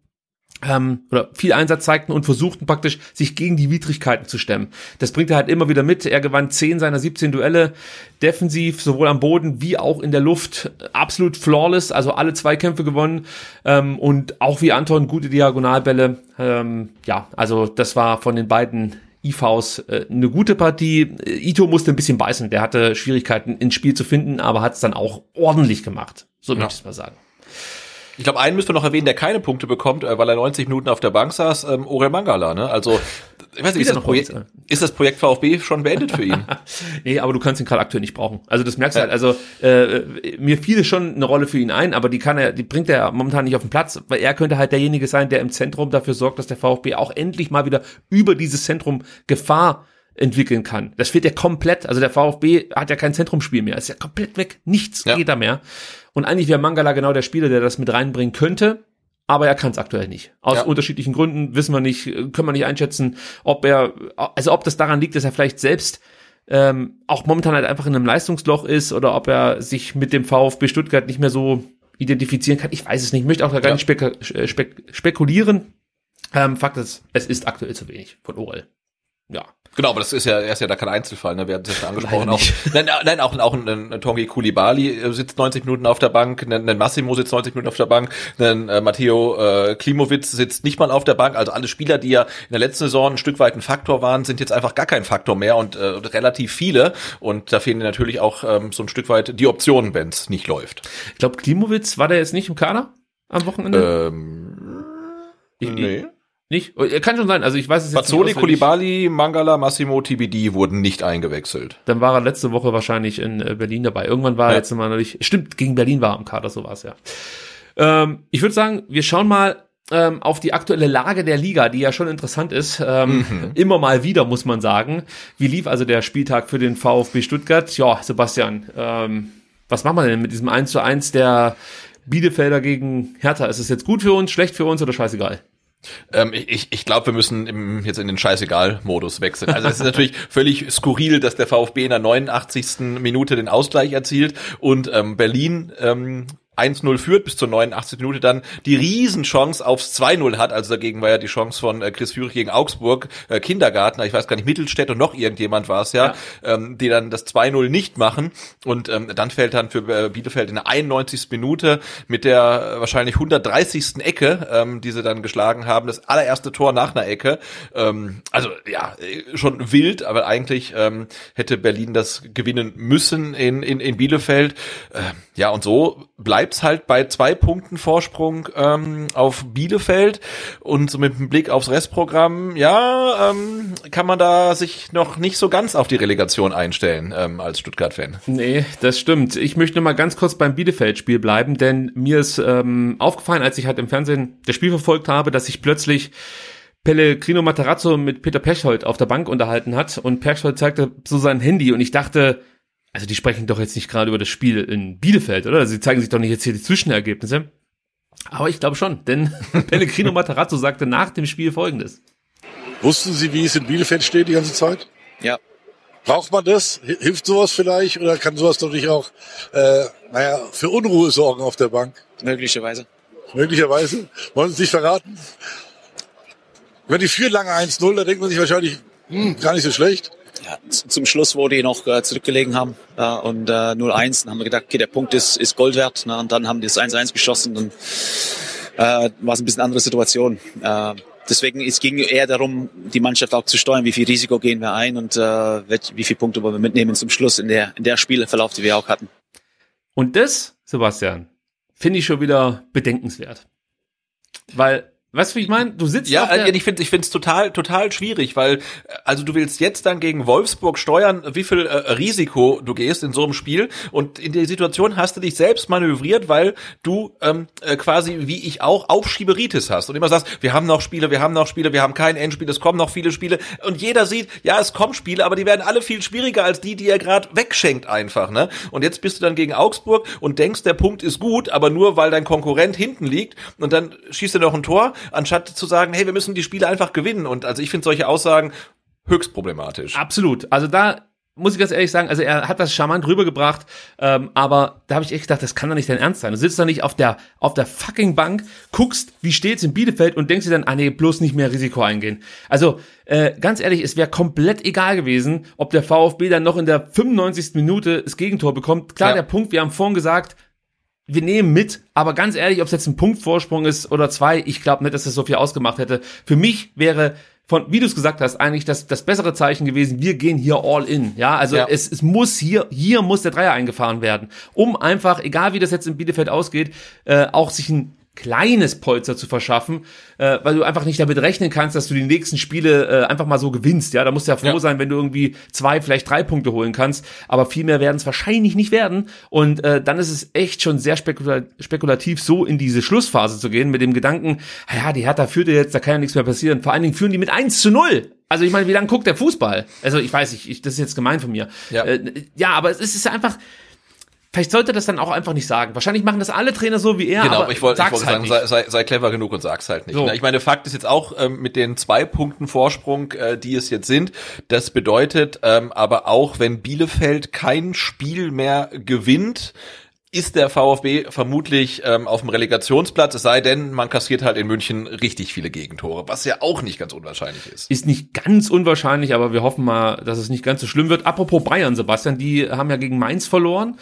ähm, oder viel Einsatz zeigten und versuchten praktisch sich gegen die Widrigkeiten zu stemmen. Das bringt er halt immer wieder mit. Er gewann 10 seiner 17 Duelle defensiv, sowohl am Boden wie auch in der Luft. Absolut flawless, also alle zwei Kämpfe gewonnen ähm, und auch wie Anton gute Diagonalbälle. Ähm, ja, also das war von den beiden IVs äh, eine gute Partie. Ito musste ein bisschen beißen. Der hatte Schwierigkeiten ins Spiel zu finden, aber hat es dann auch ordentlich gemacht. So ja. möchte ich es mal sagen. Ich glaube, einen müssen wir noch erwähnen, der keine Punkte bekommt, äh, weil er 90 Minuten auf der Bank saß, ähm, Orel Mangala, ne? Also, ich weiß nicht, ist das, Projekt, ist das Projekt VfB schon beendet für ihn? nee, aber du kannst ihn gerade aktuell nicht brauchen. Also das merkst du halt. Also äh, mir fiel schon eine Rolle für ihn ein, aber die kann er, die bringt er momentan nicht auf den Platz, weil er könnte halt derjenige sein, der im Zentrum dafür sorgt, dass der VfB auch endlich mal wieder über dieses Zentrum Gefahr entwickeln kann. Das fehlt ja komplett. Also der VfB hat ja kein Zentrumspiel mehr. Ist ja komplett weg. Nichts ja. geht da mehr. Und eigentlich wäre Mangala genau der Spieler, der das mit reinbringen könnte. Aber er kann es aktuell nicht. Aus ja. unterschiedlichen Gründen wissen wir nicht, können wir nicht einschätzen, ob er, also ob das daran liegt, dass er vielleicht selbst ähm, auch momentan halt einfach in einem Leistungsloch ist oder ob er sich mit dem VfB Stuttgart nicht mehr so identifizieren kann. Ich weiß es nicht. Ich möchte auch gar ja. nicht spek äh, spek spekulieren. Ähm, Fakt ist, es ist aktuell zu wenig von Orel. Ja. Genau, aber das ist ja, er ist ja da kein Einzelfall, ne? Wir hatten es ja schon angesprochen. Auch, nein, nein, auch, auch ein, ein Tongi Kulibali äh, sitzt 90 Minuten auf der Bank, ein, ein Massimo sitzt 90 Minuten auf der Bank, ein äh, Matteo äh, Klimowitz sitzt nicht mal auf der Bank. Also alle Spieler, die ja in der letzten Saison ein Stück weit ein Faktor waren, sind jetzt einfach gar kein Faktor mehr und äh, relativ viele. Und da fehlen natürlich auch ähm, so ein Stück weit die Optionen, wenn es nicht läuft. Ich glaube, Klimowitz, war der jetzt nicht im Kader am Wochenende? Ähm, ich, nee. Nicht? Er Kann schon sein. Also ich weiß es jetzt Bazzoli, nicht. Kulibali, Mangala, Massimo, TBD wurden nicht eingewechselt. Dann war er letzte Woche wahrscheinlich in äh, Berlin dabei. Irgendwann war ja. er jetzt mal nicht. Stimmt, gegen Berlin war er am Kader, so war es ja. Ähm, ich würde sagen, wir schauen mal ähm, auf die aktuelle Lage der Liga, die ja schon interessant ist. Ähm, mhm. Immer mal wieder, muss man sagen. Wie lief also der Spieltag für den VfB Stuttgart? Ja, Sebastian, ähm, was machen wir denn mit diesem 1 zu 1 der Bielefelder gegen Hertha? Ist es jetzt gut für uns, schlecht für uns oder scheißegal? Ähm, ich ich glaube, wir müssen im, jetzt in den Scheißegal-Modus wechseln. Also es ist natürlich völlig skurril, dass der VfB in der 89. Minute den Ausgleich erzielt und ähm, Berlin ähm, 1-0 führt bis zur 89. Minute dann die Riesenchance aufs 2-0 hat. Also dagegen war ja die Chance von äh, Chris Führig gegen Augsburg, äh, Kindergarten, ich weiß gar nicht, Mittelstädt und noch irgendjemand war es ja, ja. Ähm, die dann das 2-0 nicht machen. Und ähm, dann fällt dann für äh, Bielefeld in der 91. Minute mit der äh, wahrscheinlich 130. Ecke, ähm, die sie dann geschlagen haben, das allererste Tor nach einer Ecke. Ähm, also ja, schon wild, aber eigentlich ähm, hätte Berlin das gewinnen müssen in, in, in Bielefeld. Äh, ja, und so bleibt bleibt's halt bei zwei Punkten Vorsprung ähm, auf Bielefeld und so mit dem Blick aufs Restprogramm, ja, ähm, kann man da sich noch nicht so ganz auf die Relegation einstellen ähm, als Stuttgart-Fan. Nee, das stimmt. Ich möchte noch mal ganz kurz beim Bielefeld-Spiel bleiben, denn mir ist ähm, aufgefallen, als ich halt im Fernsehen das Spiel verfolgt habe, dass ich plötzlich Pellegrino Matarazzo mit Peter Pechhold auf der Bank unterhalten hat und Pechhold zeigte so sein Handy und ich dachte, also die sprechen doch jetzt nicht gerade über das Spiel in Bielefeld, oder? Sie zeigen sich doch nicht jetzt hier die Zwischenergebnisse. Aber ich glaube schon, denn Pellegrino Matarazzo sagte nach dem Spiel folgendes. Wussten Sie, wie es in Bielefeld steht die ganze Zeit? Ja. Braucht man das? Hilft sowas vielleicht oder kann sowas doch nicht auch, äh, naja, für Unruhe sorgen auf der Bank? Möglicherweise. Möglicherweise. Wollen Sie es nicht verraten? Wenn die führen lange 1-0, da denkt man sich wahrscheinlich, hm, gar nicht so schlecht. Ja, zum Schluss, wo die noch äh, zurückgelegen haben äh, und äh, 0-1, dann haben wir gedacht, okay, der Punkt ist, ist Gold wert. Ne? Und dann haben die das 1-1 geschossen und äh, war es ein bisschen andere Situation. Äh, deswegen es ging eher darum, die Mannschaft auch zu steuern, wie viel Risiko gehen wir ein und äh, wie viele Punkte wollen wir mitnehmen zum Schluss in der, in der Spielverlauf, die wir auch hatten. Und das, Sebastian, finde ich schon wieder bedenkenswert. Weil Weißt du, wie ich meine? Du sitzt ja, auf also ich finde ich finde es total total schwierig, weil also du willst jetzt dann gegen Wolfsburg steuern, wie viel äh, Risiko du gehst in so einem Spiel und in der Situation hast du dich selbst manövriert, weil du ähm, äh, quasi wie ich auch Aufschieberitis hast und immer sagst, wir haben noch Spiele, wir haben noch Spiele, wir haben kein Endspiel, es kommen noch viele Spiele und jeder sieht, ja, es kommen Spiele, aber die werden alle viel schwieriger als die, die er gerade wegschenkt einfach, ne? Und jetzt bist du dann gegen Augsburg und denkst, der Punkt ist gut, aber nur weil dein Konkurrent hinten liegt und dann schießt er noch ein Tor anstatt zu sagen, hey, wir müssen die Spiele einfach gewinnen. Und also ich finde solche Aussagen höchst problematisch. Absolut. Also da muss ich ganz ehrlich sagen, also er hat das charmant rübergebracht, ähm, aber da habe ich echt gedacht, das kann doch nicht dein Ernst sein. Du sitzt da nicht auf der auf der fucking Bank, guckst, wie steht's in Bielefeld und denkst dir dann, ah nee, bloß nicht mehr Risiko eingehen. Also äh, ganz ehrlich, es wäre komplett egal gewesen, ob der VfB dann noch in der 95. Minute das Gegentor bekommt. Klar, ja. der Punkt, wir haben vorhin gesagt, wir nehmen mit, aber ganz ehrlich, ob es jetzt ein Punktvorsprung ist oder zwei, ich glaube nicht, dass das so viel ausgemacht hätte. Für mich wäre von, wie du es gesagt hast, eigentlich das, das bessere Zeichen gewesen, wir gehen hier all in. Ja, also ja. Es, es muss hier, hier muss der Dreier eingefahren werden, um einfach, egal wie das jetzt in Bielefeld ausgeht, äh, auch sich ein kleines Polster zu verschaffen, äh, weil du einfach nicht damit rechnen kannst, dass du die nächsten Spiele äh, einfach mal so gewinnst. Ja, da musst du ja froh ja. sein, wenn du irgendwie zwei, vielleicht drei Punkte holen kannst, aber viel mehr werden es wahrscheinlich nicht werden. Und äh, dann ist es echt schon sehr spekula spekulativ, so in diese Schlussphase zu gehen, mit dem Gedanken, ja, die Hertha führt jetzt, da kann ja nichts mehr passieren. Vor allen Dingen führen die mit 1 zu 0. Also ich meine, wie lange guckt der Fußball? Also ich weiß nicht, ich, das ist jetzt gemein von mir. Ja, äh, ja aber es ist einfach Vielleicht sollte das dann auch einfach nicht sagen. Wahrscheinlich machen das alle Trainer so wie er. Genau, aber ich wollte wollt halt sagen, sei, sei, sei clever genug und sag's halt nicht. So. Ich meine, Fakt ist jetzt auch ähm, mit den zwei Punkten Vorsprung, äh, die es jetzt sind. Das bedeutet ähm, aber auch, wenn Bielefeld kein Spiel mehr gewinnt, ist der VfB vermutlich ähm, auf dem Relegationsplatz, es sei denn, man kassiert halt in München richtig viele Gegentore, was ja auch nicht ganz unwahrscheinlich ist. Ist nicht ganz unwahrscheinlich, aber wir hoffen mal, dass es nicht ganz so schlimm wird. Apropos Bayern, Sebastian, die haben ja gegen Mainz verloren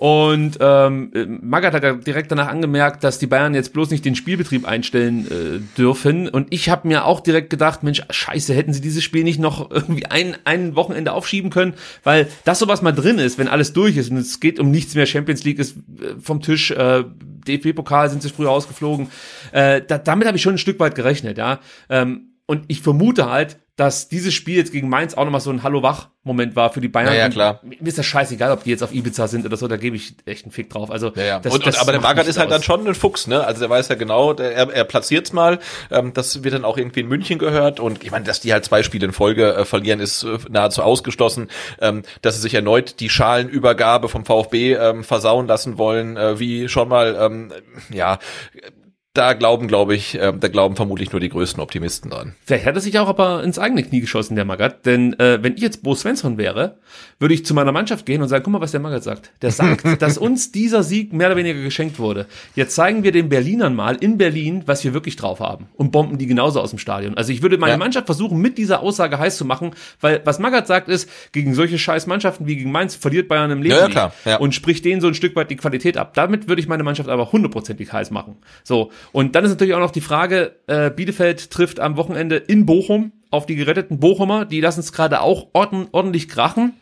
und ähm, Magath hat ja direkt danach angemerkt, dass die Bayern jetzt bloß nicht den Spielbetrieb einstellen äh, dürfen. Und ich habe mir auch direkt gedacht, Mensch, scheiße, hätten sie dieses Spiel nicht noch irgendwie ein, ein Wochenende aufschieben können, weil das sowas mal drin ist, wenn alles durch ist und es geht um nichts mehr, Champions League ist äh, vom Tisch, äh, DFB-Pokal sind sie früher ausgeflogen. Äh, da, damit habe ich schon ein Stück weit gerechnet, ja. Ähm, und ich vermute halt, dass dieses Spiel jetzt gegen Mainz auch nochmal so ein Hallo-Wach-Moment war für die Bayern. Ja, ja klar. Mir ist das scheißegal, ob die jetzt auf Ibiza sind oder so, da gebe ich echt einen Fick drauf. Also, ja, ja. Das, und, das aber der Magath ist halt aus. dann schon ein Fuchs, ne? Also der weiß ja genau, der, er, er platziert's mal. Ähm, das wird dann auch irgendwie in München gehört. Und ich meine, dass die halt zwei Spiele in Folge äh, verlieren, ist äh, nahezu ausgeschlossen. Ähm, dass sie sich erneut die Schalenübergabe vom VfB ähm, versauen lassen wollen, äh, wie schon mal, ähm, ja, da glauben, glaube ich, äh, da glauben vermutlich nur die größten Optimisten dran. Vielleicht hat er sich auch aber ins eigene Knie geschossen, der Magath. Denn äh, wenn ich jetzt Bo Svensson wäre, würde ich zu meiner Mannschaft gehen und sagen, guck mal, was der Magath sagt. Der sagt, dass uns dieser Sieg mehr oder weniger geschenkt wurde. Jetzt zeigen wir den Berlinern mal in Berlin, was wir wirklich drauf haben. Und bomben die genauso aus dem Stadion. Also ich würde meine ja. Mannschaft versuchen, mit dieser Aussage heiß zu machen, weil was Magath sagt ist, gegen solche scheiß Mannschaften wie gegen Mainz verliert Bayern im Leben ja, ja, klar. Ja. und spricht denen so ein Stück weit die Qualität ab. Damit würde ich meine Mannschaft aber hundertprozentig heiß machen. So. Und dann ist natürlich auch noch die Frage, äh, Bielefeld trifft am Wochenende in Bochum auf die geretteten Bochumer. Die lassen es gerade auch orden, ordentlich krachen.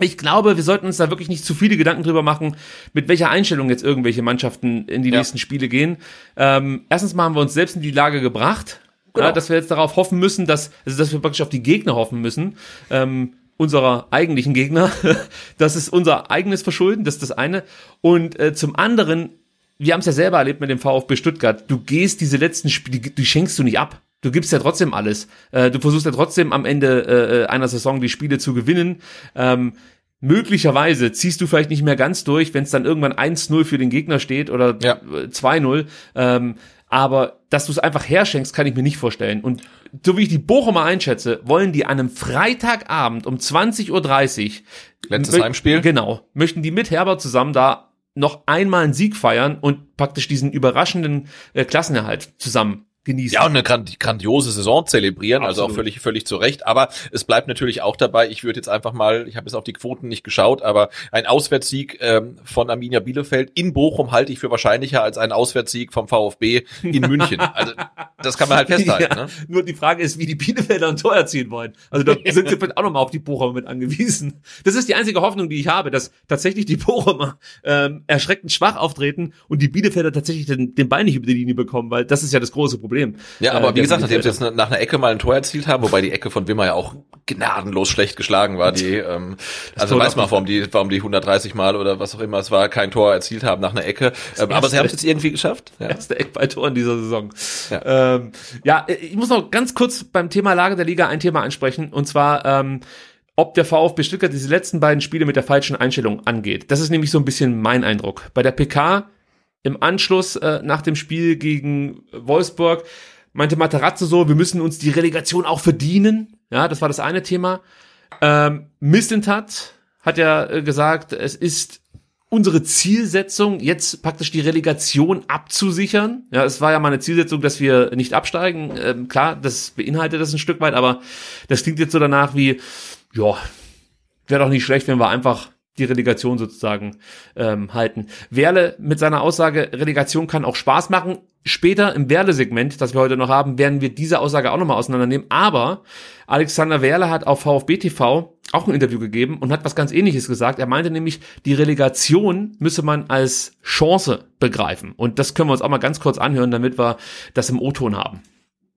Ich glaube, wir sollten uns da wirklich nicht zu viele Gedanken drüber machen, mit welcher Einstellung jetzt irgendwelche Mannschaften in die ja. nächsten Spiele gehen. Ähm, erstens mal haben wir uns selbst in die Lage gebracht, genau. ja, dass wir jetzt darauf hoffen müssen, dass, also dass wir praktisch auf die Gegner hoffen müssen. Ähm, unserer eigentlichen Gegner. das ist unser eigenes Verschulden, das ist das eine. Und äh, zum anderen wir haben es ja selber erlebt mit dem VfB Stuttgart. Du gehst diese letzten Spiele, die, die schenkst du nicht ab. Du gibst ja trotzdem alles. Äh, du versuchst ja trotzdem am Ende äh, einer Saison die Spiele zu gewinnen. Ähm, möglicherweise ziehst du vielleicht nicht mehr ganz durch, wenn es dann irgendwann 1-0 für den Gegner steht oder ja. 2-0. Ähm, Aber dass du es einfach herschenkst, kann ich mir nicht vorstellen. Und so wie ich die Bochumer einschätze, wollen die an einem Freitagabend um 20.30 Uhr Letztes Heimspiel. Genau. Möchten die mit Herbert zusammen da noch einmal einen Sieg feiern und praktisch diesen überraschenden äh, Klassenerhalt zusammen genießen. Ja, und eine grand grandiose Saison zelebrieren, also auch Absolut. völlig, völlig zu Recht. Aber es bleibt natürlich auch dabei, ich würde jetzt einfach mal, ich habe jetzt auf die Quoten nicht geschaut, aber ein Auswärtssieg ähm, von Arminia Bielefeld in Bochum halte ich für wahrscheinlicher als ein Auswärtssieg vom VfB in München. Also das kann man halt festhalten. Ja, Ne? Nur die Frage ist, wie die Bielefelder ein Tor erzielen wollen. Also da sind sie vielleicht auch nochmal auf die Bochumer mit angewiesen. Das ist die einzige Hoffnung, die ich habe, dass tatsächlich die Bochumer ähm, erschreckend schwach auftreten und die Bielefelder tatsächlich den, den Ball nicht über die Linie bekommen, weil das ist ja das große Problem. Ja, Äh, aber wie der gesagt, nachdem sie jetzt nach einer Ecke mal ein Tor erzielt haben, wobei die Ecke von Wimmer ja auch gnadenlos schlecht geschlagen war, die, ähm, also Tor weiß man, warum die, warum die 130 Mal oder was auch immer es war, kein Tor erzielt haben nach einer Ecke. Ähm, aber sie haben es jetzt irgendwie geschafft. Ja. erste Eckballtor in dieser Saison. Ja. Ja. Ähm, ja, ich muss noch ganz kurz beim Thema Lage der Liga ein Thema ansprechen und zwar ähm, ob der VfB Stuttgart diese letzten beiden Spiele mit der falschen Einstellung angeht. Das ist nämlich so ein bisschen mein Eindruck. Bei der PK im Anschluss äh, nach dem Spiel gegen Wolfsburg meinte Materazzo so, wir müssen uns die Relegation auch verdienen. Ja, das war das eine Thema. Ähm, Mislintat hat ja äh, gesagt, es ist unsere Zielsetzung, jetzt praktisch die Relegation abzusichern. Ja, es war ja mal eine Zielsetzung, dass wir nicht absteigen. Ähm, klar, das beinhaltet das ein Stück weit, aber das klingt jetzt so danach wie, ja, wäre doch nicht schlecht, wenn wir einfach die Relegation sozusagen ähm, halten. Werle mit seiner Aussage, Relegation kann auch Spaß machen. Später im Werle-Segment, das wir heute noch haben, werden wir diese Aussage auch nochmal auseinandernehmen. Aber Alexander Werle hat auf VfB TV auch ein Interview gegeben und hat was ganz ähnliches gesagt. Er meinte nämlich, die Relegation müsse man als Chance begreifen. Und das können wir uns auch mal ganz kurz anhören, damit wir das im O-Ton haben.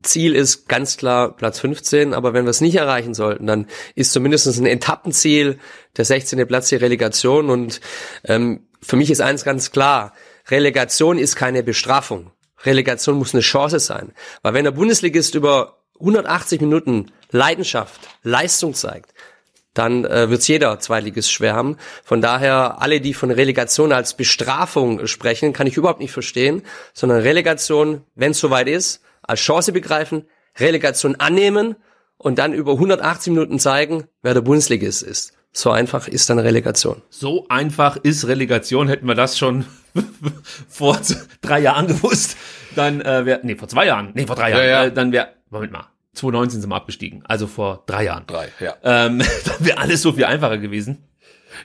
Ziel ist ganz klar Platz 15, aber wenn wir es nicht erreichen sollten, dann ist zumindest ein Etappenziel der 16. Platz die Relegation und ähm, für mich ist eins ganz klar, Relegation ist keine Bestrafung. Relegation muss eine Chance sein, weil wenn der Bundesligist über 180 Minuten Leidenschaft, Leistung zeigt, dann äh, wird es jeder Zweitligist schwer haben. Von daher, alle, die von Relegation als Bestrafung sprechen, kann ich überhaupt nicht verstehen, sondern Relegation, wenn es soweit ist, als Chance begreifen, Relegation annehmen und dann über 180 Minuten zeigen, wer der Bundesligist ist. So einfach ist dann Relegation. So einfach ist Relegation, hätten wir das schon vor drei Jahren gewusst, dann äh, wäre, nee, vor zwei Jahren, nee, vor drei Jahren, Ja, ja. Äh, dann wäre, Moment mal, 2019 sind wir abgestiegen, also vor drei Jahren. Drei, ja. Ähm, dann wäre alles so viel einfacher gewesen.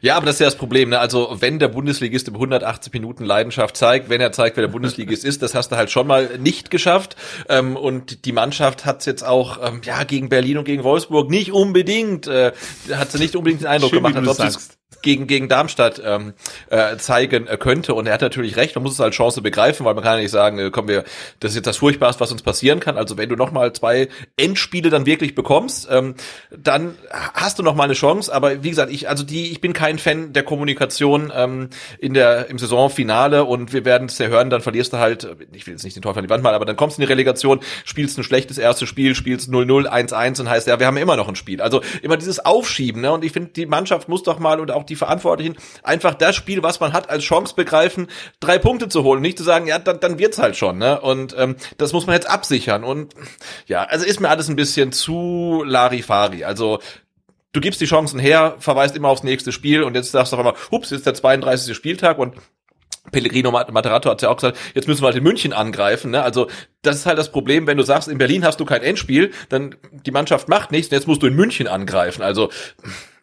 Ja, aber das ist ja das Problem. Ne? Also wenn der Bundesligist über 180 Minuten Leidenschaft zeigt, wenn er zeigt, wer der Bundesligist ist, das hast du halt schon mal nicht geschafft. Ähm, und die Mannschaft hat jetzt auch ähm, ja gegen Berlin und gegen Wolfsburg nicht unbedingt, äh, hat sie nicht unbedingt den Eindruck Schön, gemacht, als ob sie es. Gegen gegen Darmstadt ähm, äh, zeigen äh, könnte. Und er hat natürlich recht. Man muss es als Chance begreifen, weil man kann ja nicht sagen, äh, kommen wir, das ist jetzt das Furchtbarste, was uns passieren kann. Also wenn du noch mal zwei Endspiele dann wirklich bekommst, ähm, dann hast du noch mal eine Chance. Aber wie gesagt, ich also die, ich bin kein Fan der Kommunikation ähm, in der im Saisonfinale und wir werden es ja hören. Dann verlierst du halt, ich will jetzt nicht den Teufel an die Wand malen, aber dann kommst du in die Relegation, spielst ein schlechtes erstes Spiel, spielst 0-0, 1-1 und heißt ja, wir haben immer noch ein Spiel. Also immer dieses Aufschieben. Ne? Und ich finde, die Mannschaft muss doch mal und auch die Verantwortlichen einfach das Spiel, was man hat, als Chance begreifen, drei Punkte zu holen. Nicht zu sagen, ja, dann, dann wird's halt schon. Ne? Und ähm, das muss man jetzt absichern. Und ja, also ist mir alles ein bisschen zu Larifari. Also du gibst die Chancen her, verweist immer aufs nächste Spiel und jetzt sagst du auf einmal, hups, jetzt ist der 32. Spieltag und Pellegrino Mat- Materato hat ja auch gesagt, jetzt müssen wir halt in München angreifen. Ne? Also das ist halt das Problem, wenn du sagst, in Berlin hast du kein Endspiel, dann die Mannschaft macht nichts, und jetzt musst du in München angreifen. Also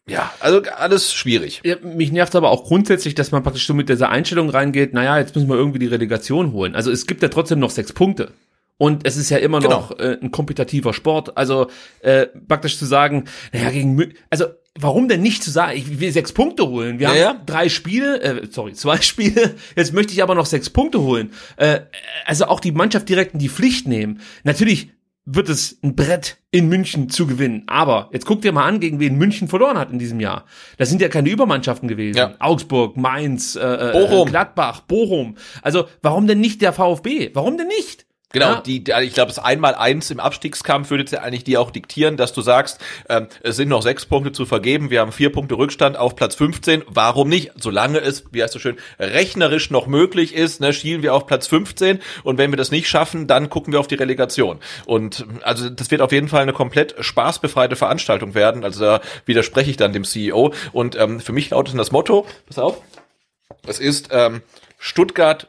ja, also alles schwierig. Ja, mich nervt aber auch grundsätzlich, dass man praktisch so mit dieser Einstellung reingeht, naja, jetzt müssen wir irgendwie die Relegation holen. Also es gibt ja trotzdem noch sechs Punkte. Und es ist ja immer Genau. noch äh, ein kompetitiver Sport. Also äh, praktisch zu sagen, naja, gegen Mü also warum denn nicht zu sagen, ich will sechs Punkte holen? Wir Ja, haben drei Spiele, äh, sorry, zwei Spiele, jetzt möchte ich aber noch sechs Punkte holen. Äh, also auch die Mannschaft direkt in die Pflicht nehmen. Natürlich wird es ein Brett in München zu gewinnen. Aber jetzt guck dir mal an, gegen wen München verloren hat in diesem Jahr. Das sind ja keine Übermannschaften gewesen. Ja. Augsburg, Mainz, äh, äh, Bochum. Gladbach, Bochum. Also warum denn nicht der VfB? Warum denn nicht? Genau, Ja. die, die, ich glaube, das Einmal-Eins im Abstiegskampf würde jetzt ja eigentlich dir auch diktieren, dass du sagst, ähm, es sind noch sechs Punkte zu vergeben, wir haben vier Punkte Rückstand auf Platz 15. Warum nicht? Solange es, wie heißt so schön, rechnerisch noch möglich ist, ne, schielen wir auf Platz 15 und wenn wir das nicht schaffen, dann gucken wir auf die Relegation. Und also das wird auf jeden Fall eine komplett spaßbefreite Veranstaltung werden. Also da widerspreche ich dann dem CEO. Und ähm, für mich lautet das Motto, pass auf, es ist ähm, Stuttgart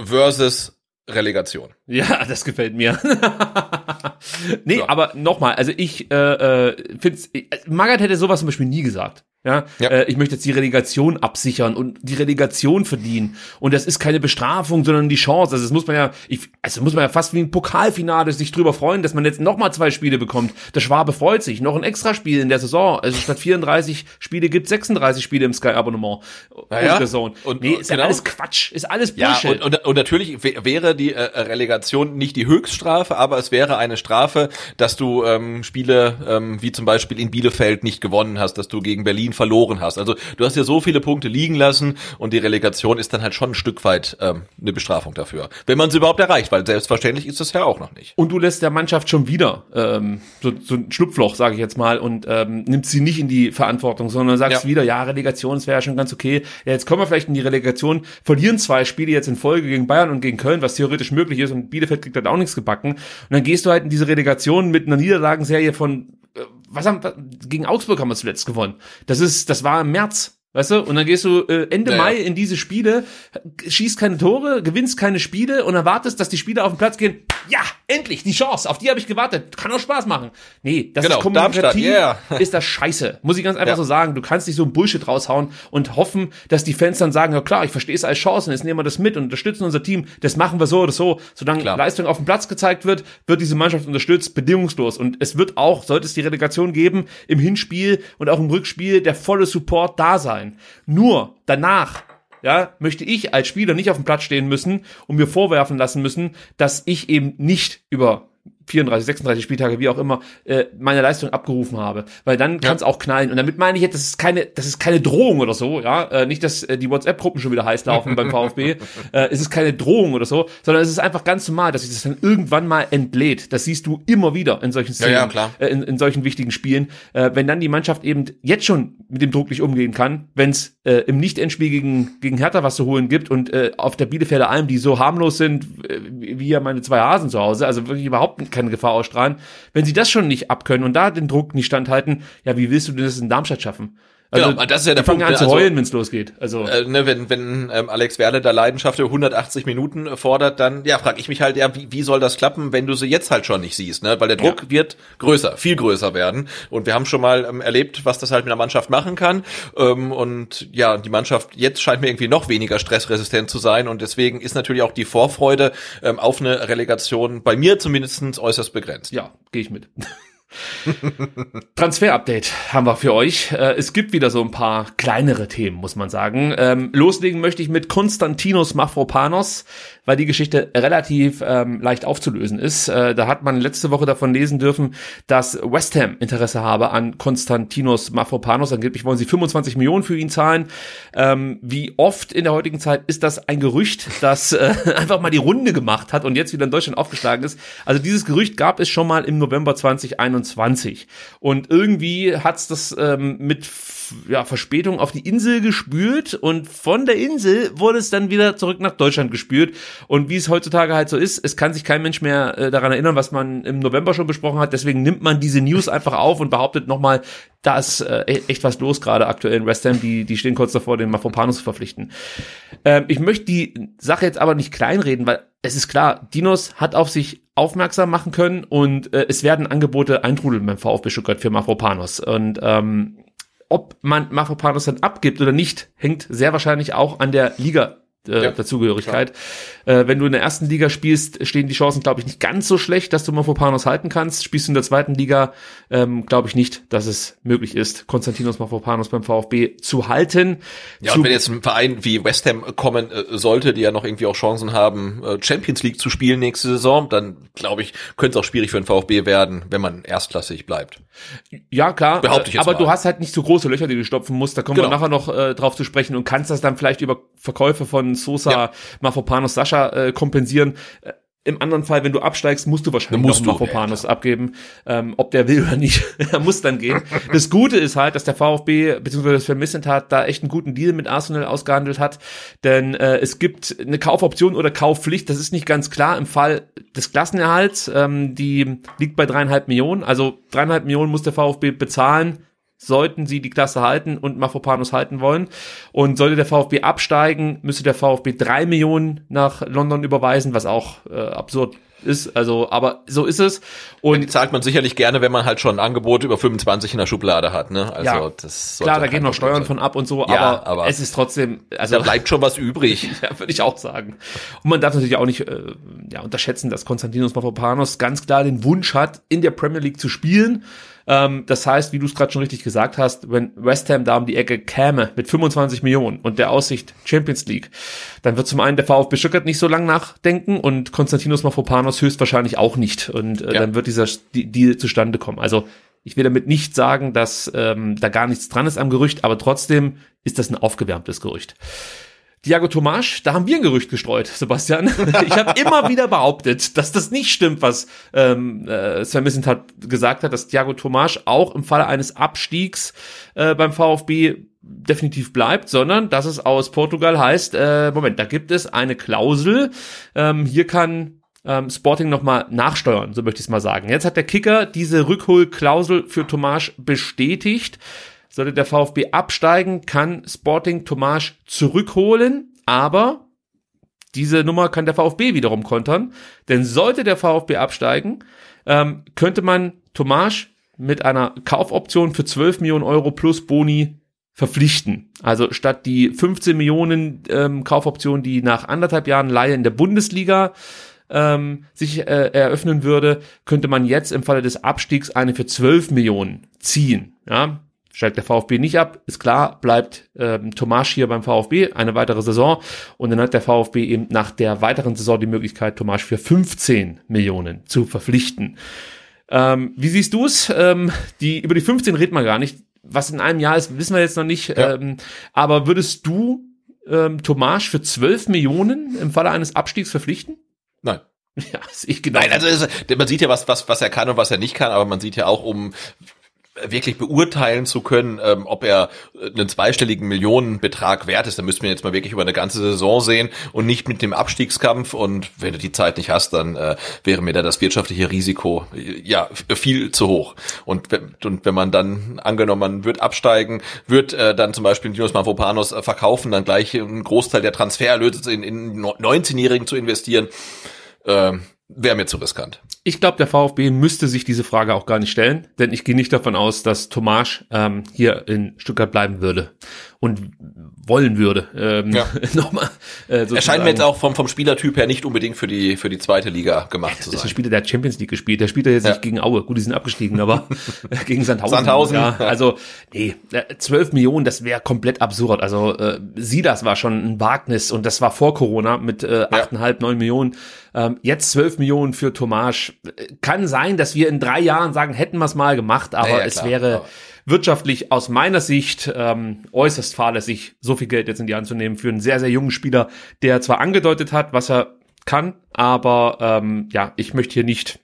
versus Relegation. Ja, das gefällt mir. nee, So. aber nochmal, also ich äh, äh, finde, Magath hätte sowas zum Beispiel nie gesagt. Ja, Ja. Äh, ich möchte jetzt die Relegation absichern und die Relegation verdienen. Und das ist keine Bestrafung, sondern die Chance. Also das muss man ja, ich, also muss man ja fast wie ein Pokalfinale sich drüber freuen, dass man jetzt nochmal zwei Spiele bekommt. Der Schwabe freut sich. Noch ein Extraspiel in der Saison. Also statt 34 Spiele gibt 36 Spiele im Sky-Abonnement. Und, Zone. und- nee, ist genau. ja alles Quatsch. Ist alles Ja, Bullshit. und, und, und natürlich wä- wäre die äh, Relegation nicht die Höchststrafe, aber es wäre eine Strafe, dass du ähm, Spiele ähm, wie zum Beispiel in Bielefeld nicht gewonnen hast, dass du gegen Berlin verloren hast. Also du hast ja so viele Punkte liegen lassen und die Relegation ist dann halt schon ein Stück weit ähm, eine Bestrafung dafür, wenn man sie überhaupt erreicht, weil selbstverständlich ist es ja auch noch nicht. Und du lässt der Mannschaft schon wieder ähm, so, so ein Schlupfloch, sage ich jetzt mal, und ähm, nimmst sie nicht in die Verantwortung, sondern sagst Ja. wieder, ja, Relegation, das wäre ja schon ganz okay. Ja, jetzt kommen wir vielleicht in die Relegation, verlieren zwei Spiele jetzt in Folge gegen Bayern und gegen Köln, was theoretisch möglich ist, und Bielefeld kriegt halt auch nichts gebacken. Und dann gehst du halt in diese Relegation mit einer Niederlagenserie von äh, was haben gegen Augsburg haben wir zuletzt gewonnen. Das ist, das war im März. Weißt du? Und dann gehst du äh, Ende Ja, ja. Mai in diese Spiele, schießt keine Tore, gewinnst keine Spiele und erwartest, dass die Spieler auf den Platz gehen. Ja, endlich, die Chance, auf die habe ich gewartet. Kann auch Spaß machen. Nee, das Genau, ist kommunikativ, yeah. ist das scheiße. Muss ich ganz einfach Ja. so sagen. Du kannst nicht so ein Bullshit raushauen und hoffen, dass die Fans dann sagen, ja klar, ich verstehe es als Chance und jetzt nehmen wir das mit und unterstützen unser Team. Das machen wir so oder so. Solange Klar. Leistung auf dem Platz gezeigt wird, wird diese Mannschaft unterstützt, bedingungslos. Und es wird auch, sollte es die Relegation geben, im Hinspiel und auch im Rückspiel der volle Support da sein. Nur danach ja, möchte ich als Spieler nicht auf dem Platz stehen müssen und mir vorwerfen lassen müssen, dass ich eben nicht über 34, 36 Spieltage, wie auch immer, äh, meine Leistung abgerufen habe. Weil dann kann es auch knallen. Und damit meine ich jetzt, das ist keine, das ist keine Drohung oder so, ja. Äh, nicht, dass äh, die WhatsApp-Gruppen schon wieder heiß laufen beim VfB. Äh, es ist keine Drohung oder so, sondern es ist einfach ganz normal, dass sich das dann irgendwann mal entlädt. Das siehst du immer wieder in solchen Szenen, ja, klar. Äh, in, in solchen wichtigen Spielen. Äh, wenn dann die Mannschaft eben jetzt schon mit dem Druck nicht umgehen kann, wenn es äh, im Nicht-Endspiel gegen, gegen Hertha was zu holen gibt und äh, auf der Bielefelder Alm, die so harmlos sind, äh, wie wie ja meine zwei Hasen zu Hause, also wirklich überhaupt keine Gefahr ausstrahlen, wenn sie das schon nicht abkönnen und da den Druck nicht standhalten, ja, wie willst du denn das in Darmstadt schaffen? Also, Genau, das ist ja der die fangen Punkt, an zu Also- heulen, wenn es losgeht. Also, Äh, ne, wenn wenn ähm, Alex Werle da Leidenschaft für 180 Minuten fordert, dann ja, frage ich mich halt, ja, wie, wie soll das klappen, wenn du sie jetzt halt schon nicht siehst, ne? Weil der Druck wird größer, viel größer werden. Und wir haben schon mal ähm, erlebt, was das halt mit einer Mannschaft machen kann. Ähm, und ja, die Mannschaft jetzt scheint mir irgendwie noch weniger stressresistent zu sein. Und deswegen ist natürlich auch die Vorfreude ähm, auf eine Relegation bei mir zumindest äußerst begrenzt. ja, gehe ich mit. Transfer-Update haben wir für euch. Äh, Es gibt wieder so ein paar kleinere Themen, muss man sagen. Ähm, loslegen möchte ich mit Konstantinos Mafropanos, weil die Geschichte relativ ähm, leicht aufzulösen ist. Äh, da hat man letzte Woche davon lesen dürfen, dass West Ham Interesse habe an Konstantinos Mafropanos. Angeblich wollen sie 25 Millionen für ihn zahlen. Ähm, wie oft in der heutigen Zeit ist das ein Gerücht, das äh, einfach mal die Runde gemacht hat und jetzt wieder in Deutschland aufgeschlagen ist. Also dieses Gerücht gab es schon mal im November 2021. Und irgendwie hat's das ähm, mit ja, Verspätung auf die Insel gespült und von der Insel wurde es dann wieder zurück nach Deutschland gespült. Und wie es heutzutage halt so ist, es kann sich kein Mensch mehr äh, daran erinnern, was man im November schon besprochen hat. Deswegen nimmt man diese News einfach auf und behauptet nochmal, da ist äh, e- echt was los gerade aktuell in West Ham. Die, die stehen kurz davor, den Mafropanos zu verpflichten. Ähm, ich möchte die Sache jetzt aber nicht kleinreden, weil es ist klar, Dinos hat auf sich aufmerksam machen können und äh, es werden Angebote eintrudeln beim VfB Stuttgart für Mafropanos. Und ähm, ob man Mafropanos dann abgibt oder nicht, hängt sehr wahrscheinlich auch an der Liga äh, Ja, Dazugehörigkeit. Äh, wenn du in der ersten Liga spielst, stehen die Chancen, glaube ich, nicht ganz so schlecht, dass du Mafropanos halten kannst. Spielst du in der zweiten Liga, ähm, glaube ich nicht, dass es möglich ist, Konstantinos Mafropanos beim VfB zu halten. Ja, zu und wenn jetzt ein Verein wie West Ham kommen äh, sollte, die ja noch irgendwie auch Chancen haben, äh, Champions League zu spielen nächste Saison, dann glaube ich, könnte es auch schwierig für den VfB werden, wenn man erstklassig bleibt. Ja, klar. Behaupte ich jetzt aber mal. du hast halt nicht so große Löcher, die du stopfen musst. Da kommen wir Genau. nachher noch äh, drauf zu sprechen und kannst das dann vielleicht über Verkäufe von Sosa, Ja. Mafropanos, Sascha äh, kompensieren. Äh, Im anderen Fall, wenn du absteigst, musst du wahrscheinlich musst noch du, Mafropanos abgeben. Ähm, ob der will oder nicht, er muss dann gehen. Das Gute ist halt, dass der VfB bzw. das Vermissentat da echt einen guten Deal mit Arsenal ausgehandelt hat, denn äh, es gibt eine Kaufoption oder Kaufpflicht, das ist nicht ganz klar im Fall des Klassenerhalts, ähm, die liegt bei dreieinhalb Millionen, also dreieinhalb Millionen muss der VfB bezahlen, sollten sie die Klasse halten und Mafropanos halten wollen. Und sollte der VfB absteigen, müsste der VfB drei Millionen nach London überweisen, was auch äh, absurd ist. Also, aber so ist es. Und die zahlt man sicherlich gerne, wenn man halt schon ein Angebot über 25 in der Schublade hat. Ne? Also ja, das klar, da gehen noch Steuern sein. von ab und so, ja, aber, aber, es ist trotzdem. Also da bleibt schon was übrig. ja, würde ich auch sagen. Und man darf natürlich auch nicht äh, ja, unterschätzen, dass Konstantinos Mafropanos ganz klar den Wunsch hat, in der Premier League zu spielen. Ähm, das heißt, wie du es gerade schon richtig gesagt hast, wenn West Ham da um die Ecke käme mit 25 Millionen und der Aussicht Champions League, dann wird zum einen der VfB Stuttgart nicht so lang nachdenken und Konstantinos Mafropanos höchstwahrscheinlich auch nicht. Und äh, ja. dann wird dieser Deal zustande kommen. Also ich will damit nicht sagen, dass ähm, da gar nichts dran ist am Gerücht, aber trotzdem ist das ein aufgewärmtes Gerücht. Diago Tomasch, da haben wir ein Gerücht gestreut, Sebastian. Ich habe immer wieder behauptet, dass das nicht stimmt, was ähm, äh, Sven Missentat gesagt hat, dass Diago Tomasch auch im Falle eines Abstiegs äh, beim VfB definitiv bleibt, sondern dass es aus Portugal heißt, äh, Moment, da gibt es eine Klausel, ähm, hier kann ähm, Sporting nochmal nachsteuern, so möchte ich es mal sagen. Jetzt hat der Kicker diese Rückholklausel für Tomasch bestätigt. Sollte der VfB absteigen, kann Sporting Tomasch zurückholen, aber diese Nummer kann der VfB wiederum kontern. Denn sollte der VfB absteigen, ähm, könnte man Tomasch mit einer Kaufoption für 12 Millionen Euro plus Boni verpflichten. Also statt die 15 Millionen ähm, Kaufoption, die nach anderthalb Jahren Leihe in der Bundesliga ähm, sich äh, eröffnen würde, könnte man jetzt im Falle des Abstiegs eine für 12 Millionen ziehen. Ja, steigt der VfB nicht ab, ist klar, bleibt ähm, Tomasch hier beim VfB eine weitere Saison und dann hat der VfB eben nach der weiteren Saison die Möglichkeit, Tomasch für 15 Millionen zu verpflichten. Ähm, wie siehst du es? Ähm, die, über die 15 redet man gar nicht. Was in einem Jahr ist, wissen wir jetzt noch nicht. Ja. Ähm, aber würdest du ähm, Tomasch für 12 Millionen im Falle eines Abstiegs verpflichten? Nein. Ja, ich genau. Nein, also man sieht ja was, was, was er kann und was er nicht kann, aber man sieht ja auch, um wirklich beurteilen zu können, ähm, ob er einen zweistelligen Millionenbetrag wert ist, dann müssten wir jetzt mal wirklich über eine ganze Saison sehen und nicht mit dem Abstiegskampf. Und wenn du die Zeit nicht hast, dann äh, wäre mir da das wirtschaftliche Risiko äh, ja viel zu hoch. Und, und wenn man dann angenommen, man wird absteigen, wird äh, dann zum Beispiel Dinos Mavropanos äh, verkaufen, dann gleich einen Großteil der Transfererlöse in, in 19-Jährigen zu investieren, äh, wäre mir zu riskant. Ich glaube, der VfB müsste sich diese Frage auch gar nicht stellen, denn ich gehe nicht davon aus, dass Tomasch ähm, hier in Stuttgart bleiben würde und wollen würde. Ähm, ja. nochmal, äh, er scheint mir jetzt auch vom, vom Spielertyp her nicht unbedingt für die, für die zweite Liga gemacht zu sein. Das ist ein Spieler, der hat Champions League gespielt. Der spielt ja jetzt ja. nicht gegen Aue. Gut, die sind abgestiegen, aber gegen Sandhausen. Sandhausen. Ja, also, nee, 12 Millionen, das wäre komplett absurd. Also, äh, Sidas war schon ein Wagnis und das war vor Corona mit äh, 8,5, ja. 9 Millionen. Ähm, jetzt 12 Millionen für Tomasch. Kann sein, dass wir in drei Jahren sagen, hätten wir es mal gemacht, aber naja, es wäre... Aber wirtschaftlich aus meiner Sicht ähm, äußerst fahrlässig, so viel Geld jetzt in die Hand zu nehmen für einen sehr, sehr jungen Spieler, der zwar angedeutet hat, was er kann, aber ähm, ja, ich möchte hier nicht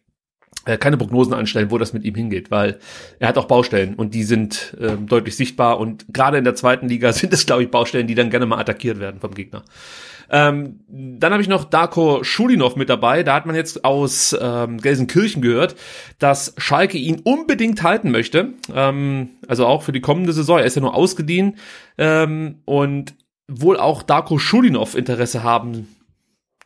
keine Prognosen anstellen, wo das mit ihm hingeht, weil er hat auch Baustellen und die sind äh, deutlich sichtbar und gerade in der zweiten Liga sind es, glaube ich, Baustellen, die dann gerne mal attackiert werden vom Gegner. Ähm, dann habe ich noch Darko Schulinov mit dabei. Da hat man jetzt aus ähm, Gelsenkirchen gehört, dass Schalke ihn unbedingt halten möchte. Ähm, also auch für die kommende Saison. Er ist ja nur ausgeliehen ähm, und wohl auch Darko Schulinov Interesse haben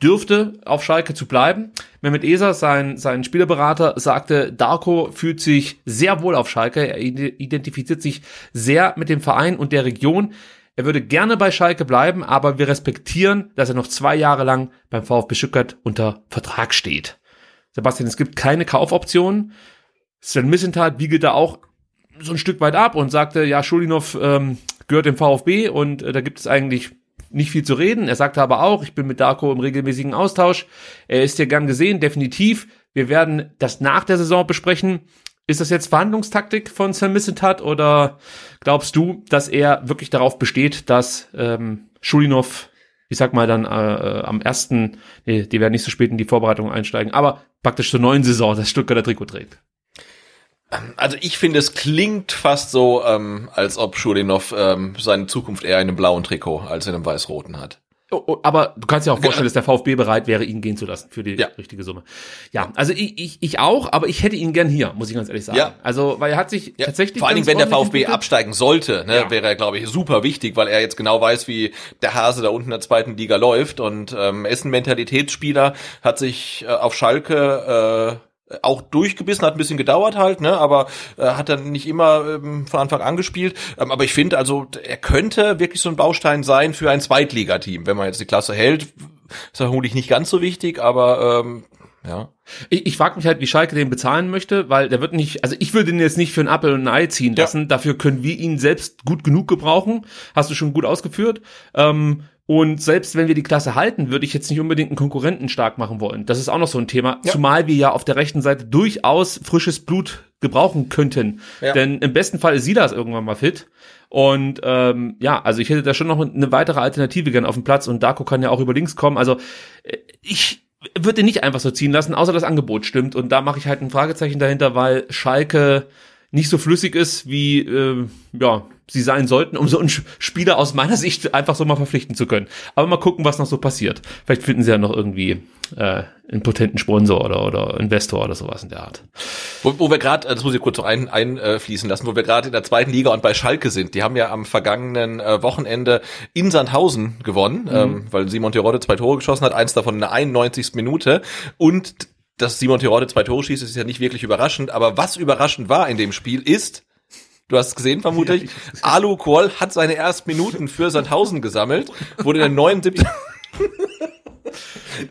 dürfte, auf Schalke zu bleiben. Mehmet Eser, sein, sein Spielerberater, sagte, Darko fühlt sich sehr wohl auf Schalke. Er identifiziert sich sehr mit dem Verein und der Region. Er würde gerne bei Schalke bleiben, aber wir respektieren, dass er noch zwei Jahre lang beim VfB Stuttgart unter Vertrag steht. Sebastian, es gibt keine Kaufoptionen. Sven Missentat wiegelt da auch so ein Stück weit ab und sagte, ja, Schulinov ähm, gehört dem VfB und äh, da gibt es eigentlich nicht viel zu reden. Er sagte aber auch, ich bin mit Darko im regelmäßigen Austausch. Er ist hier gern gesehen, definitiv. Wir werden das nach der Saison besprechen. Ist das jetzt Verhandlungstaktik von Sam Missentat oder glaubst du, dass er wirklich darauf besteht, dass ähm, Schulinov ich sag mal dann äh, äh, am ersten, nee, die werden nicht so spät in die Vorbereitung einsteigen, aber praktisch zur neuen Saison das Stuttgarter Trikot trägt. Also ich finde, es klingt fast so, ähm, als ob Schulinov ähm, seine Zukunft eher in einem blauen Trikot als in einem weiß-roten hat. Oh, oh, aber du kannst ja auch vorstellen, dass der VfB bereit wäre, ihn gehen zu lassen für die Ja. richtige Summe. Ja, also ich, ich, ich auch, aber ich hätte ihn gern hier, muss ich ganz ehrlich sagen. Ja. Also, weil er hat sich Ja, tatsächlich. vor allen Dingen, wenn der VfB entwickelt. absteigen sollte, ne, Ja. wäre er, glaube ich, super wichtig, weil er jetzt genau weiß, wie der Hase da unten in der zweiten Liga läuft. Und ähm, er ist ein Mentalitätsspieler, hat sich äh, auf Schalke äh, auch durchgebissen, hat ein bisschen gedauert halt, ne, aber äh, hat dann nicht immer ähm, von Anfang an gespielt. Ähm, aber ich finde, also er könnte wirklich so ein Baustein sein für ein Zweitligateam, wenn man jetzt die Klasse hält. Ist vermutlich nicht ganz so wichtig, aber ähm, ja. Ich, ich frage mich halt, wie Schalke den bezahlen möchte, weil der wird nicht, also ich würde ihn jetzt nicht für ein Apfel und ein Ei ziehen Ja. lassen. Dafür können wir ihn selbst gut genug gebrauchen. Hast du schon gut ausgeführt. Ähm, und selbst wenn wir die Klasse halten, würde ich jetzt nicht unbedingt einen Konkurrenten stark machen wollen. Das ist auch noch so ein Thema. Ja. Zumal wir ja auf der rechten Seite durchaus frisches Blut gebrauchen könnten. Ja. Denn im besten Fall ist Silas irgendwann mal fit. Und ähm, ja, also ich hätte da schon noch eine weitere Alternative gern auf dem Platz und Darko kann ja auch über links kommen. Also äh, ich würde ihn nicht einfach so ziehen lassen, außer das Angebot stimmt. Und da mache ich halt ein Fragezeichen dahinter, weil Schalke nicht so flüssig ist, wie äh, ja sie sein sollten, um so einen Spieler aus meiner Sicht einfach so mal verpflichten zu können. Aber mal gucken, was noch so passiert. Vielleicht finden sie ja noch irgendwie äh, einen potenten Sponsor oder oder Investor oder sowas in der Art. Wo, wo wir gerade, das muss ich kurz noch ein, einfließen lassen, wo wir gerade in der zweiten Liga und bei Schalke sind. Die haben ja am vergangenen äh, Wochenende in Sandhausen gewonnen, ähm, weil Simon Terodde zwei Tore geschossen hat, eins davon in der 91. Minute. Und dass Simon Terodde zwei Tore schießt, ist ja nicht wirklich überraschend. Aber was überraschend war in dem Spiel ist, Du hast es gesehen, vermute ich. Alu Kohl hat seine ersten Minuten für Sandhausen gesammelt, wurde in der 79.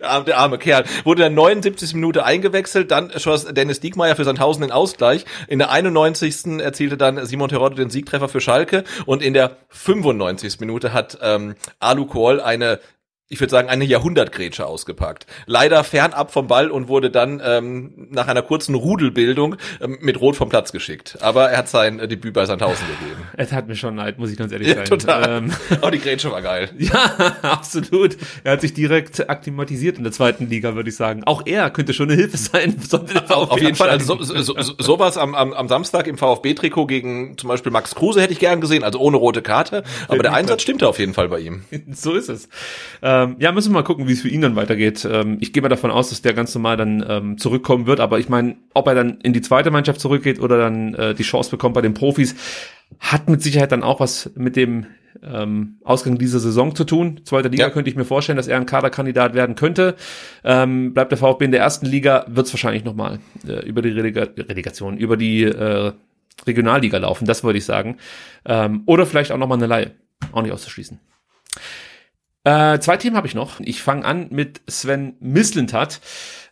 Der arme- Der arme Kerl. Wurde in der 79. Minute eingewechselt, dann schoss Dennis Diekmeyer für Sandhausen den Ausgleich. In der 91. erzielte dann Simon Terodde den Siegtreffer für Schalke und in der 95. Minute hat ähm, Alu Kohl eine ich würde sagen, eine Jahrhundertgrätsche ausgepackt. Leider fernab vom Ball und wurde dann ähm, nach einer kurzen Rudelbildung ähm, mit Rot vom Platz geschickt. Aber er hat sein äh, Debüt bei Sandhausen gegeben. Es hat mir schon leid, muss ich ganz ehrlich Ja, sein. total. Ähm, Oh, die Grätsche war geil. Ja, absolut. Er hat sich direkt akklimatisiert in der zweiten Liga, würde ich sagen. Auch er könnte schon eine Hilfe sein. Auf, VfB auf jeden Fall, also so, so, so, sowas am, am, am Samstag im VfB-Trikot gegen zum Beispiel Max Kruse hätte ich gern gesehen, also ohne rote Karte. Aber der Einsatz stimmte auf jeden Fall bei ihm. So ist es. Ähm, ja, müssen wir mal gucken, wie es für ihn dann weitergeht. Ähm, ich gehe mal davon aus, dass der ganz normal dann ähm, zurückkommen wird. Aber ich meine, ob er dann in die zweite Mannschaft zurückgeht oder dann äh, die Chance bekommt bei den Profis, hat mit Sicherheit dann auch was mit dem ähm, Ausgang dieser Saison zu tun. Zweite Liga Ja. könnte ich mir vorstellen, dass er ein Kaderkandidat werden könnte. Ähm, bleibt der VfB in der ersten Liga, wird es wahrscheinlich nochmal äh, über die Relega Relegation, über die äh, Regionalliga laufen, das würde ich sagen. Ähm, oder vielleicht auch nochmal eine Laie. Auch nicht auszuschließen. Äh, zwei Themen habe ich noch. Ich fange an mit Sven Mislintat.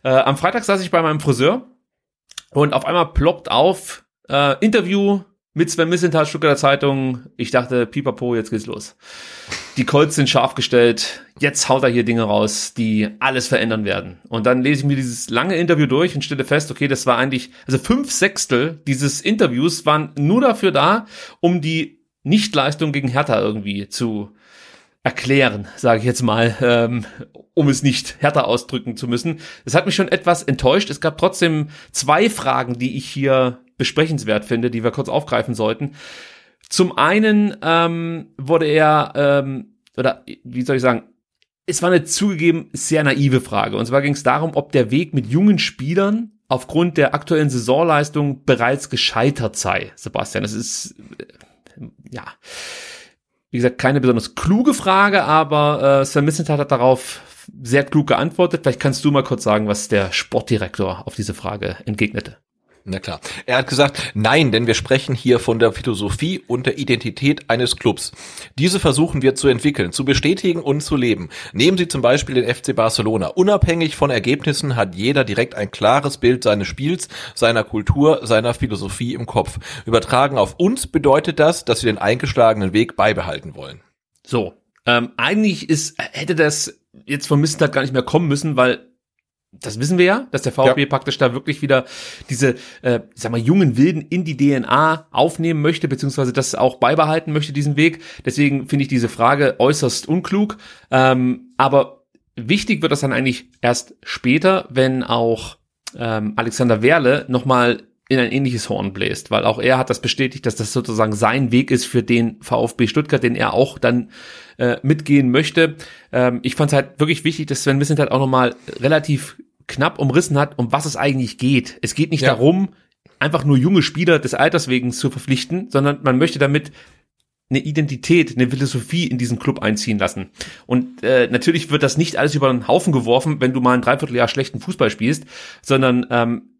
Äh, am Freitag saß ich bei meinem Friseur und auf einmal ploppt auf äh, Interview mit Sven Mislintat, Stuttgarter Zeitung. Ich dachte, pipapo, jetzt geht's los. Die Colts sind scharf gestellt. Jetzt haut er hier Dinge raus, die alles verändern werden. Und dann lese ich mir dieses lange Interview durch und stelle fest, okay, das war eigentlich, also fünf Sechstel dieses Interviews waren nur dafür da, um die Nichtleistung gegen Hertha irgendwie zu erklären, sage ich jetzt mal, ähm, um es nicht härter ausdrücken zu müssen. Das hat mich schon etwas enttäuscht. Es gab trotzdem zwei Fragen, die ich hier besprechenswert finde, die wir kurz aufgreifen sollten. Zum einen ähm, wurde er, ähm, oder wie soll ich sagen, es war eine zugegeben sehr naive Frage. Und zwar ging es darum, ob der Weg mit jungen Spielern aufgrund der aktuellen Saisonleistung bereits gescheitert sei. Sebastian, das ist äh, ja wie gesagt, keine besonders kluge Frage, aber äh, Sven Missentat hat darauf sehr klug geantwortet. Vielleicht kannst du mal kurz sagen, was der Sportdirektor auf diese Frage entgegnete. Na klar. Er hat gesagt, nein, denn wir sprechen hier von der Philosophie und der Identität eines Clubs. Diese versuchen wir zu entwickeln, zu bestätigen und zu leben. Nehmen Sie zum Beispiel den FC Barcelona. Unabhängig von Ergebnissen hat jeder direkt ein klares Bild seines Spiels, seiner Kultur, seiner Philosophie im Kopf. Übertragen auf uns bedeutet das, dass wir den eingeschlagenen Weg beibehalten wollen. So, ähm, eigentlich ist hätte das jetzt von Missentat gar nicht mehr kommen müssen, weil das wissen wir ja, dass der VfB ja. praktisch da wirklich wieder diese, äh, ich sag mal, jungen Wilden in die DNA aufnehmen möchte, beziehungsweise das auch beibehalten möchte, diesen Weg. Deswegen finde ich diese Frage äußerst unklug. Ähm, aber wichtig wird das dann eigentlich erst später, wenn auch ähm, Alexander Werle nochmal in ein ähnliches Horn bläst, weil auch er hat das bestätigt, dass das sozusagen sein Weg ist für den VfB Stuttgart, den er auch dann äh, mitgehen möchte. Ähm, ich fand es halt wirklich wichtig, dass Sven Wissent halt auch nochmal relativ knapp umrissen hat, um was es eigentlich geht. Es geht nicht ja. darum, einfach nur junge Spieler des Alters wegen zu verpflichten, sondern man möchte damit eine Identität, eine Philosophie in diesen Club einziehen lassen. Und äh, natürlich wird das nicht alles über den Haufen geworfen, wenn du mal ein Dreivierteljahr schlechten Fußball spielst, sondern ähm,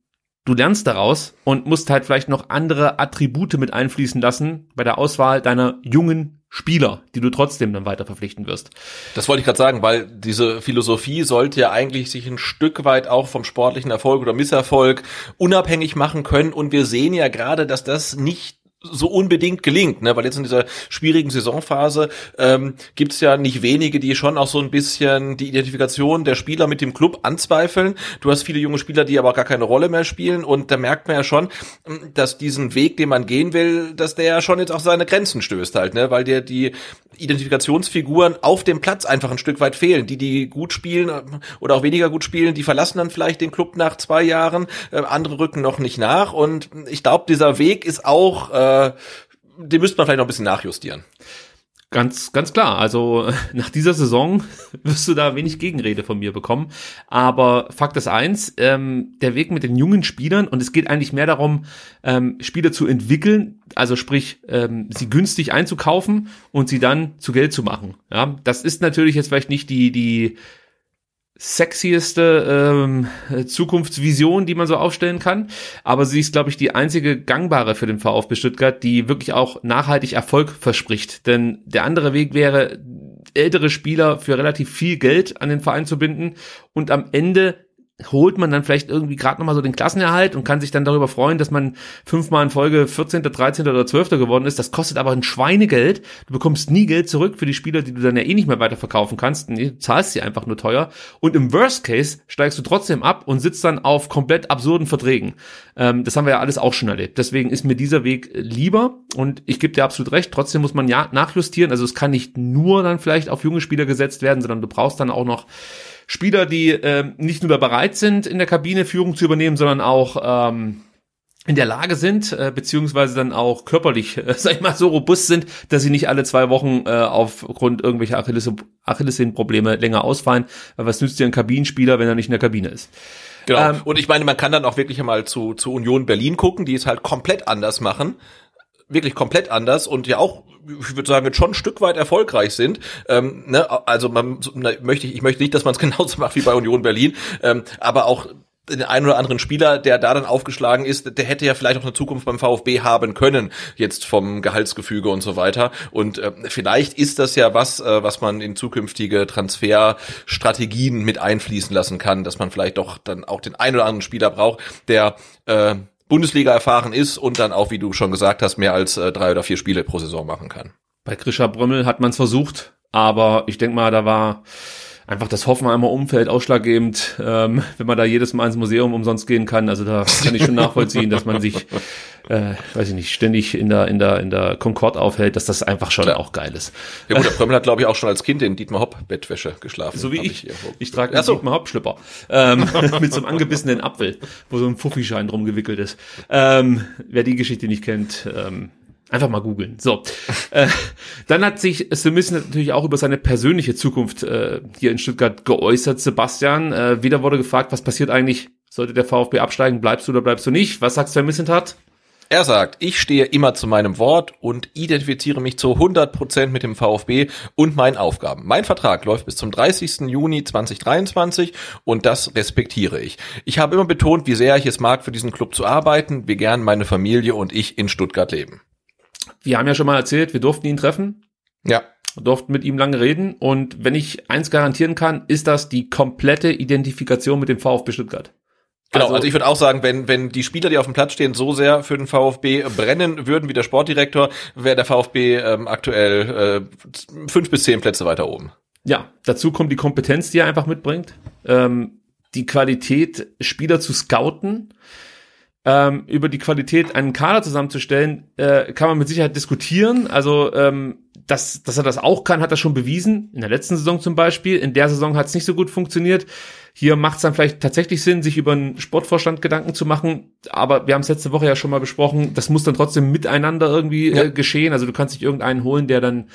du lernst daraus und musst halt vielleicht noch andere Attribute mit einfließen lassen bei der Auswahl deiner jungen Spieler, die du trotzdem dann weiter verpflichten wirst. Das wollte ich gerade sagen, weil diese Philosophie sollte ja eigentlich sich ein Stück weit auch vom sportlichen Erfolg oder Misserfolg unabhängig machen können. Und wir sehen ja gerade, dass das nicht so unbedingt gelingt, ne? weil jetzt in dieser schwierigen Saisonphase ähm, gibt es ja nicht wenige, die schon auch so ein bisschen die Identifikation der Spieler mit dem Club anzweifeln. Du hast viele junge Spieler, die aber gar keine Rolle mehr spielen und da merkt man ja schon, dass diesen Weg, den man gehen will, dass der ja schon jetzt auch seine Grenzen stößt halt, ne? weil dir die Identifikationsfiguren auf dem Platz einfach ein Stück weit fehlen. Die, die gut spielen oder auch weniger gut spielen, die verlassen dann vielleicht den Club nach zwei Jahren, äh, andere rücken noch nicht nach und ich glaube, dieser Weg ist auch äh, den müsste man vielleicht noch ein bisschen nachjustieren. Ganz, ganz klar. Also nach dieser Saison wirst du da wenig Gegenrede von mir bekommen. Aber Fakt ist eins, ähm, der Weg mit den jungen Spielern und es geht eigentlich mehr darum, ähm, Spieler zu entwickeln, also sprich, ähm, sie günstig einzukaufen und sie dann zu Geld zu machen. Ja, das ist natürlich jetzt vielleicht nicht die, die sexieste ähm, Zukunftsvision, die man so aufstellen kann. Aber sie ist, glaube ich, die einzige gangbare für den VfB Stuttgart, die wirklich auch nachhaltig Erfolg verspricht. Denn der andere Weg wäre, ältere Spieler für relativ viel Geld an den Verein zu binden und am Ende holt man dann vielleicht irgendwie gerade nochmal so den Klassenerhalt und kann sich dann darüber freuen, dass man fünfmal in Folge 14., 13. oder 12. geworden ist. Das kostet aber ein Schweinegeld. Du bekommst nie Geld zurück für die Spieler, die du dann ja eh nicht mehr weiterverkaufen kannst. Nee, du zahlst sie einfach nur teuer. Und im Worst Case steigst du trotzdem ab und sitzt dann auf komplett absurden Verträgen. Ähm, das haben wir ja alles auch schon erlebt. Deswegen ist mir dieser Weg lieber und ich gebe dir absolut recht. Trotzdem muss man ja nachjustieren. Also es kann nicht nur dann vielleicht auf junge Spieler gesetzt werden, sondern du brauchst dann auch noch Spieler, die äh, nicht nur bereit sind, in der Kabine Führung zu übernehmen, sondern auch ähm, in der Lage sind, äh, beziehungsweise dann auch körperlich, äh, sag ich mal, so robust sind, dass sie nicht alle zwei Wochen äh, aufgrund irgendwelcher Achilles Achillessehnenprobleme länger ausfallen. Weil was nützt dir ein Kabinenspieler, wenn er nicht in der Kabine ist? Genau. Ähm, und ich meine, man kann dann auch wirklich einmal zu, zu Union Berlin gucken, die es halt komplett anders machen wirklich komplett anders und ja auch ich würde sagen, jetzt schon ein Stück weit erfolgreich sind. Ähm, ne? Also man möchte ich, ich möchte nicht, dass man es genauso macht wie bei Union Berlin, ähm, aber auch den einen oder anderen Spieler, der da dann aufgeschlagen ist, der hätte ja vielleicht auch eine Zukunft beim VfB haben können, jetzt vom Gehaltsgefüge und so weiter. Und äh, vielleicht ist das ja was, äh, was man in zukünftige Transferstrategien mit einfließen lassen kann, dass man vielleicht doch dann auch den einen oder anderen Spieler braucht, der äh, Bundesliga erfahren ist und dann auch, wie du schon gesagt hast, mehr als äh, drei oder vier Spiele pro Saison machen kann. Bei Grisha Brömmel hat man es versucht, aber ich denke mal, da war einfach das Hoffenheimer Umfeld ausschlaggebend, ähm, wenn man da jedes Mal ins Museum umsonst gehen kann. Also da kann ich schon nachvollziehen, dass man sich, äh, weiß ich nicht, ständig in der in der in der Concorde aufhält, dass das einfach schon Klar. auch geil ist. Ja gut, der Prömmel hat glaube ich auch schon als Kind in Dietmar Hopp Bettwäsche geschlafen. So wie ich. Ich, ich trage einen so. Dietmar Hopp Schlüpper ähm, mit so einem angebissenen Apfel, wo so ein Fuffischein drum gewickelt ist. Ähm, wer die Geschichte nicht kennt, ähm, Einfach mal googeln. So. äh, dann hat sich Smith natürlich auch über seine persönliche Zukunft äh, hier in Stuttgart geäußert, Sebastian. Äh, wieder wurde gefragt, was passiert eigentlich, sollte der VfB absteigen, bleibst du oder bleibst du nicht? Was sagt Sven Missentat? Er sagt, ich stehe immer zu meinem Wort und identifiziere mich zu 100 Prozent mit dem VfB und meinen Aufgaben. Mein Vertrag läuft bis zum 30. Juni 2023 und das respektiere ich. Ich habe immer betont, wie sehr ich es mag, für diesen Club zu arbeiten, wie gern meine Familie und ich in Stuttgart leben wir haben ja schon mal erzählt, wir durften ihn treffen. Ja. Durften mit ihm lange reden. Und wenn ich eins garantieren kann, ist das die komplette Identifikation mit dem VfB Stuttgart. Genau, also, also ich würde auch sagen, wenn, wenn die Spieler, die auf dem Platz stehen, so sehr für den VfB brennen würden wie der Sportdirektor, wäre der VfB ähm, aktuell äh, fünf bis zehn Plätze weiter oben. Ja, dazu kommt die Kompetenz, die er einfach mitbringt. Ähm, die Qualität, Spieler zu scouten. Ähm, über die Qualität, einen Kader zusammenzustellen, äh, kann man mit Sicherheit diskutieren. Also ähm, dass, dass er das auch kann, hat er schon bewiesen. In der letzten Saison zum Beispiel. In der Saison hat es nicht so gut funktioniert. Hier macht es dann vielleicht tatsächlich Sinn, sich über einen Sportvorstand Gedanken zu machen. Aber wir haben es letzte Woche ja schon mal besprochen. Das muss dann trotzdem miteinander irgendwie ja. äh, geschehen. Also du kannst nicht irgendeinen holen, der dann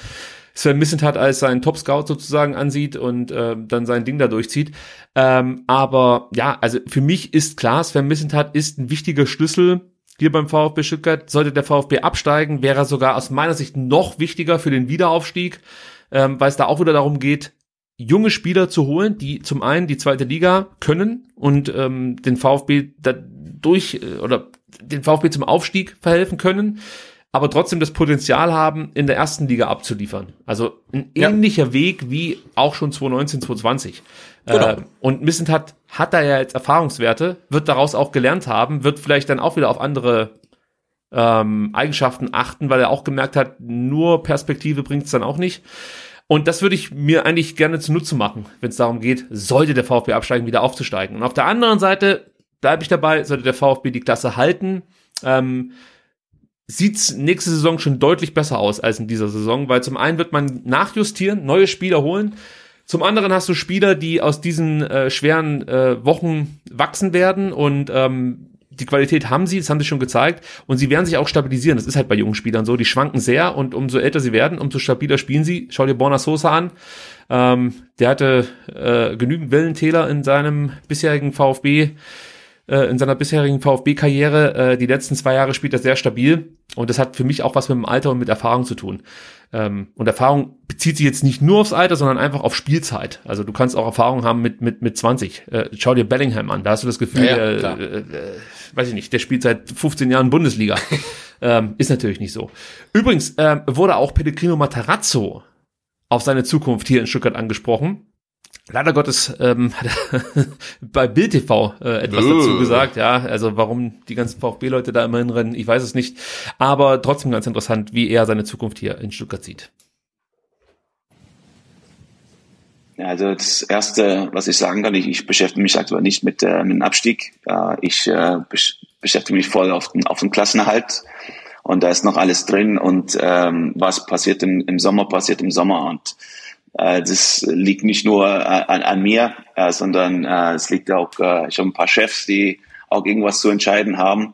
Sven Missentat als seinen Top-Scout sozusagen ansieht und äh, dann sein Ding da durchzieht. Ähm, aber ja, also für mich ist klar, Sven Missentat ist ein wichtiger Schlüssel hier beim VfB Stuttgart. Sollte der VfB absteigen, wäre er sogar aus meiner Sicht noch wichtiger für den Wiederaufstieg, ähm, weil es da auch wieder darum geht, junge Spieler zu holen, die zum einen die zweite Liga können und ähm, den VfB dadurch äh, oder den VfB zum Aufstieg verhelfen können, aber trotzdem das Potenzial haben, in der ersten Liga abzuliefern. Also ein ähnlicher ja. Weg wie auch schon 2019, 2020. Genau. Äh, und Missent hat, hat da ja jetzt Erfahrungswerte, wird daraus auch gelernt haben, wird vielleicht dann auch wieder auf andere ähm, Eigenschaften achten, weil er auch gemerkt hat, nur Perspektive bringt es dann auch nicht. Und das würde ich mir eigentlich gerne zunutze machen, wenn es darum geht, sollte der VfB absteigen, wieder aufzusteigen. Und auf der anderen Seite bleibe ich dabei, sollte der VfB die Klasse halten, ähm, sieht's nächste Saison schon deutlich besser aus als in dieser Saison, weil zum einen wird man nachjustieren, neue Spieler holen, zum anderen hast du Spieler, die aus diesen äh, schweren äh, Wochen wachsen werden und ähm, die Qualität haben sie, das haben sie schon gezeigt und sie werden sich auch stabilisieren. Das ist halt bei jungen Spielern so, die schwanken sehr und umso älter sie werden, umso stabiler spielen sie. Schau dir Borna Sosa an, ähm, der hatte äh, genügend Wellentäler in seinem bisherigen VfB äh, in seiner bisherigen VfB-Karriere. Äh, die letzten zwei Jahre spielt er sehr stabil und das hat für mich auch was mit dem Alter und mit Erfahrung zu tun. Ähm, und Erfahrung bezieht sich jetzt nicht nur aufs Alter, sondern einfach auf Spielzeit. Also du kannst auch Erfahrung haben mit mit mit 20. Äh, schau dir Bellingham an, da hast du das Gefühl, ja, ja, äh, äh, weiß ich nicht, der spielt seit 15 Jahren Bundesliga. ähm, ist natürlich nicht so. Übrigens äh, wurde auch Pellegrino Matarazzo auf seine Zukunft hier in Stuttgart angesprochen. Leider Gottes ähm, hat er bei Bild TV äh, etwas dazu gesagt, ja, also warum die ganzen VfB-Leute da immer hinrennen, ich weiß es nicht, aber trotzdem ganz interessant, wie er seine Zukunft hier in Stuttgart sieht. Ja, also das Erste, was ich sagen kann, ich, ich beschäftige mich aktuell nicht mit, äh, mit dem Abstieg. Äh, ich äh, besch beschäftige mich voll auf den, auf den Klassenerhalt. Und da ist noch alles drin und ähm, was passiert im, im Sommer, passiert im Sommer. Und das liegt nicht nur äh, an, an mir, äh, sondern äh, es liegt auch äh, schon ein paar Chefs, die auch irgendwas zu entscheiden haben.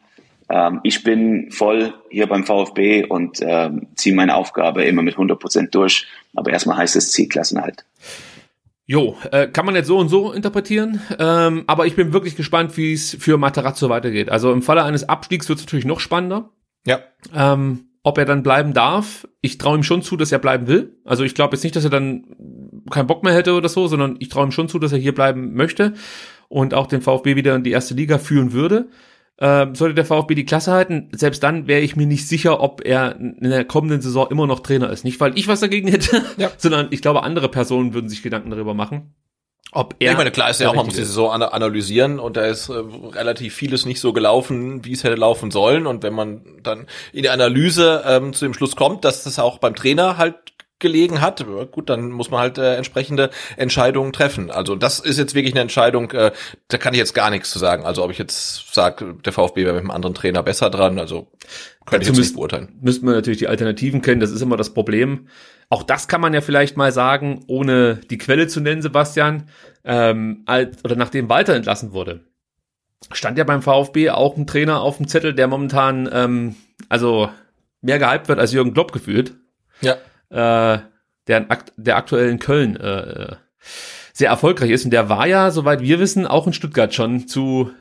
Ähm, ich bin voll hier beim VfB und äh, ziehe meine Aufgabe immer mit 100 Prozent durch. Aber erstmal heißt es Zielklassenhalt. Jo, äh, kann man jetzt so und so interpretieren, ähm, aber ich bin wirklich gespannt, wie es für Materazzo weitergeht. Also im Falle eines Abstiegs wird es natürlich noch spannender. Ja. Ähm, ob er dann bleiben darf. Ich traue ihm schon zu, dass er bleiben will. Also ich glaube jetzt nicht, dass er dann keinen Bock mehr hätte oder so, sondern ich traue ihm schon zu, dass er hier bleiben möchte und auch den VfB wieder in die erste Liga führen würde. Ähm, sollte der VfB die Klasse halten, selbst dann wäre ich mir nicht sicher, ob er in der kommenden Saison immer noch Trainer ist. Nicht, weil ich was dagegen hätte, ja. sondern ich glaube, andere Personen würden sich Gedanken darüber machen. Ob er ich meine, klar ist ja auch, man muss die Saison analysieren und da ist äh, relativ vieles nicht so gelaufen, wie es hätte laufen sollen. Und wenn man dann in der Analyse ähm, zu dem Schluss kommt, dass das auch beim Trainer halt gelegen hat, gut, dann muss man halt äh, entsprechende Entscheidungen treffen. Also das ist jetzt wirklich eine Entscheidung, äh, da kann ich jetzt gar nichts zu sagen. Also ob ich jetzt sage, der VfB wäre mit einem anderen Trainer besser dran, also könnte ich jetzt nicht beurteilen. Müsste man natürlich die Alternativen kennen, das ist immer das Problem. Auch das kann man ja vielleicht mal sagen, ohne die Quelle zu nennen, Sebastian, ähm, als, oder nachdem Walter entlassen wurde. Stand ja beim VfB auch ein Trainer auf dem Zettel, der momentan ähm, also mehr gehypt wird als Jürgen Klopp gefühlt. Ja äh, der, der aktuell in Köln äh, sehr erfolgreich ist. Und der war ja, soweit wir wissen, auch in Stuttgart schon zu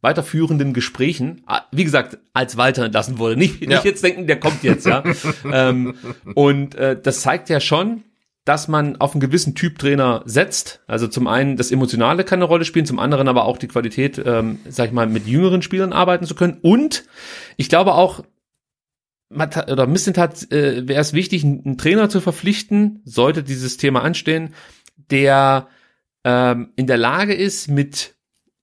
weiterführenden Gesprächen, ah, wie gesagt, als Walter entlassen wurde. Nicht, ja. nicht jetzt denken, der kommt jetzt, ja. ähm, und äh, das zeigt ja schon, dass man auf einen gewissen Typ Trainer setzt. Also zum einen das Emotionale kann eine Rolle spielen, zum anderen aber auch die Qualität, ähm, sag ich mal, mit jüngeren Spielern arbeiten zu können. Und ich glaube auch, oder Missentat äh, wäre es wichtig, einen Trainer zu verpflichten, sollte dieses Thema anstehen, der ähm, in der Lage ist, mit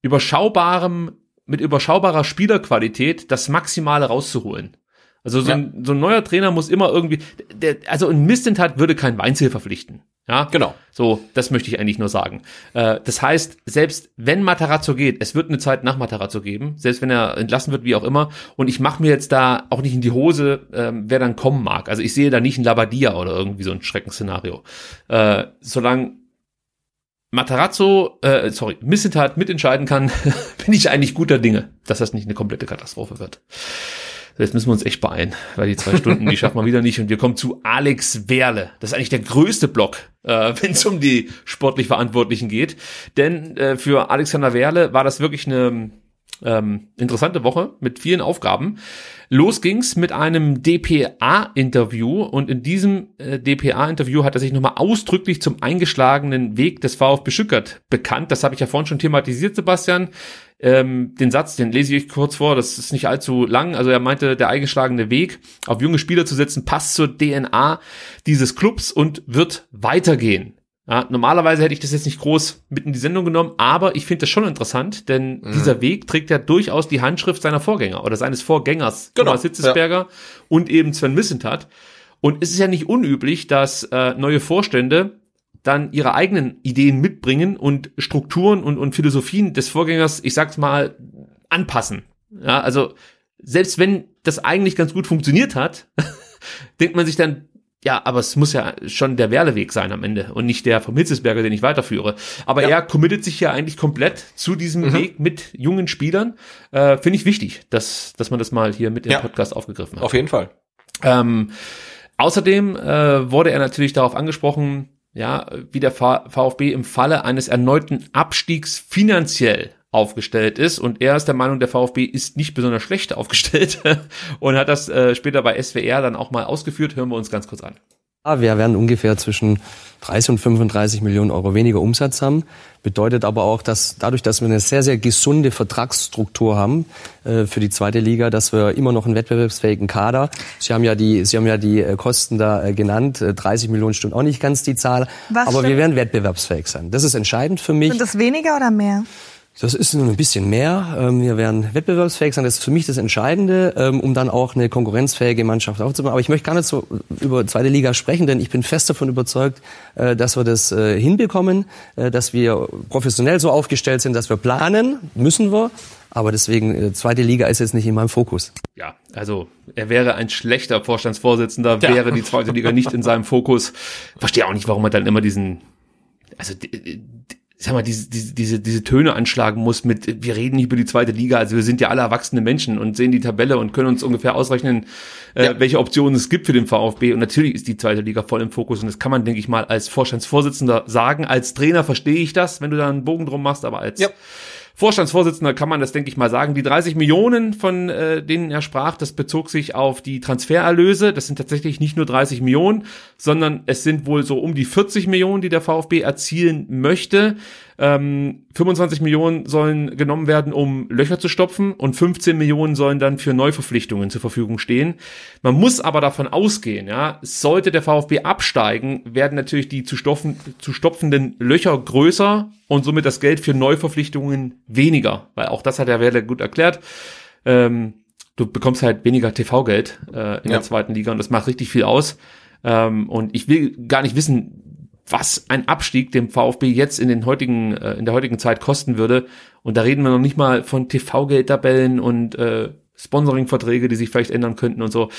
überschaubarem, mit überschaubarer Spielerqualität das Maximale rauszuholen. Also so, ja. ein, so ein neuer Trainer muss immer irgendwie, der, also ein Missentat würde kein Weinziel verpflichten. Ja, Genau. So, das möchte ich eigentlich nur sagen. Äh, das heißt, selbst wenn Matarazzo geht, es wird eine Zeit nach Matarazzo geben, selbst wenn er entlassen wird, wie auch immer. Und ich mache mir jetzt da auch nicht in die Hose, ähm, wer dann kommen mag. Also ich sehe da nicht ein Labadia oder irgendwie so ein Schreckensszenario. Äh, solange Matarazzo, äh, sorry, Missetat mitentscheiden kann, bin ich eigentlich guter Dinge, dass das nicht eine komplette Katastrophe wird. Jetzt müssen wir uns echt beeilen, weil die zwei Stunden, die schaffen wir wieder nicht. Und wir kommen zu Alex Werle. Das ist eigentlich der größte Block, äh, wenn es um die sportlich Verantwortlichen geht. Denn äh, für Alexander Werle war das wirklich eine ähm, interessante Woche mit vielen Aufgaben. Los ging's mit einem DPA-Interview und in diesem äh, DPA-Interview hat er sich nochmal ausdrücklich zum eingeschlagenen Weg des VfB Stuttgart bekannt. Das habe ich ja vorhin schon thematisiert, Sebastian. Ähm, den Satz, den lese ich kurz vor, das ist nicht allzu lang. Also er meinte, der eingeschlagene Weg, auf junge Spieler zu setzen, passt zur DNA dieses Clubs und wird weitergehen. Ja, normalerweise hätte ich das jetzt nicht groß mit in die Sendung genommen, aber ich finde das schon interessant, denn Mhm. dieser Weg trägt ja durchaus die Handschrift seiner Vorgänger oder seines Vorgängers, Genau, Thomas Hitzesberger und eben Sven Missentat. Und es ist ja nicht unüblich, dass äh, neue Vorstände dann ihre eigenen Ideen mitbringen und Strukturen und, und Philosophien des Vorgängers, ich sag's mal, anpassen. Ja, also selbst wenn das eigentlich ganz gut funktioniert hat, denkt man sich dann, ja, aber es muss ja schon der Werleweg sein am Ende und nicht der vom Hitzesberger, den ich weiterführe. Aber er committet sich ja eigentlich komplett zu diesem Mhm. Weg mit jungen Spielern. Äh, Finde ich wichtig, dass, dass man das mal hier mit im Ja. Podcast aufgegriffen hat. Auf jeden Fall. Ähm, außerdem äh, wurde er natürlich darauf angesprochen, ja, wie der VfB im Falle eines erneuten Abstiegs finanziell aufgestellt ist und er ist der Meinung, der VfB ist nicht besonders schlecht aufgestellt und hat das äh, später bei SWR dann auch mal ausgeführt. Hören wir uns ganz kurz an. Ja, Wir werden ungefähr zwischen 30 und 35 Millionen Euro weniger Umsatz haben. Bedeutet aber auch, dass dadurch, dass wir eine sehr, sehr gesunde Vertragsstruktur haben äh, für die zweite Liga, dass wir immer noch einen wettbewerbsfähigen Kader. Sie haben ja die, Sie haben ja die äh, Kosten da äh, genannt. Äh, 30 Millionen Stunden auch nicht ganz die Zahl. Was aber wir stimmt? werden wettbewerbsfähig sein. Das ist entscheidend für mich. Sind das weniger oder mehr? Das ist nur ein bisschen mehr. Ähm, Wir werden wettbewerbsfähig sein. Das ist für mich das Entscheidende, ähm, um dann auch eine konkurrenzfähige Mannschaft aufzubauen. Aber ich möchte gar nicht so über zweite Liga sprechen, denn ich bin fest davon überzeugt, äh, dass wir das äh, hinbekommen, äh, dass wir professionell so aufgestellt sind, dass wir planen, müssen wir. Aber deswegen, äh, zweite Liga ist jetzt nicht in meinem Fokus. Ja, also er wäre ein schlechter Vorstandsvorsitzender, Ja. wäre die zweite Liga nicht in seinem Fokus. Verstehe auch nicht, warum er dann immer diesen, also sag mal, diese, diese, diese, diese Töne anschlagen muss mit, wir reden nicht über die zweite Liga, also wir sind ja alle erwachsene Menschen und sehen die Tabelle und können uns ungefähr ausrechnen, äh, welche Optionen es gibt für den VfB. Und natürlich ist die zweite Liga voll im Fokus und das kann man, denke ich mal, als Vorstandsvorsitzender sagen. Als Trainer verstehe ich das, wenn du da einen Bogen drum machst, aber als Vorstandsvorsitzender kann man das, denke ich mal, sagen. Die 30 Millionen, von äh, denen er sprach, das bezog sich auf die Transfererlöse. Das sind tatsächlich nicht nur 30 Millionen, sondern es sind wohl so um die 40 Millionen, die der VfB erzielen möchte. Ähm, 25 Millionen sollen genommen werden, um Löcher zu stopfen und 15 Millionen sollen dann für Neuverpflichtungen zur Verfügung stehen. Man muss aber davon ausgehen, ja, sollte der VfB absteigen, werden natürlich die zu, stopfen, zu stopfenden Löcher größer und somit das Geld für Neuverpflichtungen weniger, weil auch das hat der Werder gut erklärt. Ähm, du bekommst halt weniger TV-Geld äh, in Ja. der zweiten Liga und das macht richtig viel aus. Ähm, und ich will gar nicht wissen, was ein Abstieg dem VfB jetzt in den heutigen, äh, in der heutigen Zeit kosten würde. Und da reden wir noch nicht mal von TV-Geldtabellen und äh, Sponsoring-Verträge, die sich vielleicht ändern könnten und so.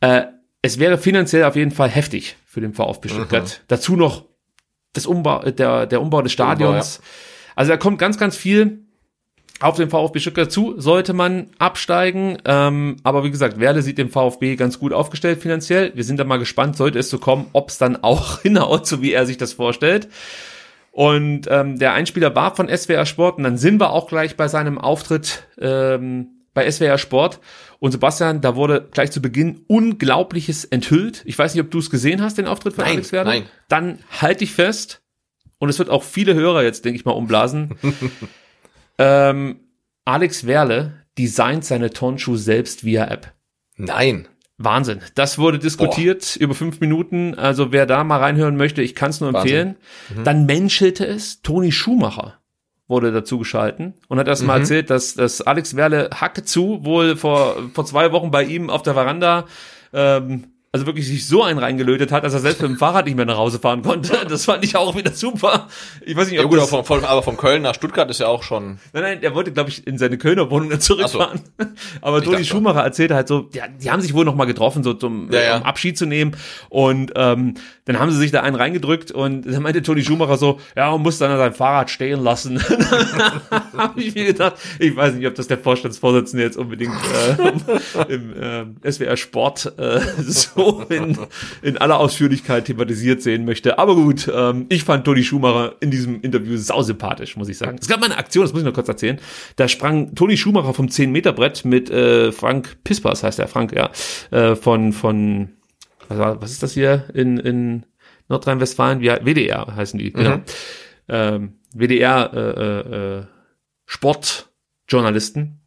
Äh, es wäre finanziell auf jeden Fall heftig für den VfB Stuttgart. Dazu noch das Umbau, äh, der, der Umbau des Stadions. Also da kommt ganz, ganz viel auf den VfB Stuttgart zu, sollte man absteigen. Ähm, aber wie gesagt, Werle sieht den VfB ganz gut aufgestellt finanziell. Wir sind da mal gespannt, sollte es so kommen, ob es dann auch hinhaut, so wie er sich das vorstellt. Und ähm, der Einspieler war von SWR Sport und dann sind wir auch gleich bei seinem Auftritt ähm, bei SWR Sport. Und Sebastian, da wurde gleich zu Beginn Unglaubliches enthüllt. Ich weiß nicht, ob du es gesehen hast, den Auftritt von Nein, Alex Werder. nein. Dann halt dich fest. Und es wird auch viele Hörer jetzt, denke ich mal, umblasen. ähm, Alex Werle designt seine Turnschuhe selbst via App. Nein. Wahnsinn. Das wurde diskutiert über fünf Minuten. Also wer da mal reinhören möchte, ich kann es nur empfehlen. Mhm. Dann menschelte es. Toni Schumacher wurde dazu geschalten und hat erst mal Mhm. erzählt, dass, dass Alex Werle Hacke zu wohl vor, vor zwei Wochen bei ihm auf der Veranda ähm, also wirklich sich so einen reingelötet hat, dass er selbst mit dem Fahrrad nicht mehr nach Hause fahren konnte. Das fand ich auch wieder super. Ich weiß nicht, Ja ob gut, aber das, von, von, aber von Köln nach Stuttgart ist ja auch schon. Nein, nein, er wollte, glaube ich, in seine Kölner Wohnung dann zurückfahren. Aber Ich Toni Schumacher erzählte halt so, ja, die haben sich wohl noch mal getroffen, so zum Ja, ja. um Abschied zu nehmen. Und ähm, dann haben sie sich da einen reingedrückt und dann meinte Toni Schumacher so, ja, man muss dann sein Fahrrad stehen lassen. habe ich mir gedacht, ich weiß nicht, ob das der Vorstandsvorsitzende jetzt unbedingt äh, im äh, SWR Sport äh, so in, in aller Ausführlichkeit thematisiert sehen möchte. Aber gut, ähm, ich fand Toni Schumacher in diesem Interview sausympathisch, muss ich sagen. Es gab mal eine Aktion, das muss ich noch kurz erzählen. Da sprang Toni Schumacher vom 10-Meter-Brett mit äh, Frank Pispers, heißt der Frank, ja, äh, von, von was, war, was ist das hier in, in Nordrhein-Westfalen? Wie, WDR heißen die, genau. Ähm, WDR äh, äh, Sportjournalisten.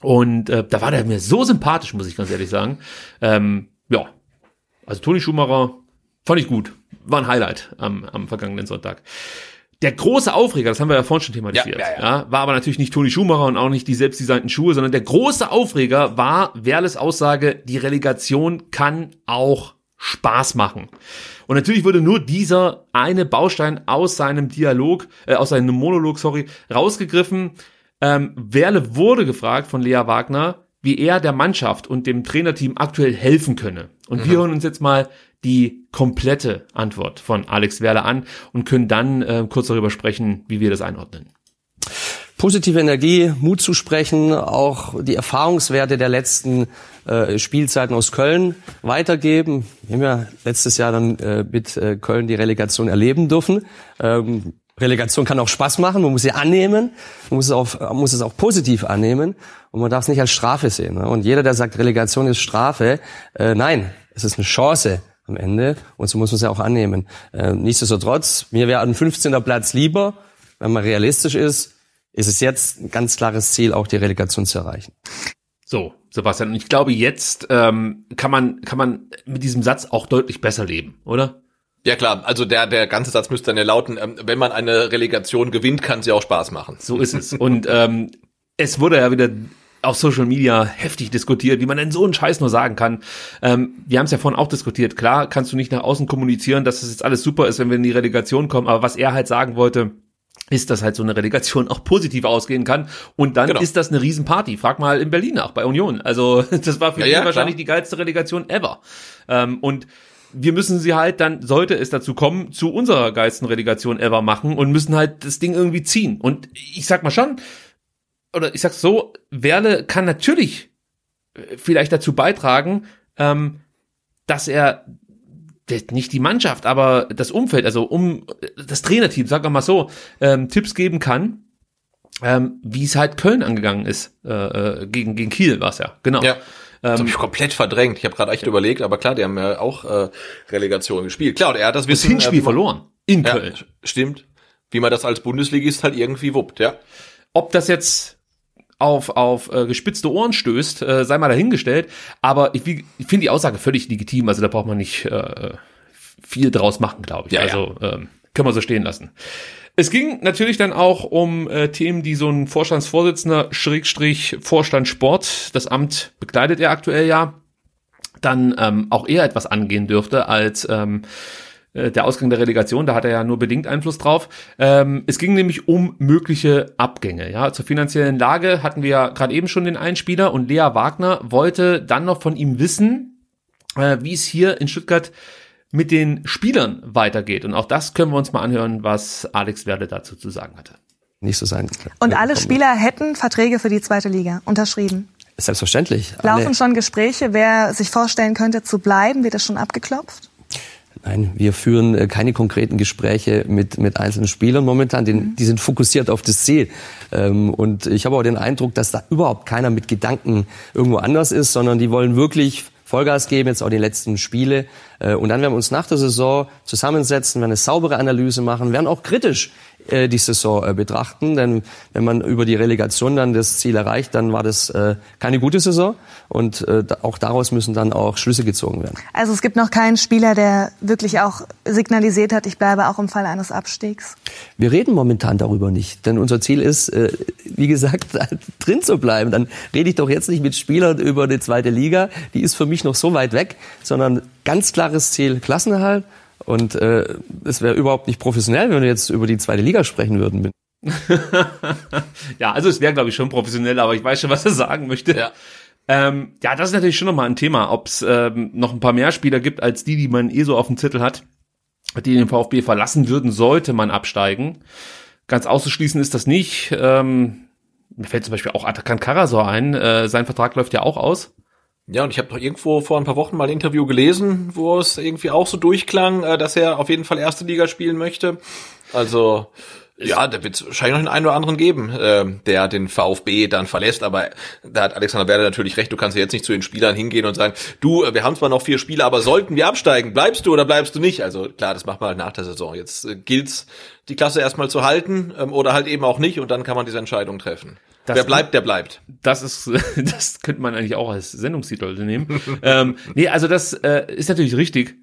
Und äh, da war der mir so sympathisch, muss ich ganz ehrlich sagen. Ähm, ja, also Toni Schumacher fand ich gut. War ein Highlight am, am vergangenen Sonntag. Der große Aufreger, das haben wir ja vorhin schon thematisiert, Ja, ja, ja, war aber natürlich nicht Toni Schumacher und auch nicht die selbstdesignten Schuhe, sondern der große Aufreger war Werles Aussage, die Relegation kann auch Spaß machen. Und natürlich wurde nur dieser eine Baustein aus seinem Dialog, äh, aus seinem Monolog, sorry, rausgegriffen. Ähm, Werle wurde gefragt von Lea Wagner, wie er der Mannschaft und dem Trainerteam aktuell helfen könne. Und wir hören uns jetzt mal die komplette Antwort von Alex Werle an und können dann äh, kurz darüber sprechen, wie wir das einordnen. positive Energie, Mut zu sprechen, auch die Erfahrungswerte der letzten äh, Spielzeiten aus Köln weitergeben. Wir haben ja letztes Jahr dann äh, mit äh, Köln die Relegation erleben dürfen. Ähm, Relegation kann auch Spaß machen, man muss sie annehmen, man muss es auch, man muss es auch positiv annehmen und man darf es nicht als Strafe sehen. Ne? Und jeder, der sagt, Relegation ist Strafe, äh, nein, es ist eine Chance am Ende und so muss man es ja auch annehmen. Äh, nichtsdestotrotz, mir wäre ein 15. Platz lieber, wenn man realistisch ist, ist es jetzt ein ganz klares Ziel, auch die Relegation zu erreichen. So, Sebastian, und ich glaube, jetzt ähm, kann man kann man mit diesem Satz auch deutlich besser leben, oder? Ja klar, also der, der ganze Satz müsste dann ja lauten, ähm, wenn man eine Relegation gewinnt, kann sie auch Spaß machen. So ist es. Und ähm, es wurde ja wieder auf Social Media heftig diskutiert, wie man denn so einen Scheiß nur sagen kann. Ähm, wir haben es ja vorhin auch diskutiert. Klar kannst du nicht nach außen kommunizieren, dass das jetzt alles super ist, wenn wir in die Relegation kommen, aber was er halt sagen wollte, ist, dass halt so eine Relegation auch positiv ausgehen kann. Und dann Genau. ist das eine Riesenparty. Frag mal in Berlin nach, bei Union. Also das war für Ja, ihn ja, wahrscheinlich klar. die geilste Relegation ever. Ähm, und wir müssen sie halt dann, sollte es dazu kommen, zu unserer geilsten Relegation ever machen und müssen halt das Ding irgendwie ziehen. Und ich sag mal schon, oder ich sag's so, Werle kann natürlich äh, vielleicht dazu beitragen, ähm, dass er nicht die Mannschaft, aber das Umfeld, also um das Trainerteam, wir mal so, ähm, Tipps geben kann, ähm, wie es halt Köln angegangen ist äh, äh, gegen gegen Kiel war's ja, genau. Ja. Das Ähm, habe ich komplett verdrängt. Ich habe gerade echt überlegt, aber klar, die haben ja auch äh, Relegation gespielt. Klar, und er hat das das Wissen. Hinspiel äh, verloren in Ja, Köln. stimmt. Wie man das als Bundesligist halt irgendwie wuppt, ja. Ob das jetzt auf, auf äh, gespitzte Ohren stößt, äh, sei mal dahingestellt. Aber ich, ich finde die Aussage völlig legitim. Also da braucht man nicht äh, viel draus machen, glaube ich. Ja, also ähm, können wir so stehen lassen. Es ging natürlich dann auch um äh, Themen, die so ein Vorstandsvorsitzender, Schrägstrich Vorstand Sport, das Amt bekleidet er aktuell ja, dann ähm, auch eher etwas angehen dürfte als ähm, äh, der Ausgang der Relegation, da hat er ja nur bedingt Einfluss drauf. Ähm, es ging nämlich um mögliche Abgänge. Ja, zur finanziellen Lage hatten wir ja gerade eben schon den Einspieler und Lea Wagner wollte dann noch von ihm wissen, äh, wie es hier in Stuttgart mit den Spielern weitergeht. Und auch das können wir uns mal anhören, was Alex Werde dazu zu sagen hatte. Nicht so sein. Und alle Spieler hätten Verträge für die zweite Liga unterschrieben. Selbstverständlich. Laufen Alle, schon Gespräche, wer sich vorstellen könnte zu bleiben? Wird das schon abgeklopft? nein, wir führen äh, keine konkreten Gespräche mit, mit einzelnen Spielern momentan. Den, die sind fokussiert auf das Ziel. Ähm, und ich habe auch den Eindruck, dass da überhaupt keiner mit Gedanken irgendwo anders ist, sondern die wollen wirklich Vollgas geben, jetzt auch die letzten Spiele. Äh, Und dann werden wir uns nach der Saison zusammensetzen, werden eine saubere Analyse machen, werden auch kritisch äh, die Saison äh, betrachten. Denn wenn man über die Relegation dann das Ziel erreicht, dann war das äh, keine gute Saison. Und äh, auch daraus müssen dann auch Schlüsse gezogen werden. Also es gibt noch keinen Spieler, der wirklich auch signalisiert hat, ich bleibe auch im Fall eines Abstiegs. Wir reden momentan darüber nicht, denn unser Ziel ist, äh, wie gesagt, drin zu bleiben. Dann rede ich doch jetzt nicht mit Spielern über die zweite Liga, die ist für mich noch so weit weg, sondern ganz klares Ziel Klassenerhalt. Und äh, es wäre überhaupt nicht professionell, wenn wir jetzt über die zweite Liga sprechen würden. ja, also es wäre, glaube ich, schon professionell, aber ich weiß schon, was er sagen möchte. Ja. Ähm, ja, das ist natürlich schon nochmal ein Thema, ob es ähm, noch ein paar mehr Spieler gibt, als die, die man eh so auf dem Zettel hat, die den VfB verlassen würden, sollte man absteigen. Ganz auszuschließen ist das nicht. Ähm, mir fällt zum Beispiel auch Atakan Karasor ein. Äh, sein Vertrag läuft ja auch aus. Ja, und ich habe doch irgendwo vor ein paar Wochen mal ein Interview gelesen, wo es irgendwie auch so durchklang, äh, dass er auf jeden Fall erste Liga spielen möchte. Also ja, da wird es wahrscheinlich noch den einen oder anderen geben, äh, der den VfB dann verlässt. Aber da hat Alexander Werder natürlich recht. Du kannst ja jetzt nicht zu den Spielern hingehen und sagen, du, wir haben zwar noch vier Spiele, aber sollten wir absteigen, bleibst du oder bleibst du nicht? Also klar, das macht man halt nach der Saison. Jetzt äh, gilt's, die Klasse erstmal zu halten ähm, oder halt eben auch nicht und dann kann man diese Entscheidung treffen. Das Wer bleibt, der bleibt. Das ist, das könnte man eigentlich auch als Sendungstitel nehmen. ähm, nee, also das äh, ist natürlich richtig.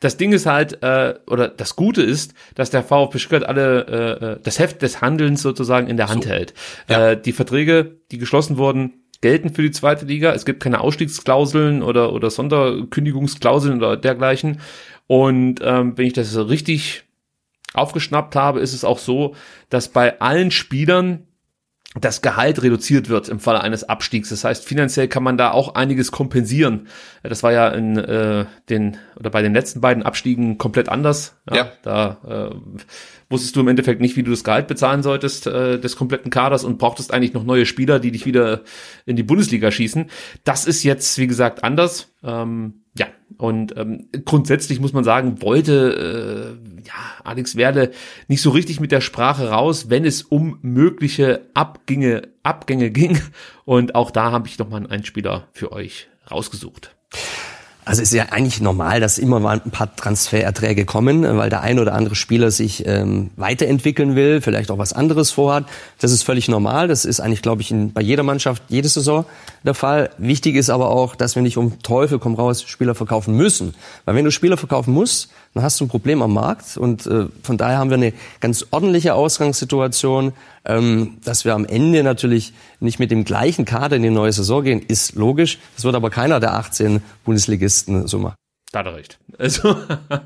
Das Ding ist halt, äh, oder das Gute ist, dass der VfB Stuttgart alle äh, äh, das Heft des Handelns sozusagen in der Hand so. hält. Ja. Äh, die Verträge, die geschlossen wurden, gelten für die zweite Liga. Es gibt keine Ausstiegsklauseln oder, oder Sonderkündigungsklauseln oder dergleichen. Und ähm, wenn ich das richtig aufgeschnappt habe, ist es auch so, dass bei allen Spielern, das Gehalt reduziert wird im Falle eines Abstiegs. Das heißt, finanziell kann man da auch einiges kompensieren. Das war ja in äh, den oder bei den letzten beiden Abstiegen komplett anders. Ja, ja. Da äh, wusstest du im Endeffekt nicht, wie du das Gehalt bezahlen solltest äh, des kompletten Kaders und brauchtest eigentlich noch neue Spieler, die dich wieder in die Bundesliga schießen. Das ist jetzt, wie gesagt, anders. Ähm, und ähm, grundsätzlich muss man sagen, wollte äh, ja, Alex Werde nicht so richtig mit der Sprache raus, wenn es um mögliche Abgänge, Abgänge ging. Und auch da habe ich noch mal einen Einspieler für euch rausgesucht. Also es ist ja eigentlich normal, dass immer mal ein paar Transfererträge kommen, weil der ein oder andere Spieler sich ähm, weiterentwickeln will, vielleicht auch was anderes vorhat. Das ist völlig normal. Das ist eigentlich, glaube ich, in, bei jeder Mannschaft jede Saison der Fall. Wichtig ist aber auch, dass wir nicht um Teufel komm raus Spieler verkaufen müssen. Weil wenn du Spieler verkaufen musst, dann hast du ein Problem am Markt. Und äh, von daher haben wir eine ganz ordentliche Ausgangssituation. Ähm, dass wir am Ende natürlich nicht mit dem gleichen Kader in die neue Saison gehen, ist logisch. Das wird aber keiner der 18 Bundesligisten so machen. Da hat er recht. Also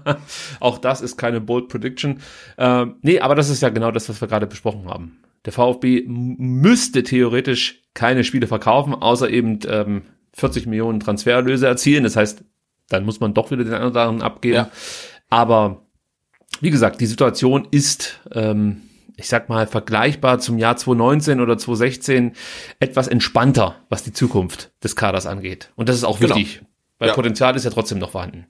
auch das ist keine bold Prediction. Ähm, nee, aber das ist ja genau das, was wir gerade besprochen haben. Der VfB müsste theoretisch keine Spiele verkaufen, außer eben ähm, 40 Millionen Transfererlöse erzielen. Das heißt, dann muss man doch wieder den anderen abgeben. Ja. Aber wie gesagt, die Situation ist ähm, ich sag mal, vergleichbar zum Jahr 2019 oder 2016 etwas entspannter, was die Zukunft des Kaders angeht. Und das ist auch genau. wichtig, weil ja. Potenzial ist ja trotzdem noch vorhanden.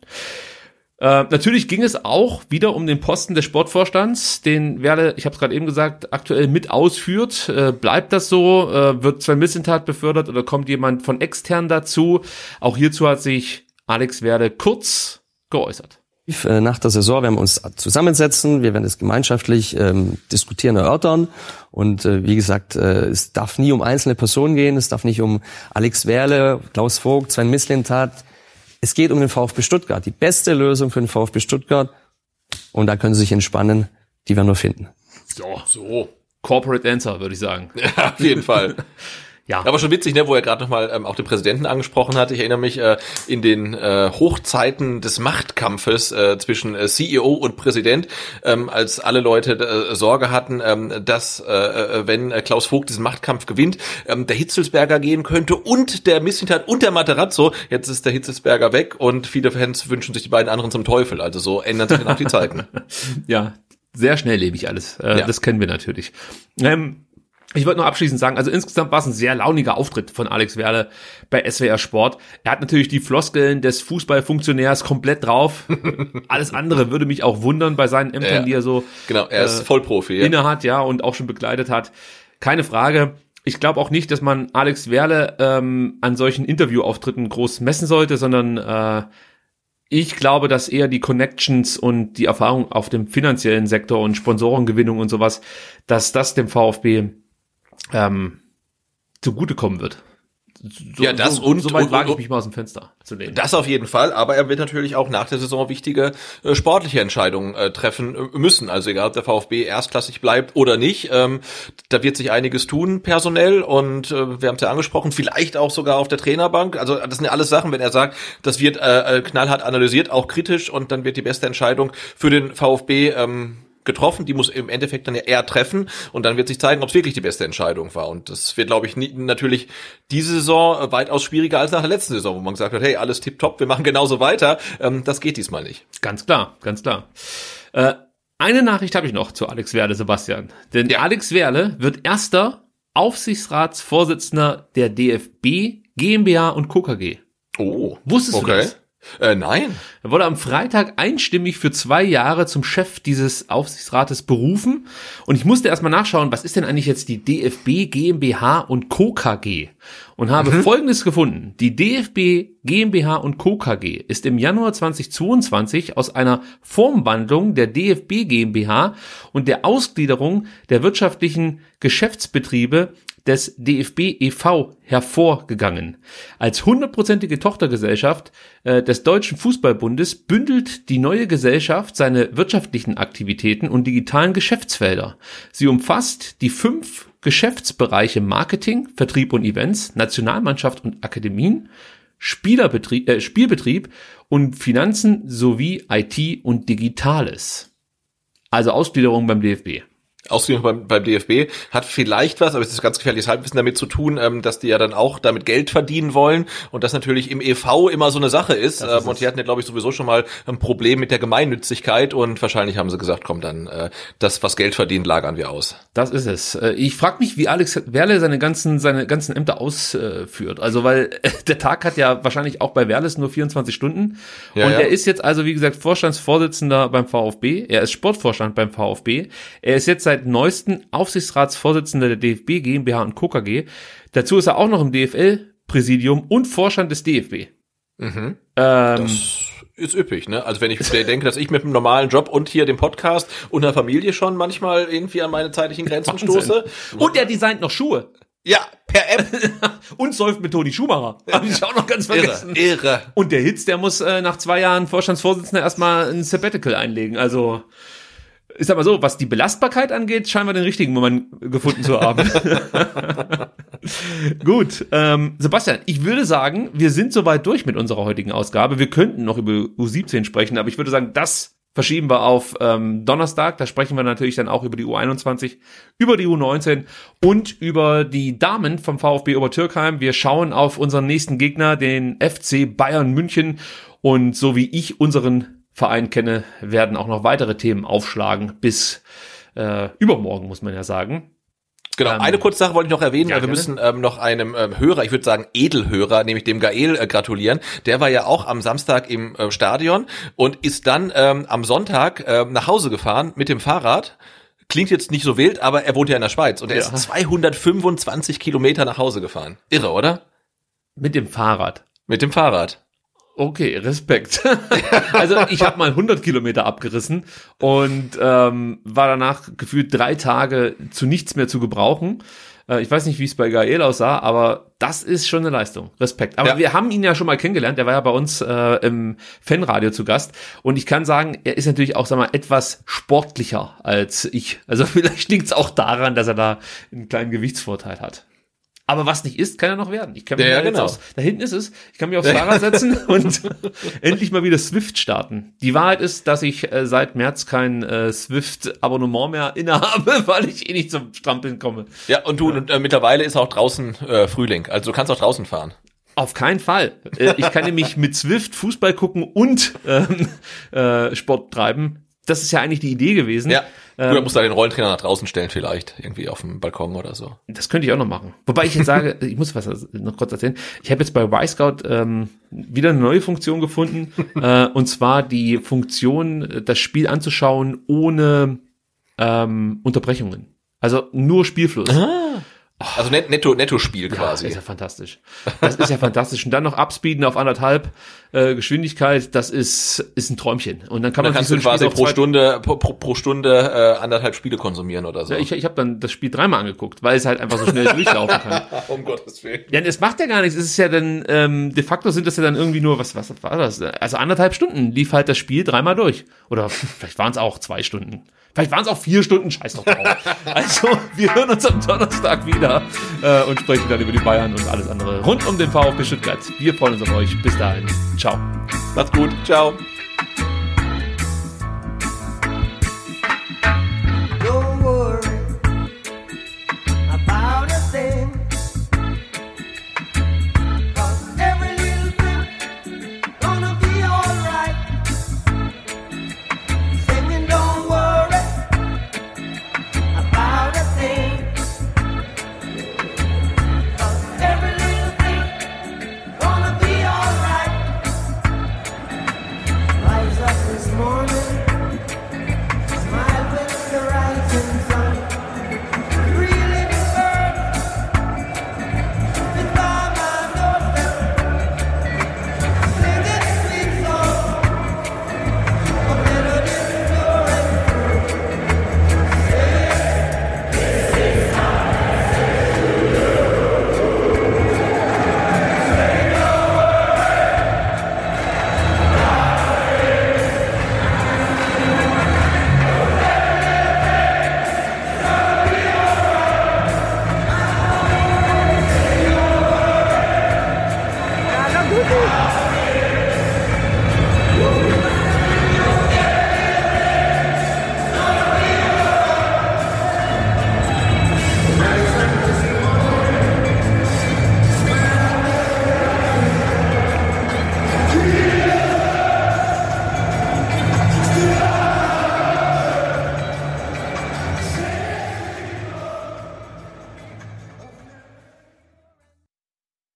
Äh, natürlich ging es auch wieder um den Posten des Sportvorstands, den Werle, ich habe es gerade eben gesagt, aktuell mit ausführt. Äh, bleibt das so? Äh, wird Sven Missentat befördert oder kommt jemand von extern dazu? Auch hierzu hat sich Alex Werle kurz geäußert. Äh, nach der Saison werden wir uns zusammensetzen, wir werden es gemeinschaftlich ähm, diskutieren, erörtern. Und äh, wie gesagt, äh, es darf nie um einzelne Personen gehen, es darf nicht um Alex Werle, Klaus Vogt, Sven Mislintat. Es geht um den VfB Stuttgart, die beste Lösung für den VfB Stuttgart. Und da können Sie sich entspannen, die werden wir finden. So, so. Corporate Answer, würde ich sagen. Ja, auf jeden Fall. Ja. Aber schon witzig, ne, wo er gerade nochmal ähm, auch den Präsidenten angesprochen hat. Ich erinnere mich äh, in den äh, Hochzeiten des Machtkampfes äh, zwischen äh, CEO und Präsident, ähm, als alle Leute äh, Sorge hatten, ähm, dass äh, äh, wenn äh, Klaus Vogt diesen Machtkampf gewinnt, ähm, der Hitzelsberger gehen könnte und der Missintat und der Materazzo. Jetzt ist der Hitzelsberger weg und viele Fans wünschen sich die beiden anderen zum Teufel. Also so ändern sich dann auch die Zeiten. Ja, sehr schnell lebe ich alles. Äh, ja. Das kennen wir natürlich. Ähm, ich wollte nur abschließend sagen, also insgesamt war es ein sehr launiger Auftritt von Alex Werle bei SWR Sport. Er hat natürlich die Floskeln des Fußballfunktionärs komplett drauf. Alles andere würde mich auch wundern bei seinen Ämtern, ja, die er so genau, er ist äh, Vollprofi, ja. innehat, ja, und auch schon begleitet hat. Keine Frage. Ich glaube auch nicht, dass man Alex Werle ähm, an solchen Interviewauftritten groß messen sollte, sondern äh, Ich glaube, dass eher die Connections und die Erfahrung auf dem finanziellen Sektor und Sponsorengewinnung und sowas, dass das dem VfB ähm, zugutekommen wird. So, ja, das so, und so weit wage ich mich mal aus dem Fenster zu lehnen. Das auf jeden Fall, aber er wird natürlich auch nach der Saison wichtige äh, sportliche Entscheidungen äh, treffen äh, müssen. Also egal, ob der VfB erstklassig bleibt oder nicht, ähm, da wird sich einiges tun personell und äh, wir haben es ja angesprochen, vielleicht auch sogar auf der Trainerbank. Also das sind ja alles Sachen, wenn er sagt, das wird äh, äh, knallhart analysiert, auch kritisch und dann wird die beste Entscheidung für den VfB ähm, getroffen, die muss im Endeffekt dann ja er treffen und dann wird sich zeigen, ob es wirklich die beste Entscheidung war. Und das wird, glaube ich, nie, natürlich diese Saison äh, weitaus schwieriger als nach der letzten Saison, wo man gesagt hat, hey, alles tipptopp, wir machen genauso weiter. Ähm, das geht diesmal nicht. Ganz klar, ganz klar. Äh, eine Nachricht habe ich noch zu Alex Werle, Sebastian. Denn Alex Werle wird erster Aufsichtsratsvorsitzender der DFB, GmbH und KKG. Oh. Wusstest okay. du das? Äh, nein. Er wurde am Freitag einstimmig für zwei Jahre zum Chef dieses Aufsichtsrates berufen. Und ich musste erstmal nachschauen, was ist denn eigentlich jetzt die DFB GmbH und Co. KG? Und habe Mhm. Folgendes gefunden. Die DFB GmbH und Co. KG ist im Januar 2022 aus einer Formwandlung der DFB GmbH und der Ausgliederung der wirtschaftlichen Geschäftsbetriebe des DFB e.V. hervorgegangen. Als hundertprozentige Tochtergesellschaft äh, des Deutschen Fußballbundes bündelt die neue Gesellschaft seine wirtschaftlichen Aktivitäten und digitalen Geschäftsfelder. Sie umfasst die fünf Geschäftsbereiche Marketing, Vertrieb und Events, Nationalmannschaft und Akademien, Spielerbetrieb, äh, Spielbetrieb und Finanzen sowie IT und Digitales. Also Ausgliederung beim DFB. Ausgliederung beim, beim DFB hat vielleicht was, aber es ist ganz gefährliches Halbwissen damit zu tun, ähm, dass die ja dann auch damit Geld verdienen wollen und das natürlich im EV immer so eine Sache ist. Ist ähm, und die hatten ja, glaube ich, sowieso schon mal ein Problem mit der Gemeinnützigkeit und wahrscheinlich haben sie gesagt, komm, dann äh, das, was Geld verdient, lagern wir aus. Das ist es. Äh, Ich frage mich, wie Alex Werle seine ganzen, seine ganzen Ämter ausführt. Also, weil äh, der Tag hat ja wahrscheinlich auch bei Werles nur 24 Stunden. Ja, und ja. er ist jetzt also, wie gesagt, Vorstandsvorsitzender beim VfB. Er ist Sportvorstand beim VfB. Er ist jetzt seit neuesten Aufsichtsratsvorsitzender der DFB GmbH und Co. KG. Dazu ist er auch noch im DFL-Präsidium und Vorstand des DFB. Mhm. Ähm, Ist üppig, ne? Also wenn ich denke, dass ich mit einem normalen Job und hier dem Podcast und einer Familie schon manchmal irgendwie an meine zeitlichen Grenzen Wahnsinn. stoße. Und er designt noch Schuhe. Ja, per App. und säuft mit Toni Schumacher. Habe ich auch noch ganz Irre, vergessen. irre. Und der Hitz, der muss äh, nach zwei Jahren Vorstandsvorsitzender erstmal ein Sabbatical einlegen. Also, ich sag mal so, was die Belastbarkeit angeht, scheinen wir den richtigen Moment gefunden zu haben. Gut, ähm, Sebastian, ich würde sagen, wir sind soweit durch mit unserer heutigen Ausgabe. Wir könnten noch über U17 sprechen, aber ich würde sagen, das verschieben wir auf ähm, Donnerstag. Da sprechen wir natürlich dann auch über die U21, über die U19 und über die Damen vom VfB Obertürkheim. Wir schauen auf unseren nächsten Gegner, den FC Bayern München. Und so wie ich unseren Verein kenne, werden auch noch weitere Themen aufschlagen bis äh, übermorgen, muss man ja sagen. Genau, Ähm, eine kurze Sache wollte ich noch erwähnen. ja, wir gerne. müssen ähm, noch einem ähm, Hörer, ich würde sagen Edelhörer, nämlich dem Gael, äh, gratulieren. Der war ja auch am Samstag im äh, Stadion und ist dann ähm, am Sonntag ähm, nach Hause gefahren mit dem Fahrrad. Klingt jetzt nicht so wild, aber er wohnt ja in der Schweiz und er Ja. ist 225 Kilometer nach Hause gefahren. Irre, oder? Mit dem Fahrrad. Mit dem Fahrrad. Okay, Respekt. also ich habe mal 100 Kilometer abgerissen und ähm, war danach gefühlt drei Tage zu nichts mehr zu gebrauchen. Äh, ich weiß nicht, wie es bei Gael aussah, aber das ist schon eine Leistung. Respekt. Aber Ja. wir haben ihn ja schon mal kennengelernt. Er war ja bei uns äh, im Fanradio zu Gast und ich kann sagen, er ist natürlich auch, sag mal, etwas sportlicher als ich. Also vielleicht liegt es auch daran, dass er da einen kleinen Gewichtsvorteil hat. Aber was nicht ist, kann er noch werden. Ich kann mich Ja, ja, genau. aus, da hinten ist es. Ich kann mich aufs Fahrrad setzen und endlich mal wieder Swift starten. Die Wahrheit ist, dass ich äh, seit März kein äh, Swift-Abonnement mehr innehabe, weil ich eh nicht zum Strampeln komme. Ja, und du, und, äh, mittlerweile ist auch draußen äh, Frühling. Also du kannst auch draußen fahren. Auf keinen Fall. Äh, ich kann nämlich mit Swift Fußball gucken und ähm, äh, Sport treiben. Das ist ja eigentlich die Idee gewesen. Ja. Ähm, Oder musst du da den Rollentrainer nach draußen stellen vielleicht. Irgendwie auf dem Balkon oder so. Das könnte ich auch noch machen. Wobei ich jetzt sage, ich muss was noch kurz erzählen. Ich habe jetzt bei Y-Scout ähm, wieder eine neue Funktion gefunden. äh, und zwar die Funktion, das Spiel anzuschauen ohne ähm, Unterbrechungen. Also nur Spielfluss. Also net, netto, netto Spiel Ja, quasi. ist ja fantastisch. Das ist ja fantastisch. Und dann noch abspeeden auf anderthalb. äh, Geschwindigkeit, das ist, ist ein Träumchen. Und dann kann dann man kannst du so ein quasi pro Stunde, pro, pro, pro Stunde äh, anderthalb Spiele konsumieren oder so. Ja, ich ich habe dann das Spiel dreimal angeguckt, weil es halt einfach so schnell durchlaufen kann. um Gottes Willen. Ja, es macht ja gar nichts. Es ist ja dann, ähm, de facto sind das ja dann irgendwie nur, was, was war das? Also anderthalb Stunden lief halt das Spiel dreimal durch. Oder vielleicht waren es auch zwei Stunden. Vielleicht waren es auch vier Stunden, scheiß doch drauf. Also, wir hören uns am Donnerstag wieder äh, und sprechen dann über die Bayern und alles andere rund um den VfB Stuttgart. Wir freuen uns auf euch. Bis dahin. Ciao. Macht's gut. Ciao.